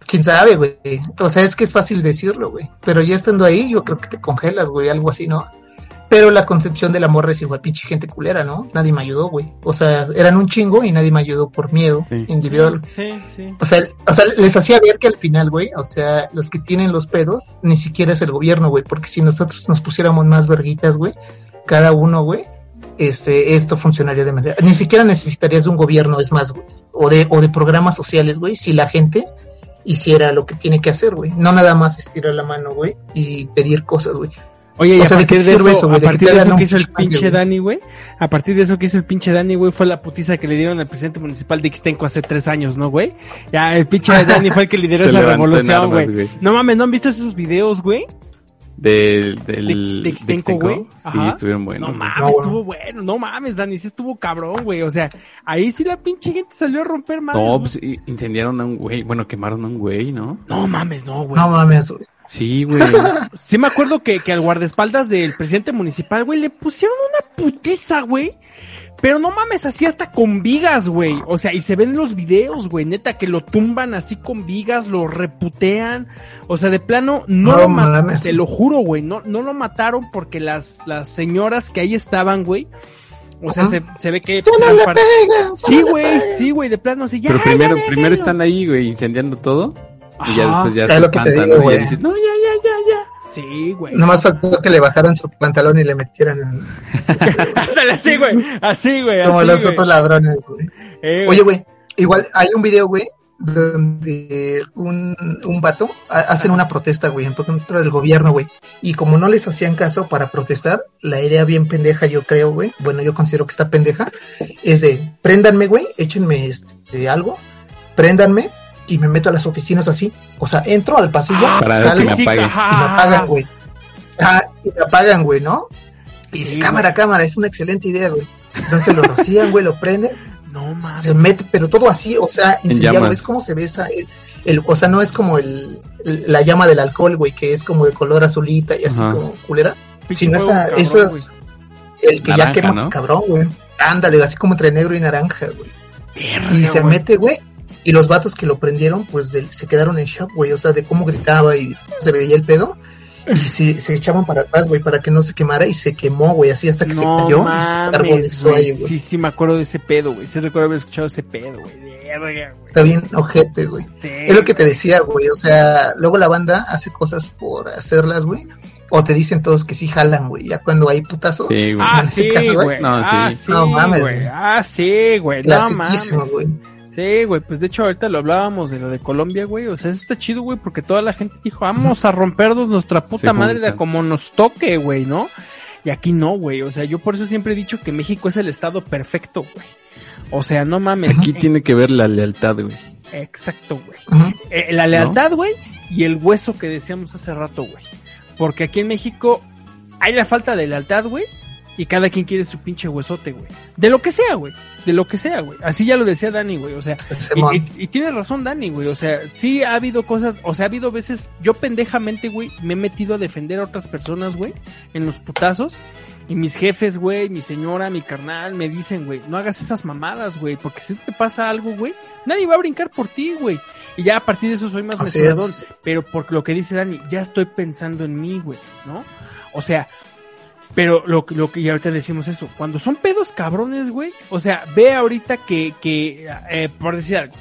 Speaker 5: ¿Quién sabe, güey? O sea, es que es fácil decirlo, güey. Pero ya estando ahí, yo creo que te congelas, güey, algo así, ¿no? Pero la concepción de la morra es igual, pinche gente culera, ¿no? Nadie me ayudó, güey. O sea, eran un chingo y nadie me ayudó por miedo
Speaker 3: Sí.
Speaker 5: individual.
Speaker 2: Sí, sí.
Speaker 5: O sea, o sea, les hacía ver que al final, güey, o sea, los que tienen los pedos, ni siquiera es el gobierno, güey, porque si nosotros nos pusiéramos más verguitas, güey, cada uno, güey, este, esto funcionaría de manera, ni siquiera necesitarías de un gobierno, es más, güey, o de, o de programas sociales, güey, si la gente hiciera lo que tiene que hacer, güey, no nada más estirar la mano, güey, y pedir cosas, güey.
Speaker 2: Oye, y
Speaker 5: O
Speaker 2: a
Speaker 5: sea, ¿de qué
Speaker 2: partir de eso,
Speaker 5: eso, güey?
Speaker 2: a
Speaker 5: ¿De qué
Speaker 2: partir de eso que hizo el
Speaker 5: pinche?
Speaker 2: Dani, güey, a partir de eso que hizo el pinche Dani, güey, fue la putiza que le dieron al presidente municipal de Ixtenco hace tres años, ¿no, güey? Ya, el pinche <laughs> Dani fue el que lideró esa revolución, güey. No mames, ¿no han visto esos videos, güey?
Speaker 3: Del, del,
Speaker 2: De- Ixtenco, güey.
Speaker 3: Sí,
Speaker 2: Ajá.
Speaker 3: estuvieron buenos.
Speaker 2: No mames,
Speaker 5: No,
Speaker 2: estuvo bueno, no mames, Dani, sí estuvo cabrón, güey. O sea, ahí sí la pinche gente salió a romper madres.
Speaker 3: No, pues incendiaron a un güey. Bueno, quemaron a un güey, ¿no?
Speaker 2: No mames, no, güey.
Speaker 5: No mames, güey.
Speaker 3: Sí, güey.
Speaker 2: Sí me acuerdo que, que al guardaespaldas del presidente municipal, güey, le pusieron una putiza, güey. Pero no mames, así hasta con vigas, güey. O sea, y se ven los videos, güey, neta, que lo tumban así con vigas, lo reputean. O sea, de plano, no,
Speaker 5: No
Speaker 2: lo mataron,
Speaker 5: mames.
Speaker 2: te lo juro, güey, no, no lo mataron porque las, las señoras que ahí estaban, güey. O sea, se, se ve que...
Speaker 5: ¡Tú
Speaker 2: pues,
Speaker 5: no
Speaker 2: eran
Speaker 5: le pegas!
Speaker 2: Sí, güey, sí, güey, de plano, así, ya,
Speaker 3: Pero primero,
Speaker 2: ya,
Speaker 3: primero están ahí, güey, incendiando todo. Y ya después ya
Speaker 5: Es
Speaker 3: se
Speaker 5: lo que te digo,
Speaker 3: ¿no? Y ya
Speaker 5: güey.
Speaker 3: dicen, no, ya, ya, ya, ya.
Speaker 2: Sí, güey.
Speaker 5: Nomás faltó que le bajaran su pantalón y le metieran <laughs>
Speaker 2: así, güey, así, güey,
Speaker 5: como
Speaker 2: así,
Speaker 5: los
Speaker 2: güey.
Speaker 5: otros ladrones, güey.
Speaker 2: Eh,
Speaker 5: Oye, güey, igual hay un video, güey, donde un, un vato ha- hacen una protesta, güey, en contra del gobierno, güey. Y como no les hacían caso para protestar, la idea bien pendeja, yo creo, güey, bueno, yo considero que está pendeja, es de, préndanme, güey, échenme este, algo, préndanme y me meto a las oficinas así. O sea, entro al pasillo,
Speaker 3: Para
Speaker 5: salgo
Speaker 3: que me
Speaker 2: sí,
Speaker 3: apague.
Speaker 2: ajá.
Speaker 5: y me apagan, güey. Ah, y me apagan, güey, ¿no? Y dice,
Speaker 2: Sí,
Speaker 5: cámara,
Speaker 2: güey.
Speaker 5: cámara, es una excelente idea, güey. Entonces lo rocían, güey, lo prenden
Speaker 2: No mames.
Speaker 5: se mete, pero todo así, o sea, incendiario,
Speaker 3: llamas.
Speaker 5: ¿ves cómo se ve esa, el, el- o sea, no es como el, el- la llama del alcohol, güey, que es como de color azulita y así
Speaker 3: Ajá.
Speaker 5: como culera, sino esa,
Speaker 2: cabrón,
Speaker 5: eso
Speaker 2: güey.
Speaker 5: es el que
Speaker 3: Naranja,
Speaker 5: ya quema
Speaker 3: ¿no?
Speaker 5: cabrón, güey. Ándale, así como entre negro y naranja, güey. Y se
Speaker 2: güey.
Speaker 5: mete, güey, y los vatos que lo prendieron, pues del- se quedaron en shock, güey, o sea, de cómo gritaba y se veía el pedo. Y <laughs> se, se echaban para atrás, güey, para que no se quemara y se quemó, güey, así hasta que se cayó y se
Speaker 2: mames, güey.
Speaker 5: ahí, güey.
Speaker 2: Sí, sí, me acuerdo de ese pedo, güey. Sí recuerdo haber escuchado ese pedo, güey.
Speaker 5: Está bien ojete, güey.
Speaker 2: Sí,
Speaker 5: Es lo que te decía, güey. O sea, luego la banda hace cosas por hacerlas, güey. O te dicen todos que sí jalan, güey. Ya cuando hay putazo.
Speaker 3: Sí, güey.
Speaker 2: Ah, sí,
Speaker 5: güey.
Speaker 3: No,
Speaker 2: ah,
Speaker 3: sí.
Speaker 2: sí,
Speaker 5: No mames,
Speaker 2: güey. Ah, sí, güey. No mames. Sí, güey, pues de hecho ahorita lo hablábamos de lo de Colombia, güey. O sea, eso está chido, güey, porque toda la gente dijo, vamos a rompernos nuestra puta madre de como nos toque, güey, ¿no? Y aquí no, güey. O sea, yo por eso siempre he dicho que México es el estado perfecto, güey. O sea, no mames.
Speaker 3: Aquí tiene que ver la lealtad, güey.
Speaker 2: Exacto, güey. Eh, la lealtad, güey, y el hueso que decíamos hace rato, güey. Porque aquí en México hay la falta de lealtad, güey, y cada quien quiere su pinche huesote, güey. De lo que sea, güey. De lo que sea, güey. Así ya lo decía Dani, güey. O sea, y,
Speaker 5: Simón.
Speaker 2: y- y tiene razón Dani, güey. O sea, sí ha habido cosas, o sea, ha habido veces, yo pendejamente, güey, me he metido a defender a otras personas, güey, en los putazos. Y mis jefes, güey, mi señora, mi carnal, me dicen, güey, no hagas esas mamadas, güey, porque si te pasa algo, güey, nadie va a brincar por ti, güey. Y ya a partir de eso soy más mesuradón.
Speaker 5: es.
Speaker 2: Pero por lo que dice Dani, ya estoy pensando en mí, güey, ¿no? O sea, pero lo, que- lo que ya ahorita decimos eso, cuando son pedos cabrones, güey, o sea, ve ahorita que, que eh, por decir algo,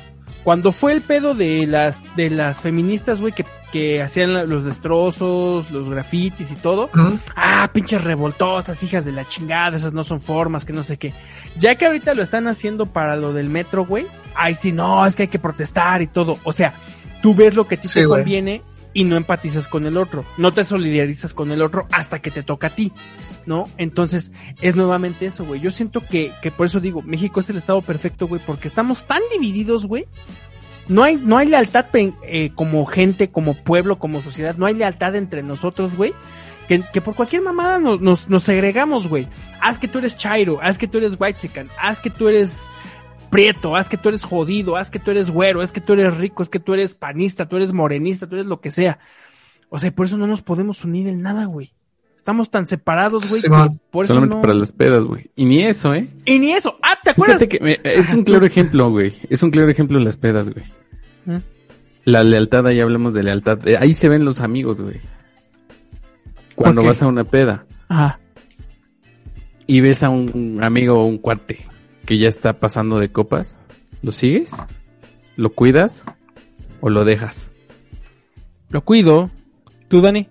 Speaker 2: cuando fue el pedo de las, de las feministas, güey, que, que hacían los destrozos, los grafitis y todo, ah, pinches revoltosas, hijas de la chingada, esas no son formas, que no sé qué. Ya que ahorita lo están haciendo para lo del metro, güey, ay, sí, no, es que hay que protestar y todo. O sea, tú ves lo que a ti
Speaker 5: Sí,
Speaker 2: te
Speaker 5: güey.
Speaker 2: conviene y no empatizas con el otro, no te solidarizas con el otro hasta que te toca a ti, ¿no? Entonces, es nuevamente eso, güey. Yo siento que, que por eso digo, México es el estado perfecto, güey, porque estamos tan divididos, güey. No hay, no hay lealtad eh, como gente, como pueblo, como sociedad, no hay lealtad entre nosotros, güey. Que, que por cualquier mamada nos, nos, nos segregamos, güey. Haz que tú eres chairo, haz que tú eres whitezican, haz que tú eres prieto, haz que tú eres jodido, haz que tú eres güero, haz que tú eres rico, haz que tú eres panista, tú eres morenista, tú eres lo que sea. O sea, por eso no nos podemos unir en nada, güey. Estamos tan separados, güey, que
Speaker 5: Simón.
Speaker 2: por eso
Speaker 3: Solamente
Speaker 2: no...
Speaker 3: para las pedas, güey. Y ni eso, ¿eh?
Speaker 2: Y ni eso. Ah, ¿te acuerdas?
Speaker 3: Fíjate que me- es un claro ejemplo, güey. Es un claro ejemplo de las pedas, güey.
Speaker 2: ¿Mm?
Speaker 3: La lealtad, ahí hablamos de lealtad. Eh, Ahí se ven los amigos, güey. Cuando vas a una peda
Speaker 2: Ajá.
Speaker 3: y ves a un amigo o un cuate que ya está pasando de copas, ¿lo sigues? ¿Lo cuidas? ¿O lo dejas?
Speaker 2: Lo cuido. ¿Tú, Dani?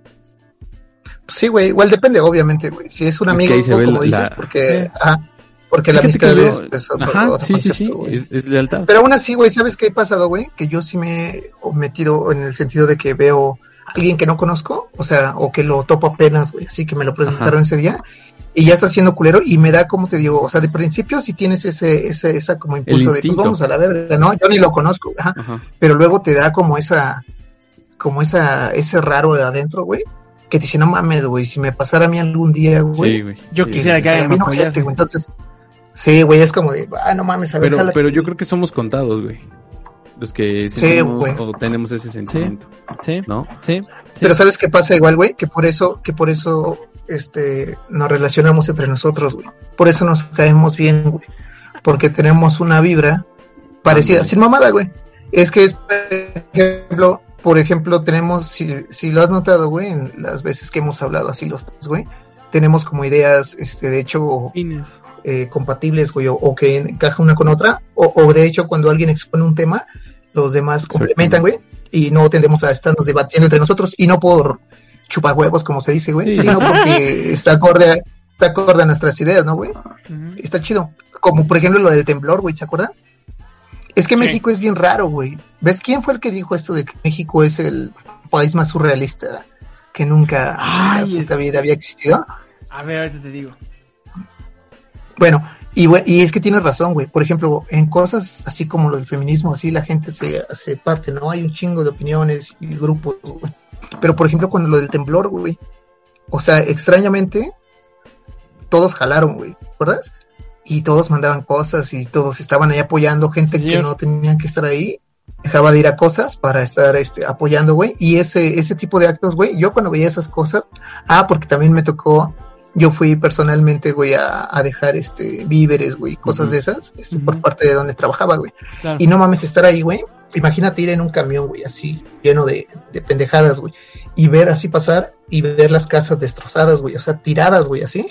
Speaker 5: Sí, güey, igual depende, obviamente, güey. Si es un
Speaker 3: Es que
Speaker 5: amigo,
Speaker 3: ahí se ve
Speaker 5: como
Speaker 3: la-
Speaker 5: dices, porque, ajá, porque la amistad
Speaker 3: que
Speaker 5: es, es otro,
Speaker 3: Ajá,
Speaker 5: otro
Speaker 3: sí, sí, sí. Es, es lealtad.
Speaker 5: Pero aún así, güey, ¿sabes qué ha pasado, güey? Que yo sí me he metido en el sentido de que veo a alguien que no conozco, o sea, o que lo topo apenas, güey, así que me lo presentaron
Speaker 3: Ajá.
Speaker 5: ese día y ya está siendo culero y me da, como te digo, o sea, de principio si tienes ese, ese, esa como impulso de, pues vamos a la verga, ¿no? Yo ni lo conozco, ajá,
Speaker 3: Ajá.
Speaker 5: pero luego te da como esa, como esa, ese raro de adentro, güey, que te dice, no mames, güey, si me pasara a mí algún día, güey,
Speaker 3: Sí, güey.
Speaker 2: Yo
Speaker 3: Sí,
Speaker 2: quisiera
Speaker 3: sí,
Speaker 2: que
Speaker 3: sí.
Speaker 5: ojete, güey. Entonces, sí, güey, es como de, ah, no mames, a ver,
Speaker 3: Pero,
Speaker 5: jala.
Speaker 3: pero yo creo que somos contados, güey. Los que
Speaker 5: Sí,
Speaker 3: sentimos
Speaker 5: güey.
Speaker 3: o tenemos ese sentimiento,
Speaker 2: Sí,
Speaker 3: ¿no?
Speaker 2: sí. sí.
Speaker 5: Pero ¿sabes qué pasa igual, güey? Que por eso, que por eso, este, nos relacionamos entre nosotros, güey. Por eso nos caemos bien, güey. Porque tenemos una vibra parecida, sin mamada, güey. Es que es, por ejemplo, por ejemplo, tenemos, si, si lo has notado, güey, en las veces que hemos hablado así los tres, güey, tenemos como ideas, este, de hecho, eh, compatibles, güey, o, o que encaja una con otra, o, o de hecho cuando alguien expone un tema, los demás complementan, güey, y no tendemos a estarnos debatiendo entre nosotros, y no por chupar huevos, como se dice, güey,
Speaker 2: Sí.
Speaker 5: sino porque <laughs> está acorde, a- está acorde a nuestras ideas, ¿no, güey?
Speaker 2: Ujú.
Speaker 5: Está chido. Como por ejemplo lo del temblor, güey, ¿se acuerdan? Es que
Speaker 2: Sí.
Speaker 5: México es bien raro, güey. ¿Ves quién fue el que dijo esto de que México es el país más surrealista que nunca
Speaker 2: Ay,
Speaker 5: en la vida había existido?
Speaker 2: A ver, ahorita te digo.
Speaker 5: Bueno, y es que tienes razón, güey. Por ejemplo, en cosas así como lo del feminismo, así la gente se, se parte, ¿no? Hay un chingo de opiniones y grupos, güey. Pero, por ejemplo, con lo del temblor, güey. O sea, extrañamente, todos jalaron, güey, ¿verdad? Y todos mandaban cosas y todos estaban ahí apoyando gente
Speaker 2: Sí,
Speaker 5: que
Speaker 2: señor.
Speaker 5: no tenían que estar ahí. Dejaba de ir a cosas para estar este, apoyando, güey. Y ese, ese tipo de actos, güey, yo cuando veía esas cosas, ah, porque también me tocó yo fui personalmente, güey, a, a dejar este víveres, güey, cosas de esas, este, por parte de donde trabajaba, güey.
Speaker 2: Claro.
Speaker 5: Y no mames, estar ahí, güey. Imagínate ir en un camión, güey, así, lleno de, de pendejadas, güey. Y ver así pasar y ver las casas destrozadas, güey, o sea, tiradas, güey, así.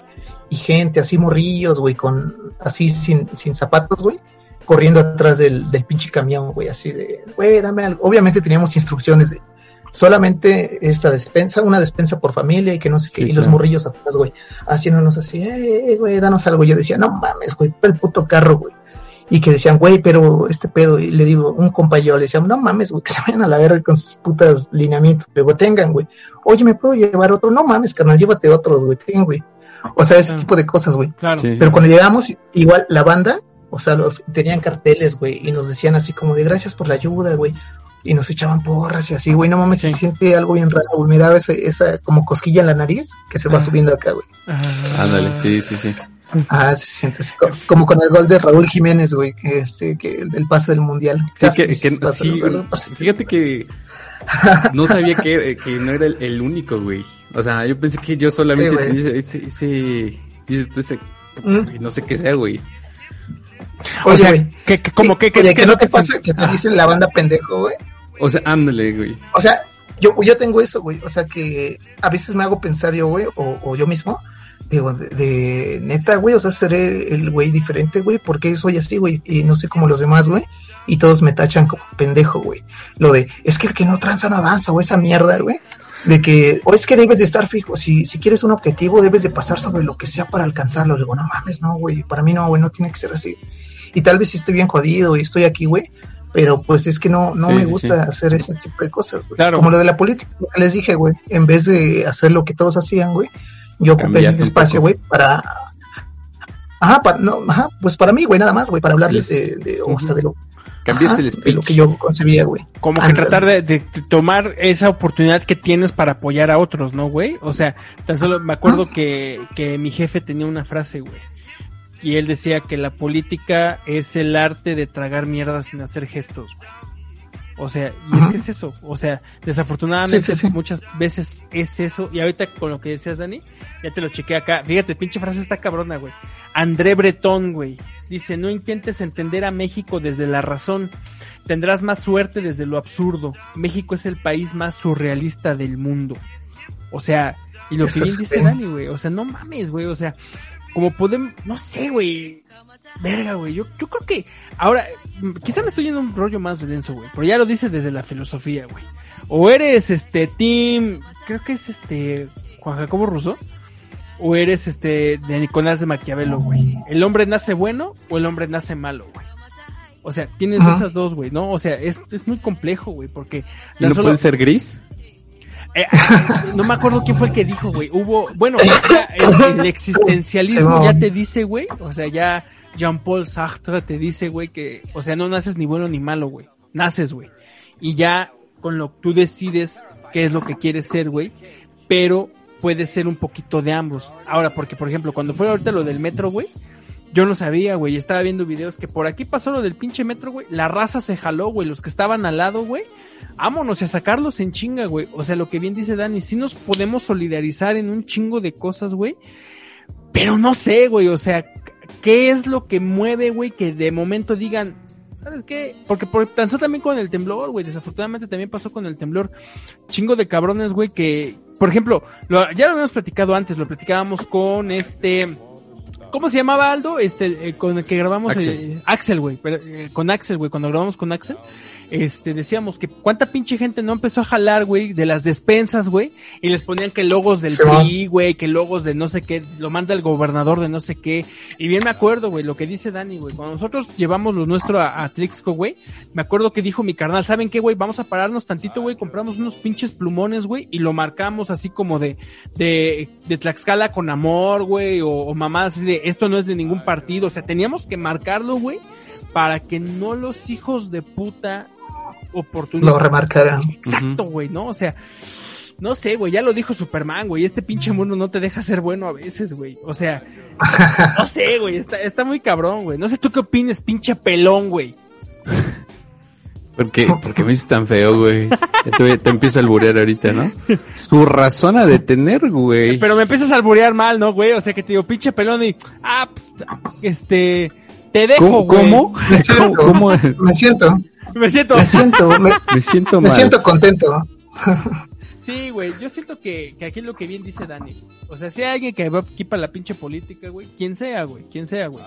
Speaker 5: Y gente así, morrillos, güey, con, así, sin, sin zapatos, güey, corriendo atrás del, del pinche camión, güey, así de, güey, dame algo. Obviamente teníamos instrucciones de solamente esta despensa, una despensa por familia y que no sé qué,
Speaker 3: Sí,
Speaker 5: y los morrillos atrás, güey, haciéndonos así, eh, güey, danos algo. Yo decía, no mames, güey, el puto carro, güey. Y que decían, güey, pero este pedo, y le digo, un compañero le decía, no mames, güey, que se vayan a la verga con sus putas lineamientos, luego tengan, güey, oye, ¿me puedo llevar otro? No mames, carnal, llévate otros, güey, ten, güey. O sea, ese tipo de cosas, güey.
Speaker 2: Claro.
Speaker 3: Sí.
Speaker 5: Pero cuando llegamos, igual la banda, o sea, los tenían carteles, güey, y nos decían así como de gracias por la ayuda, güey. Y nos echaban porras y así, güey, no mames,
Speaker 2: Sí.
Speaker 5: se siente algo bien raro, güey. Me daba ese, esa como cosquilla en la nariz que se va
Speaker 2: Ah.
Speaker 5: subiendo acá, güey.
Speaker 2: Ah.
Speaker 3: Ándale, sí, sí, sí.
Speaker 5: Ah, se siente así, co- como con el gol de Raúl Jiménez, güey, que este, que el pase del mundial.
Speaker 3: Sí, que, que- fíjate que no sabía que, que no era el, el único, güey. O sea, yo pensé que yo solamente
Speaker 5: Sí,
Speaker 3: tenía ese, ese, ese- dices tú ese,
Speaker 5: Mm.
Speaker 3: no sé qué sea, güey.
Speaker 2: O
Speaker 5: Oye,
Speaker 2: sea,
Speaker 5: güey,
Speaker 2: que, que- como que, que,
Speaker 5: oye,
Speaker 2: que
Speaker 5: no te
Speaker 2: te
Speaker 5: pasa que te dicen la banda pendejo, güey.
Speaker 3: O sea, ándale, güey.
Speaker 5: O sea, yo, yo tengo eso, güey. O sea, que a veces me hago pensar yo, güey, o, o yo mismo. Digo, de, de neta, güey, o sea, seré el güey diferente, güey, porque soy así, güey, y no soy como los demás, güey, y todos me tachan como pendejo, güey. Lo de, es que el que no tranza no avanza, güey, esa mierda, güey. De que, o es que debes de estar fijo, si, si quieres un objetivo, debes de pasar sobre lo que sea para alcanzarlo. Digo, no mames, no, güey, para mí no, güey, no tiene que ser así. Y tal vez si estoy bien jodido y estoy aquí, güey, pero pues es que no, no
Speaker 3: Sí,
Speaker 5: me
Speaker 3: sí,
Speaker 5: gusta hacer ese tipo de cosas, güey.
Speaker 2: Claro.
Speaker 5: Como lo de la política, les dije, güey, en vez de hacer lo que todos hacían, güey, yo ocupé ese
Speaker 3: un
Speaker 5: espacio, güey, para... Ajá, para, no, ajá, pues para mí, güey, nada más, güey, para hablarles de, de, o sea, de lo,
Speaker 3: Cambiaste
Speaker 5: ajá,
Speaker 3: el
Speaker 5: de lo
Speaker 3: speech.
Speaker 5: que yo concebía, güey.
Speaker 2: como que
Speaker 5: Ándale.
Speaker 2: tratar de, de- de tomar esa oportunidad que tienes para apoyar a otros, ¿no, güey? O sea, tan solo me acuerdo que, que mi jefe tenía una frase, güey. Y él decía que la política es el arte de tragar mierda sin hacer gestos, güey. O sea, y es que es eso. O sea, desafortunadamente
Speaker 5: Sí, sí, sí.
Speaker 2: muchas veces es eso. Y ahorita con lo que decías, Dani, ya te lo chequé acá. Fíjate, pinche frase está cabrona, güey. André Breton, güey. Dice, no intentes entender a México desde la razón. Tendrás más suerte desde lo absurdo. México es el país más surrealista del mundo. O sea, y lo que bien dice Dani, güey. O sea, no mames, güey. O sea, como podemos, no sé, güey. Verga, güey. Yo, yo creo que ahora, quizá me estoy yendo a un rollo más denso, güey. Pero ya lo dice desde la filosofía, güey. O eres este team, creo que es este Juan Jacobo Rousseau. O eres este de Nicolás de Maquiavelo, güey. ¿El hombre nace bueno o el hombre nace malo, güey? O sea, tienes
Speaker 5: Ajá.
Speaker 2: esas dos, güey, ¿no? O sea, es, es muy complejo, güey, porque...
Speaker 3: ¿Y no
Speaker 2: solo-
Speaker 3: puede ser gris?
Speaker 2: eh, <laughs> no me acuerdo quién fue el que dijo, güey. Hubo, bueno, ya el, el <laughs> existencialismo ya te dice, güey. O sea, ya Jean-Paul Sartre te dice, güey, que, o sea, no naces ni bueno ni malo, güey. Naces, güey. Y ya con lo tú decides qué es lo que quieres ser, güey. Pero puede ser un poquito de ambos. Ahora, porque, por ejemplo, cuando fue ahorita lo del metro, güey. Yo no sabía, güey. Estaba viendo videos que por aquí pasó lo del pinche metro, güey. La raza se jaló, güey. Los que estaban al lado, güey. Vámonos a sacarlos en chinga, güey. O sea, lo que bien dice Dani, sí nos podemos solidarizar en un chingo de cosas, güey. Pero no sé, güey. O sea, ¿qué es lo que mueve, güey? Que de momento digan, ¿sabes qué? Porque por, pasó también con el temblor, güey. Desafortunadamente también pasó con el temblor. Chingo de cabrones, güey, que, por ejemplo, lo- ya lo habíamos platicado antes, lo platicábamos con este. ¿Cómo se llamaba Aldo? Este, eh, con el que grabamos
Speaker 3: Axel.
Speaker 2: eh, Axel, güey, pero, eh, con Axel, güey, cuando grabamos con Axel, este, decíamos que cuánta pinche gente no empezó a jalar, güey, de las despensas, güey, y les ponían que logos del
Speaker 5: Sí.
Speaker 2: PRI, güey, que logos de no sé qué, lo manda el gobernador de no sé qué, y bien me acuerdo, güey, lo que dice Dani, güey, cuando nosotros llevamos lo nuestro a, a Trixco, güey, me acuerdo que dijo mi carnal, ¿saben qué, güey? Vamos a pararnos tantito, güey, compramos unos pinches plumones, güey, y lo marcamos así como de, de, de Tlaxcala con amor, güey, o, o mamadas así de, esto no es de ningún partido, o sea, teníamos que marcarlo, güey, para que no los hijos de puta oportunistas.
Speaker 5: Lo remarcarán.
Speaker 2: Exacto, güey, ¿no? O sea, no sé, güey, ya lo dijo Superman, güey, este pinche mundo no te deja ser bueno a veces, güey. O sea, <laughs> no sé, güey, está, está muy cabrón, güey. No sé tú qué opines, pinche pelón, güey.
Speaker 3: ¿Por qué, ¿Por qué me dices tan feo, güey? Te, te empiezo a alburear ahorita, ¿no? Su razón a detener, güey.
Speaker 2: Pero me empiezas a alburear mal, ¿no, güey? O sea, que te digo, pinche pelón y, ah, este, te dejo,
Speaker 3: ¿Cómo?
Speaker 2: güey.
Speaker 3: ¿Cómo? <laughs>
Speaker 5: Me siento,
Speaker 3: ¿Cómo?
Speaker 5: Me siento,
Speaker 2: Me siento,
Speaker 5: me siento, me, <laughs>
Speaker 3: Me siento
Speaker 5: me
Speaker 3: mal.
Speaker 5: siento contento.
Speaker 2: sí, güey, yo siento que, que aquí es lo que bien dice Dani. O sea, si hay alguien que va aquí para la pinche política, güey, quien sea, güey, quien sea, güey.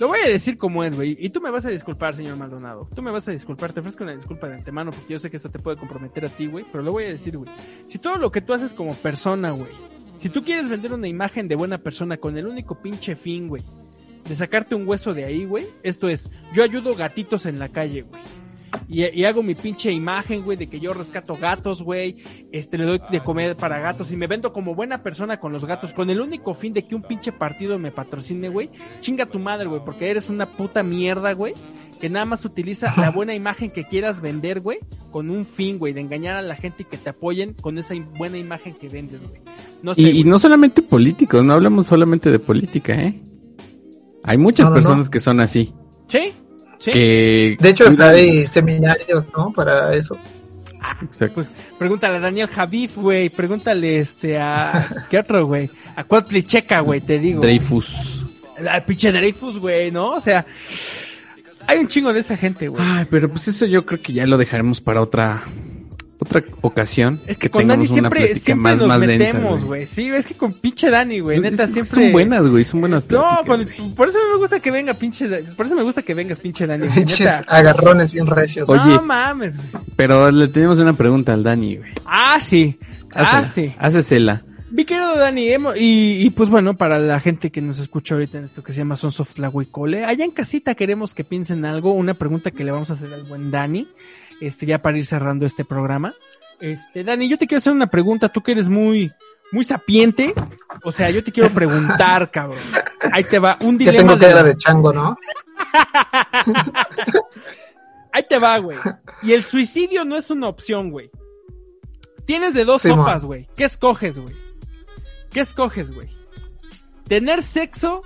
Speaker 2: Lo voy a decir como es, güey. Y tú me vas a disculpar, señor Maldonado. Tú me vas a disculpar. Te ofrezco una disculpa de antemano porque yo sé que esto te puede comprometer a ti, güey. Pero lo voy a decir, güey. Si todo lo que tú haces como persona, güey. Si tú quieres vender una imagen de buena persona con el único pinche fin, güey. de sacarte un hueso de ahí, güey. Esto es, yo ayudo gatitos en la calle, güey. Y, y hago mi pinche imagen, güey, de que yo rescato gatos, güey. Este, le doy de comer para gatos y me vendo como buena persona con los gatos, con el único fin de que un pinche partido me patrocine, güey. Chinga tu madre, güey, porque eres una puta mierda, güey. Que nada más utiliza la <laughs> buena imagen que quieras vender, güey, con un fin, güey, de engañar a la gente y que te apoyen con esa buena imagen que vendes, güey. No sé.
Speaker 3: Y, no solamente políticos, no hablamos solamente de política, ¿eh? Hay muchas
Speaker 5: No, no,
Speaker 3: personas
Speaker 5: no.
Speaker 3: que son así.
Speaker 2: Sí, sí.
Speaker 3: Que
Speaker 5: De hecho, hasta hay seminarios, ¿no? Para eso.
Speaker 3: Exacto.
Speaker 2: Pues pregúntale a Daniel Javif, güey. Pregúntale este a. <laughs> ¿Qué otro, güey? A Cuautli Checa, güey, te digo.
Speaker 3: Dreyfus.
Speaker 2: Al pinche Dreyfus, güey, ¿no? O sea. Hay un chingo de esa gente, güey.
Speaker 3: Ay, pero pues eso yo creo que ya lo dejaremos para otra otra ocasión.
Speaker 2: Es que, con Dani siempre, siempre
Speaker 3: más-
Speaker 2: nos
Speaker 3: más
Speaker 2: metemos, güey. Sí, es que con pinche Dani, güey. Neta,
Speaker 3: es-
Speaker 2: siempre.
Speaker 3: Son buenas, güey, son buenas
Speaker 2: No, con- por eso me gusta que venga pinche. Por eso me gusta que vengas pinche Dani.
Speaker 5: Pinches agarrones bien recios.
Speaker 3: Oye.
Speaker 2: No mames, güey.
Speaker 3: Pero le tenemos una pregunta al Dani, güey.
Speaker 2: Ah, sí. Ah,
Speaker 3: Hácela,
Speaker 2: sí.
Speaker 3: Hácesela.
Speaker 2: Mi querido Dani, y, y pues bueno, para la gente que nos escucha ahorita en esto que se llama Sons of Tlahuicole, allá en casita queremos que piensen algo, una pregunta que le vamos a hacer al buen Dani, este, ya para ir cerrando este programa. Este, Dani, yo te quiero hacer una pregunta, tú que eres muy, muy sapiente, o sea, yo te quiero preguntar, <laughs> cabrón. Ahí te va, un
Speaker 5: Ya
Speaker 2: dilema
Speaker 5: tengo que
Speaker 2: de-
Speaker 5: de chango, ¿no? <laughs>
Speaker 2: Ahí te va, güey. Y el suicidio no es una opción, güey. Tienes de dos
Speaker 5: Sí,
Speaker 2: sopas, güey. ¿Qué escoges, güey? ¿Qué escoges, güey? ¿Tener sexo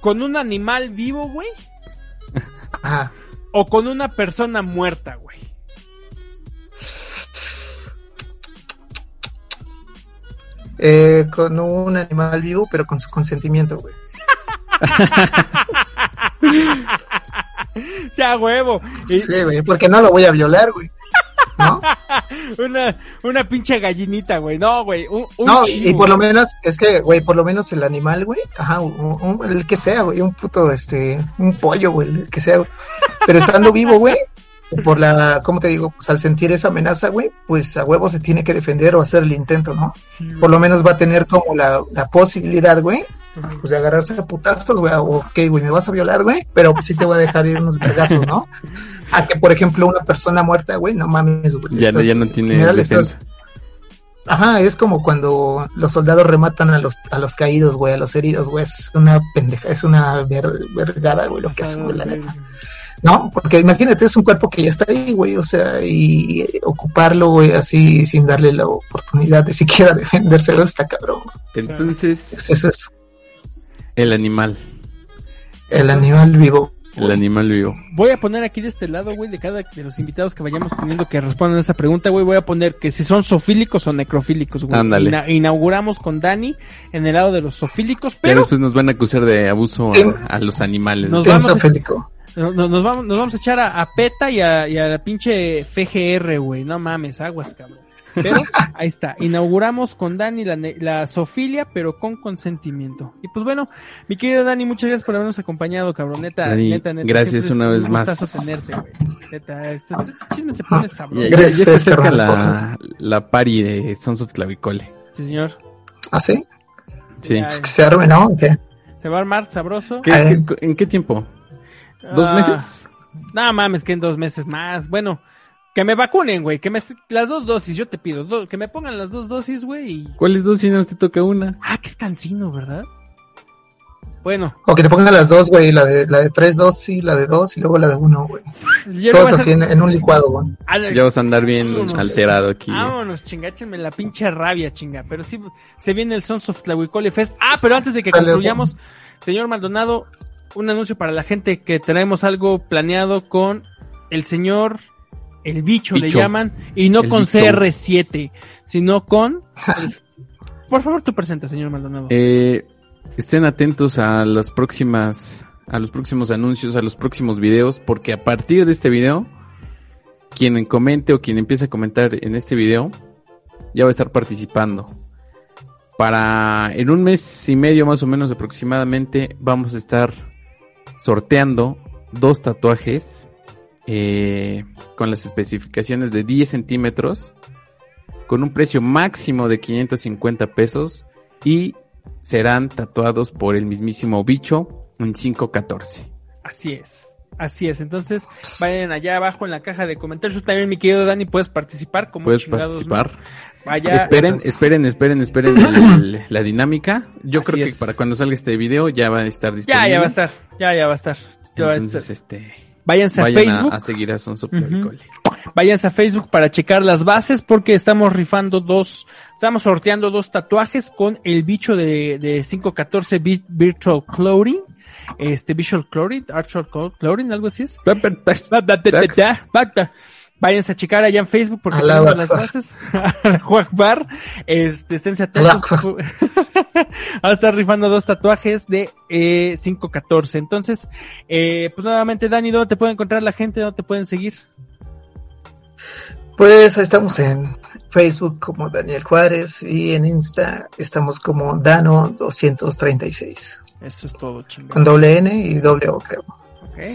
Speaker 2: con un animal vivo, güey?
Speaker 5: Ajá.
Speaker 2: ¿O con una persona muerta, güey?
Speaker 5: Eh, con un animal vivo, pero con su consentimiento, güey. <laughs>
Speaker 2: Sea, huevo. Y
Speaker 5: Sí, güey, porque no lo voy a violar, güey. ¿No? <laughs>
Speaker 2: una, una pinche gallinita, güey. No, güey. Un, un
Speaker 5: No,
Speaker 2: chivo,
Speaker 5: y por lo menos, es que, güey, por lo menos el animal, güey, ajá, un- un- el que sea, güey, un puto, este, un pollo, güey, el que sea, güey. Pero estando vivo, güey, por la, ¿cómo te digo? Pues al sentir esa amenaza, güey, pues a huevo se tiene que defender o hacer el intento, ¿no? Por lo menos va a tener como la, la posibilidad, güey, pues de agarrarse a putazos, güey, o, ok, güey, me vas a violar, güey, pero pues sí te voy a dejar ir unos vergazos, ¿no? A que, por ejemplo, una persona muerta, güey, no mames, güey.
Speaker 3: Ya,
Speaker 5: estás-
Speaker 3: ya no tiene
Speaker 5: general estás-
Speaker 3: defensa.
Speaker 5: Ajá, es como cuando los soldados rematan a los, a los caídos, güey, a los heridos, güey, es una pendeja, es una ver, vergada, güey, lo que hacen, güey, la neta. No, porque imagínate, es un cuerpo que ya está ahí, güey, o sea, y ocuparlo, güey, así, sin darle la oportunidad de siquiera <laughs> defendérselo, está cabrón.
Speaker 3: Entonces,
Speaker 5: es, es
Speaker 3: el animal.
Speaker 5: el animal vivo.
Speaker 3: El animal vivo.
Speaker 2: Voy a poner aquí de este lado, güey, de cada de los invitados que vayamos teniendo que respondan a esa pregunta, güey, voy a poner que si son sofílicos o necrofílicos, güey.
Speaker 3: Ándale.
Speaker 2: Ina- inauguramos con Dani en el lado de los sofílicos,
Speaker 3: Ya
Speaker 2: pero
Speaker 3: después nos van a acusar de abuso
Speaker 5: Sí.
Speaker 3: a, a los animales.
Speaker 2: Nos a- Nos, vamos, nos vamos a echar a, a PETA y a, y a la pinche FGR, güey. No mames, aguas, cabrón. Pero <laughs> ahí está, inauguramos con Dani la, ne- la sofilia, pero con consentimiento. Y pues bueno, mi querido Dani, muchas gracias por habernos acompañado, cabrón. Neta,
Speaker 3: Dani,
Speaker 2: neta, neta.
Speaker 3: gracias
Speaker 2: siempre
Speaker 3: una
Speaker 2: es
Speaker 3: vez
Speaker 2: un
Speaker 3: más.
Speaker 2: gustazo tenerte, güey. Neta, este, este chisme se pone sabroso.
Speaker 3: Ya, ya- se acerca la, la pari de Sons of Clavicole.
Speaker 2: Sí, señor.
Speaker 5: ¿Ah, sí?
Speaker 3: Sí.
Speaker 2: Ya,
Speaker 5: se arme, ¿no? ¿O qué?
Speaker 2: Se va a armar sabroso.
Speaker 3: ¿Qué-
Speaker 5: Ay.
Speaker 3: qué- ¿En qué tiempo? ¿Dos
Speaker 2: Ah,
Speaker 3: meses?
Speaker 2: No mames, que en dos meses más. Bueno, que me vacunen, güey. Que me las dos dosis, yo te pido. do- que me pongan las dos dosis, güey. Y...
Speaker 3: ¿Cuáles dos si no te toca una?
Speaker 2: Ah, que es cansino, ¿verdad? Bueno,
Speaker 5: O que te pongan las dos, güey, la de, la de tres dosis, la de dos y luego la de uno, güey. Todos así en, en un licuado, güey.
Speaker 2: Ah,
Speaker 3: Ya vas a andar bien
Speaker 2: Vámonos.
Speaker 3: alterado aquí. ¿eh?
Speaker 2: Vámonos, chingáchenme la pinche rabia, chinga. Pero sí, se viene el Sons of Tlahuicole Fest. Ah, pero antes de que concluyamos, señor Maldonado, un anuncio para la gente que traemos algo planeado con el señor, el bicho, le llaman, y no
Speaker 3: El
Speaker 2: con
Speaker 3: bicho.
Speaker 2: CR7, sino con... <laughs> el- Por favor, tu presenta, señor Maldonado.
Speaker 3: Eh, estén atentos a las próximas, a los próximos anuncios, a los próximos videos, porque a partir de este video, quien comente o quien empiece a comentar en este video, ya va a estar participando. Para, en un mes y medio más o menos aproximadamente, vamos a estar sorteando dos tatuajes eh, con las especificaciones de 10 centímetros, con un precio máximo de 550 pesos y serán tatuados por el mismísimo bicho en 514.
Speaker 2: Así es. Así es, entonces vayan allá abajo en la caja de comentarios. También, mi querido Dani, puedes participar como
Speaker 3: Puedes participar.
Speaker 2: Vaya,
Speaker 3: Esperen, esperen, esperen, esperen <coughs> el- la dinámica. Yo
Speaker 2: Así
Speaker 3: creo
Speaker 2: es.
Speaker 3: que para cuando salga este video ya va a estar disponible.
Speaker 2: ya, ya va a estar, ya, ya va a estar. Ya va a
Speaker 3: Entonces,
Speaker 2: estar.
Speaker 3: este,
Speaker 2: Váyanse a
Speaker 3: vayan
Speaker 2: Facebook,
Speaker 3: a, a seguir a Sons of
Speaker 2: Ujú.
Speaker 3: Clavicole.
Speaker 2: Váyanse a Facebook para checar las bases porque estamos rifando dos, estamos sorteando dos tatuajes con el bicho de, de 514 Vi- Virtual Clothing, este Visual Clothing, Virtual Clothing, algo así es. Váyanse a checar allá en Facebook porque
Speaker 5: Allahu
Speaker 2: tenemos las bases. <laughs> Juakbar, este, esténse atentos.
Speaker 5: Allahu <laughs>
Speaker 2: Va a estar rifando dos tatuajes de eh, 514. Entonces, eh, pues nuevamente, Dani, ¿dónde te puede encontrar la gente? ¿Dónde te pueden seguir?
Speaker 5: Pues estamos en Facebook como Daniel Juárez y en Insta estamos como Dano236.
Speaker 2: Eso es todo,
Speaker 5: Con
Speaker 2: chingón.
Speaker 5: doble N y doble O, creo.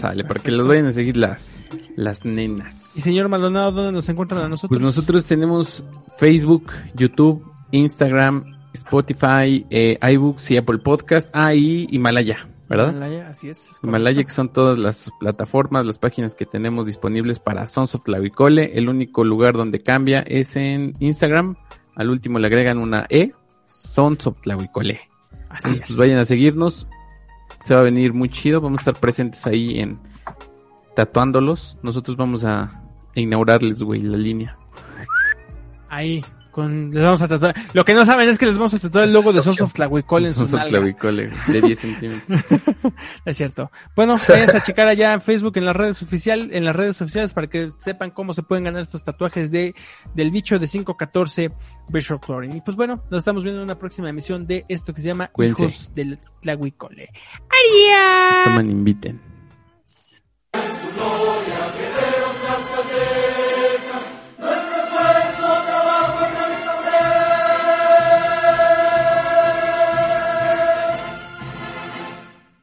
Speaker 3: Sale, para que
Speaker 2: perfecto.
Speaker 3: los vayan a seguir las, las nenas.
Speaker 2: Y señor Maldonado, ¿dónde nos encuentran a nosotros?
Speaker 3: Pues nosotros tenemos Facebook, YouTube, Instagram, Spotify, eh, iBooks y Apple Podcast. Ah, y Himalaya, ¿verdad?
Speaker 2: Himalaya, así es. es
Speaker 3: Himalaya, que son todas las plataformas, las páginas que tenemos disponibles para Sons of Clavicole. El único lugar donde cambia es en Instagram. Al último le agregan una E, Sons of Clavicole.
Speaker 2: Así
Speaker 3: Entonces,
Speaker 2: es.
Speaker 3: pues vayan a seguirnos. Se va a venir muy chido. Vamos a estar presentes ahí en tatuándolos. Nosotros vamos a inaugurarles, güey, la línea.
Speaker 2: Ahí, con, les vamos a tatuar. Lo que no saben es que les vamos a tatuar el logo de Sons of en sus
Speaker 3: Sons of. Clavicole de 10 centímetros. <laughs>
Speaker 2: Es cierto. Bueno, vayan a checar allá en Facebook, en las redes oficial, en las redes oficiales para que sepan cómo se pueden ganar estos tatuajes de del bicho de 514 Visual Chlorine. Y pues bueno, nos estamos viendo en una próxima emisión de esto que se llama
Speaker 3: Cuídense.
Speaker 2: Hijos del Tlahuicole. ¡Adiós!
Speaker 3: Toman, inviten.
Speaker 4: Gloria, guerreros, las calderas.